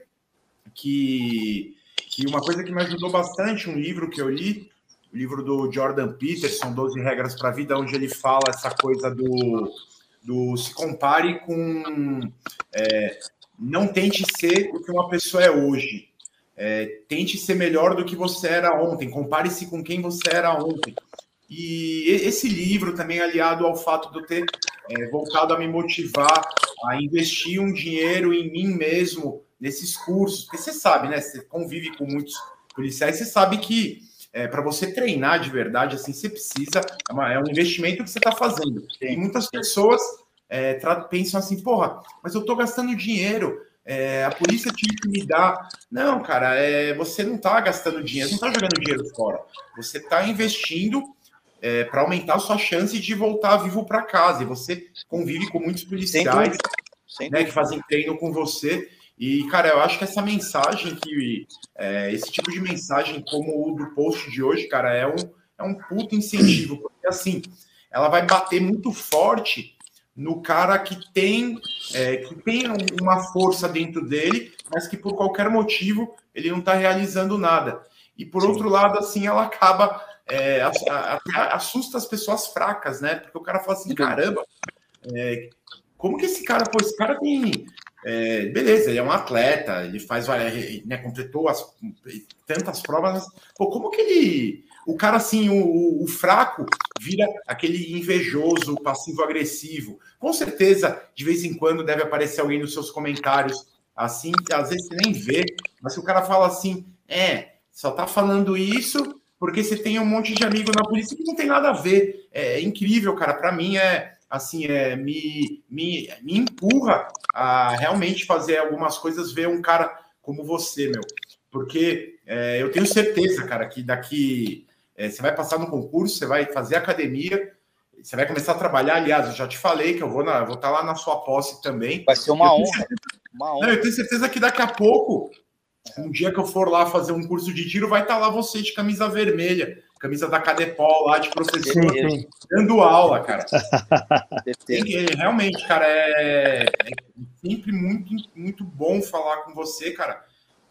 que, que uma coisa que me ajudou bastante, um livro que eu li, o livro do Jordan Peterson, 12 Regras para a Vida, onde ele fala essa coisa do, do se compare com é, não tente ser o que uma pessoa é hoje. É, tente ser melhor do que você era ontem. Compare-se com quem você era ontem. E esse livro também aliado ao fato de eu ter é, voltado a me motivar a investir um dinheiro em mim mesmo nesses cursos. Porque você sabe, né? Você convive com muitos policiais, você sabe que é, para você treinar de verdade, assim, você precisa. É, uma, é um investimento que você está fazendo. E muitas pessoas é, pensam assim, porra, mas eu estou gastando dinheiro, é, a polícia tinha que me dar. Não, cara, é, você não está gastando dinheiro, não está jogando dinheiro fora. Você está investindo é, para aumentar a sua chance de voltar vivo para casa. E você convive com muitos policiais né, que fazem treino com você. E, cara, eu acho que essa mensagem, que é, esse tipo de mensagem, como o do post de hoje, cara, é um, é um puto incentivo. Porque, assim, ela vai bater muito forte no cara que tem é, que tem uma força dentro dele, mas que por qualquer motivo ele não está realizando nada. E por Sim. outro lado, assim, ela acaba é, assusta as pessoas fracas, né? Porque o cara fala assim, caramba, é, como que esse cara, pô, esse cara tem é, beleza, ele é um atleta, ele faz, né, completou as, tantas provas, pô, como que ele o cara, assim, o, o, fraco vira aquele invejoso, passivo-agressivo. Com certeza, de vez em quando deve aparecer alguém nos seus comentários, assim, que às vezes você nem vê, mas se o cara fala assim, é, só tá falando isso porque você tem um monte de amigo na polícia que não tem nada a ver. É, é incrível, cara. Para mim é assim, é, me, me, me empurra a realmente fazer algumas coisas, ver um cara como você, meu. Porque é, eu tenho certeza, cara, que daqui é, você vai passar no concurso, você vai fazer academia, você vai começar a trabalhar. Aliás, eu já te falei que eu vou, na, vou estar lá na sua posse também. Vai ser uma honra. Certeza, uma honra. Não, eu tenho certeza que daqui a pouco, um dia que eu for lá fazer um curso de tiro, vai estar lá você de camisa vermelha, camisa da Cadepol lá de professor, sim, dando aula, cara. (laughs) que, realmente, cara, é, é sempre muito, muito bom falar com você, cara,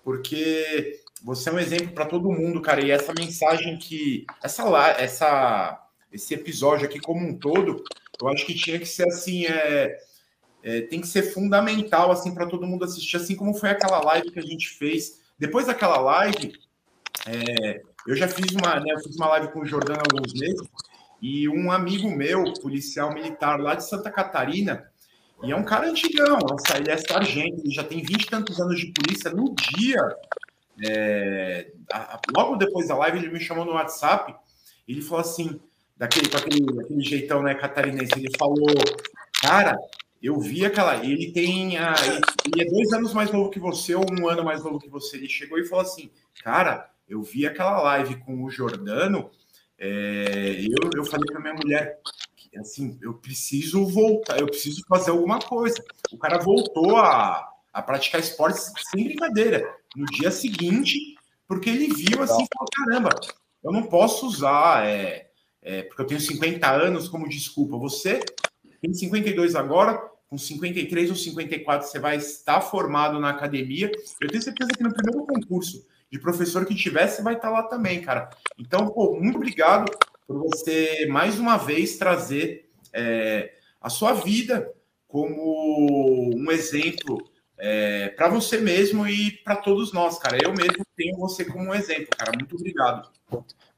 porque você é um exemplo para todo mundo, cara. E essa mensagem que. Essa, essa, esse episódio aqui como um todo, eu acho que tinha que ser assim. É, é tem que ser fundamental assim para todo mundo assistir, assim como foi aquela live que a gente fez. Depois daquela live, é, eu já fiz uma, né, fiz uma live com o Jordão há alguns meses, e um amigo meu, policial militar lá de Santa Catarina, e é um cara antigão, ele é sargento, ele já tem vinte e tantos anos de polícia. No dia é, logo depois da live, ele me chamou no WhatsApp. Ele falou assim, daquele, com aquele, aquele jeitão né, catarinense. Ele falou, cara, eu vi aquela. Ele tem. A, ele é dois anos mais novo que você, ou um ano mais novo que você. Ele chegou e falou assim, cara, eu vi aquela live com o Jordano. É, eu, eu falei para minha mulher, assim, eu preciso voltar, eu preciso fazer alguma coisa. O cara voltou a, a praticar esportes sem brincadeira no dia seguinte, porque ele viu assim falou: caramba, eu não posso usar, é, é, porque eu tenho 50 anos como desculpa. Você tem 52 agora, com 53 ou 54 você vai estar formado na academia. Eu tenho certeza que no primeiro concurso de professor que tiver, você vai estar lá também, cara. Então, pô, muito obrigado por você mais uma vez trazer é, a sua vida como um exemplo é, para você mesmo e para todos nós, cara. Eu mesmo tenho você como um exemplo, cara. Muito obrigado.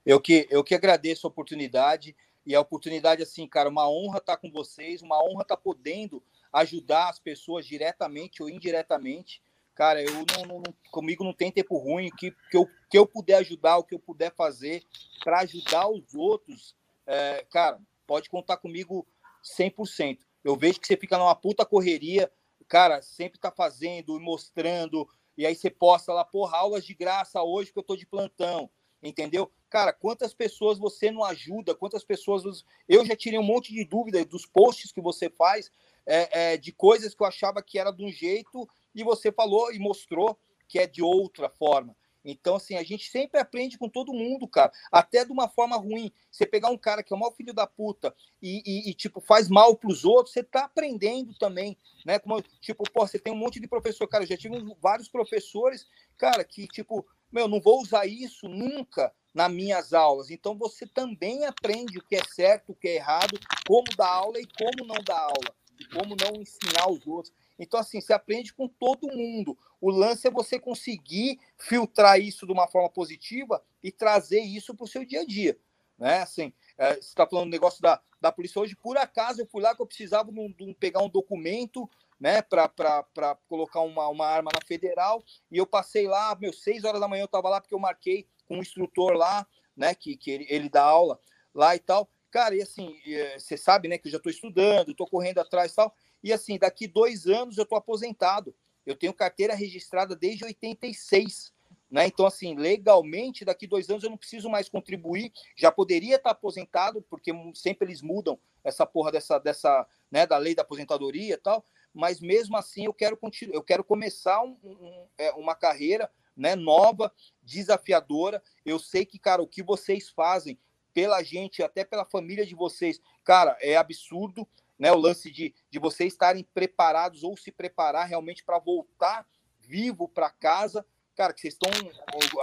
Eu que, eu que agradeço a oportunidade e a oportunidade, assim, cara, uma honra estar com vocês, uma honra estar podendo ajudar as pessoas diretamente ou indiretamente. Cara, eu não, não comigo não tem tempo ruim, que, que, eu, que eu puder ajudar, o que eu puder fazer para ajudar os outros, é, cara, pode contar comigo 100%. Eu vejo que você fica numa puta correria, cara, sempre tá fazendo e mostrando, e aí você posta lá, porra, aulas de graça hoje que eu tô de plantão, entendeu? Cara, quantas pessoas você não ajuda, quantas pessoas. Eu já tirei um monte de dúvidas dos posts que você faz, é, é, de coisas que eu achava que era de um jeito, e você falou e mostrou que é de outra forma. Então, assim, a gente sempre aprende com todo mundo, cara. Até de uma forma ruim. Você pegar um cara que é o maior filho da puta e, e, e tipo, faz mal pros outros, você tá aprendendo também, né? Como, tipo, pô, você tem um monte de professor, cara. Eu já tive vários professores, cara, que, tipo, meu, não vou usar isso nunca nas minhas aulas. Então, você também aprende o que é certo, o que é errado, como dar aula e como não dar aula. Como não ensinar os outros. Então, assim, você aprende com todo mundo. O lance é você conseguir filtrar isso de uma forma positiva e trazer isso para o seu dia a dia. Né? Assim, é, você está falando do negócio da, da polícia hoje, por acaso eu fui lá que eu precisava de, de pegar um documento né, para colocar uma, uma arma na federal, e eu passei lá, meu, seis horas da manhã eu estava lá porque eu marquei com um instrutor lá, né, que, que ele, ele dá aula lá e tal. Cara, e assim, é, você sabe, né, que eu já estou estudando, estou correndo atrás e tal. E assim, daqui dois anos eu estou aposentado. Eu tenho carteira registrada desde 86. Né? Então, assim, legalmente, daqui dois anos eu não preciso mais contribuir. Já poderia estar aposentado, porque sempre eles mudam essa porra dessa, dessa né, da lei da aposentadoria e tal. Mas mesmo assim eu quero continuar, eu quero começar um, um, é, uma carreira né, nova, desafiadora. Eu sei que, cara, o que vocês fazem pela gente, até pela família de vocês, cara, é absurdo né? O lance de, de vocês estarem preparados ou se preparar realmente para voltar vivo para casa, cara, que vocês estão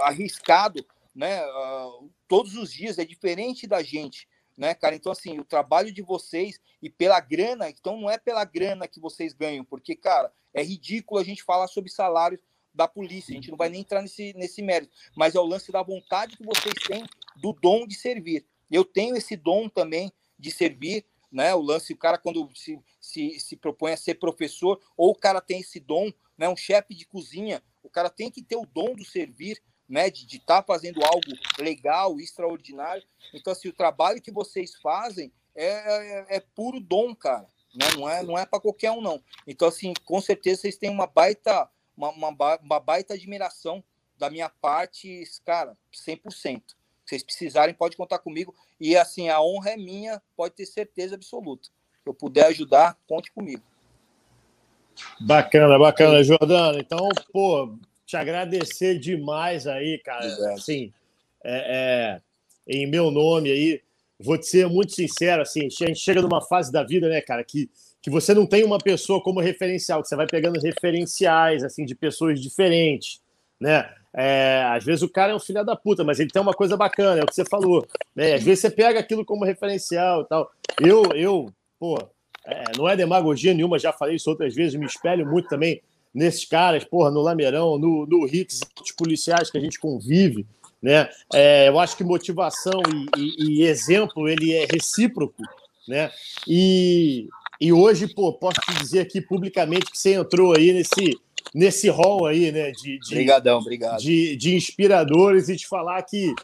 arriscado, né? Uh, todos os dias é diferente da gente, né, cara? Então assim, o trabalho de vocês e pela grana, então não é pela grana que vocês ganham, porque cara, é ridículo a gente falar sobre salários da polícia, a gente não vai nem entrar nesse, nesse mérito, mas é o lance da vontade que vocês têm do dom de servir. Eu tenho esse dom também de servir, né? O lance, o cara quando se, se, se propõe a ser professor, ou o cara tem esse dom, né? Um chefe de cozinha, o cara tem que ter o dom do servir, né? De estar tá fazendo algo legal, extraordinário. Então, assim, o trabalho que vocês fazem é, é, é puro dom, cara. Né? Não é, não é para qualquer um, não. Então, assim, com certeza vocês têm uma baita, uma, uma, uma baita admiração da minha parte, cara, 100% vocês precisarem, pode contar comigo. E assim, a honra é minha, pode ter certeza absoluta. Se eu puder ajudar, conte comigo. Bacana, bacana, Jordano. Então, pô, te agradecer demais aí, cara. Exato. Assim, é, é, em meu nome aí, vou te ser muito sincero, assim, a gente chega numa fase da vida, né, cara, que, que você não tem uma pessoa como referencial, que você vai pegando referenciais, assim, de pessoas diferentes, né? É, às vezes o cara é um filho da puta, mas ele tem uma coisa bacana, é o que você falou. Né? Às vezes você pega aquilo como referencial e tal. Eu, eu, pô, é, não é demagogia nenhuma, já falei isso outras vezes, me espelho muito também nesses caras, porra, no Lameirão, no, no Hicks, policiais que a gente convive, né? É, eu acho que motivação e, e, e, exemplo, ele é recíproco, né? E, e hoje, pô, posso te dizer aqui publicamente que você entrou aí nesse nesse rol aí, né? De, de, Obrigadão, obrigado. De, de inspiradores e te falar que,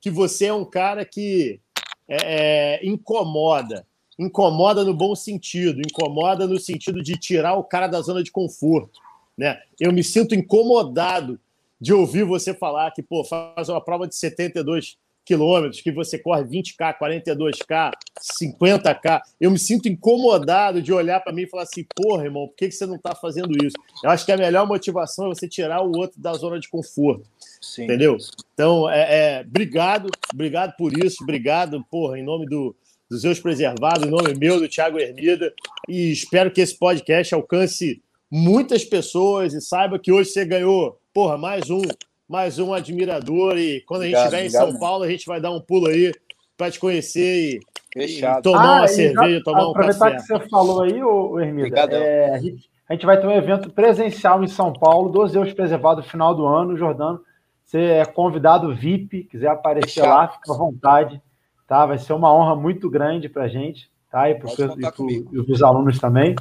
que você é um cara que é, é, incomoda. Incomoda no bom sentido, incomoda no sentido de tirar o cara da zona de conforto. Né? Eu me sinto incomodado de ouvir você falar que pô, faz uma prova de 72 quilômetros, que você corre 20K, 42K, 50K. Eu me sinto incomodado de olhar para mim e falar assim: porra, irmão, por que, que você não está fazendo isso? Eu acho que a melhor motivação é você tirar o outro da zona de conforto. Sim. Entendeu? Então, é, é, obrigado, obrigado por isso, obrigado, porra, em nome do, dos seus preservados, em nome meu, do Thiago Hermida, e espero que esse podcast alcance muitas pessoas e saiba que hoje você ganhou, porra, mais um mais um admirador. E quando obrigado, a gente estiver em São Paulo, a gente vai dar um pulo aí para te conhecer e, e tomar ah, uma cerveja, já, tomar um café. Aproveitar que você falou aí, ô, Hermida, é, a, gente, vai ter um evento presencial em São Paulo, 12 euros preservado no final do ano, Jordano. Você é convidado VIP, quiser aparecer Fechado. lá, fica à vontade. Tá? Vai ser uma honra muito grande para a gente, tá? E para os alunos também,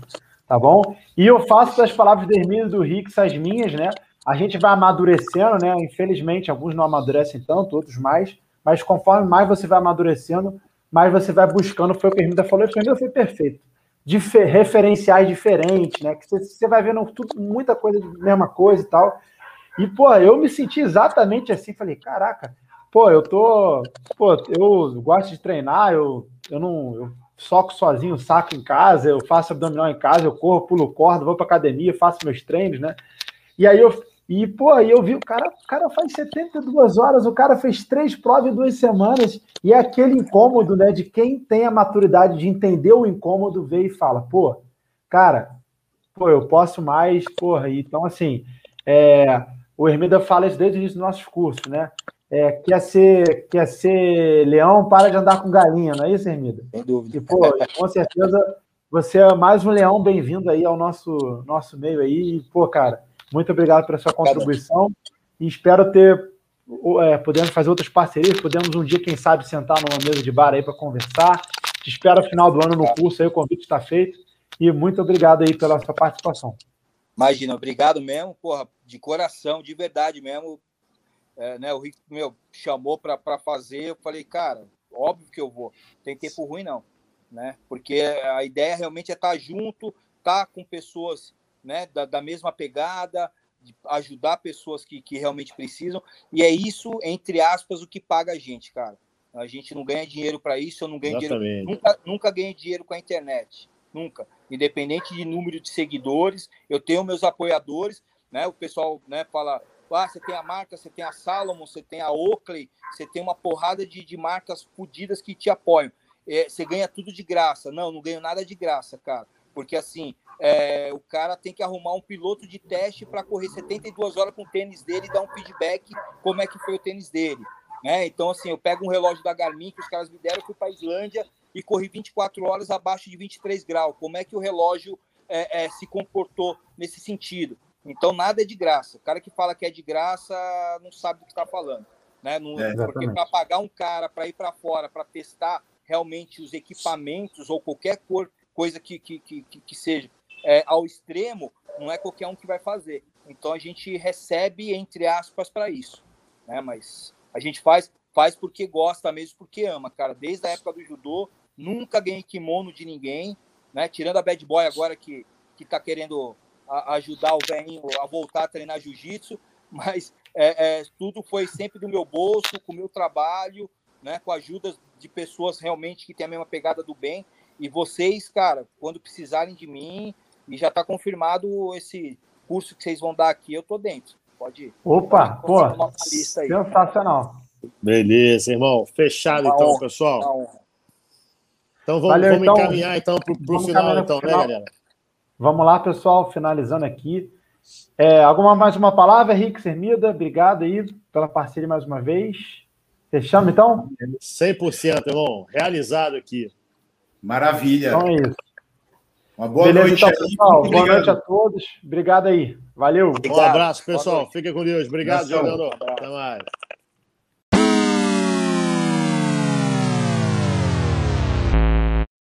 tá bom? E eu faço das palavras do Hermílio do Rix as minhas, né? A gente vai amadurecendo, né? Infelizmente, alguns não amadurecem tanto, outros mais, mas conforme mais você vai amadurecendo, mais você vai buscando, foi o que a Hermida falou, e o foi perfeito. Difer referenciais diferentes, né? Que você, vai vendo tudo, muita coisa, mesma coisa e tal. E, pô, eu me senti exatamente assim, falei, caraca, pô, eu tô. Pô, eu gosto de treinar, eu, eu não. Eu soco sozinho, saco em casa, eu faço abdominal em casa, eu corro, pulo corda, vou pra academia, faço meus treinos, né? E aí eu E, pô, aí eu vi o cara, o cara faz 72 horas, o cara fez três provas em duas semanas, e é aquele incômodo, né, de quem tem a maturidade de entender o incômodo, vê e fala, pô, cara, pô, eu posso mais, porra. Então, assim, é, o Hermida fala isso desde o início dos nossos cursos, né? É, quer, ser, quer ser leão, para de andar com galinha, não é isso, Hermida? Sem dúvida. E, pô, com certeza você é mais um leão, bem-vindo aí ao nosso, nosso meio aí. E, pô, cara, muito obrigado pela sua contribuição. E espero ter, é, podendo fazer outras parcerias, podemos um dia, quem sabe, sentar numa mesa de bar aí para conversar. Te espero no final do ano no curso aí, o convite está feito. E muito obrigado aí pela sua participação. Imagina, obrigado mesmo, porra, de coração, de verdade mesmo. É, né, o Rico meu, chamou para fazer, eu falei, cara, óbvio que eu vou. Tem tempo ruim, não. Né? Porque a ideia realmente é estar tá junto, estar tá com pessoas né, da, da mesma pegada, ajudar pessoas que, que realmente precisam. E é isso, entre aspas, o que paga a gente, cara. A gente não ganha dinheiro para isso, eu não ganho Exatamente. dinheiro. Nunca, nunca ganhei dinheiro com a internet. Nunca. Independente de número de seguidores, eu tenho meus apoiadores, né? O pessoal né, fala, ah, você tem a marca, você tem a Salomon, você tem a Oakley, você tem uma porrada de, de marcas fodidas que te apoiam. É, você ganha tudo de graça. Não, não ganho nada de graça, cara. Porque assim, é, o cara tem que arrumar um piloto de teste para correr 72 horas com o tênis dele e dar um feedback como é que foi o tênis dele. Né? Então, assim, eu pego um relógio da Garmin que os caras me deram, fui para a Islândia e corri 24 horas abaixo de 23 graus. Como é que o relógio é, é, se comportou nesse sentido? Então, nada é de graça. O cara que fala que é de graça não sabe do que está falando. Né? Não, é, porque para pagar um cara para ir para fora, para testar realmente os equipamentos ou qualquer cor, coisa que, que, que, que seja é, ao extremo, não é qualquer um que vai fazer. Então, a gente recebe, entre aspas, para isso. Né? Mas a gente faz, faz porque gosta mesmo, porque ama, cara. Desde a época do judô, nunca ganhei kimono de ninguém, né? Tirando a bad boy agora que, que tá querendo a, ajudar o velhinho a voltar a treinar jiu-jitsu, mas é, é, tudo foi sempre do meu bolso, com o meu trabalho, né? Com a ajuda de pessoas realmente que têm a mesma pegada do bem. E vocês, cara, quando precisarem de mim, e já está confirmado esse curso que vocês vão dar aqui, eu tô dentro. Pode ir. Opa, pô, sensacional. Beleza, irmão. Fechado, então, pessoal. Então vamos, Valeu, vamos então, encaminhar então para o final, então, né, final. né, galera? Vamos lá, pessoal, finalizando aqui. É, alguma mais uma palavra, Henrique Sermida? Obrigado aí pela parceria mais uma vez. Fechamos, então? 100%, irmão. Realizado aqui. Maravilha. Então é isso. Uma boa Beleza, noite então, pessoal. Boa noite a todos. Obrigado aí. Valeu. Um abraço, pessoal. Fica com Deus. Obrigado, jogador. Até mais.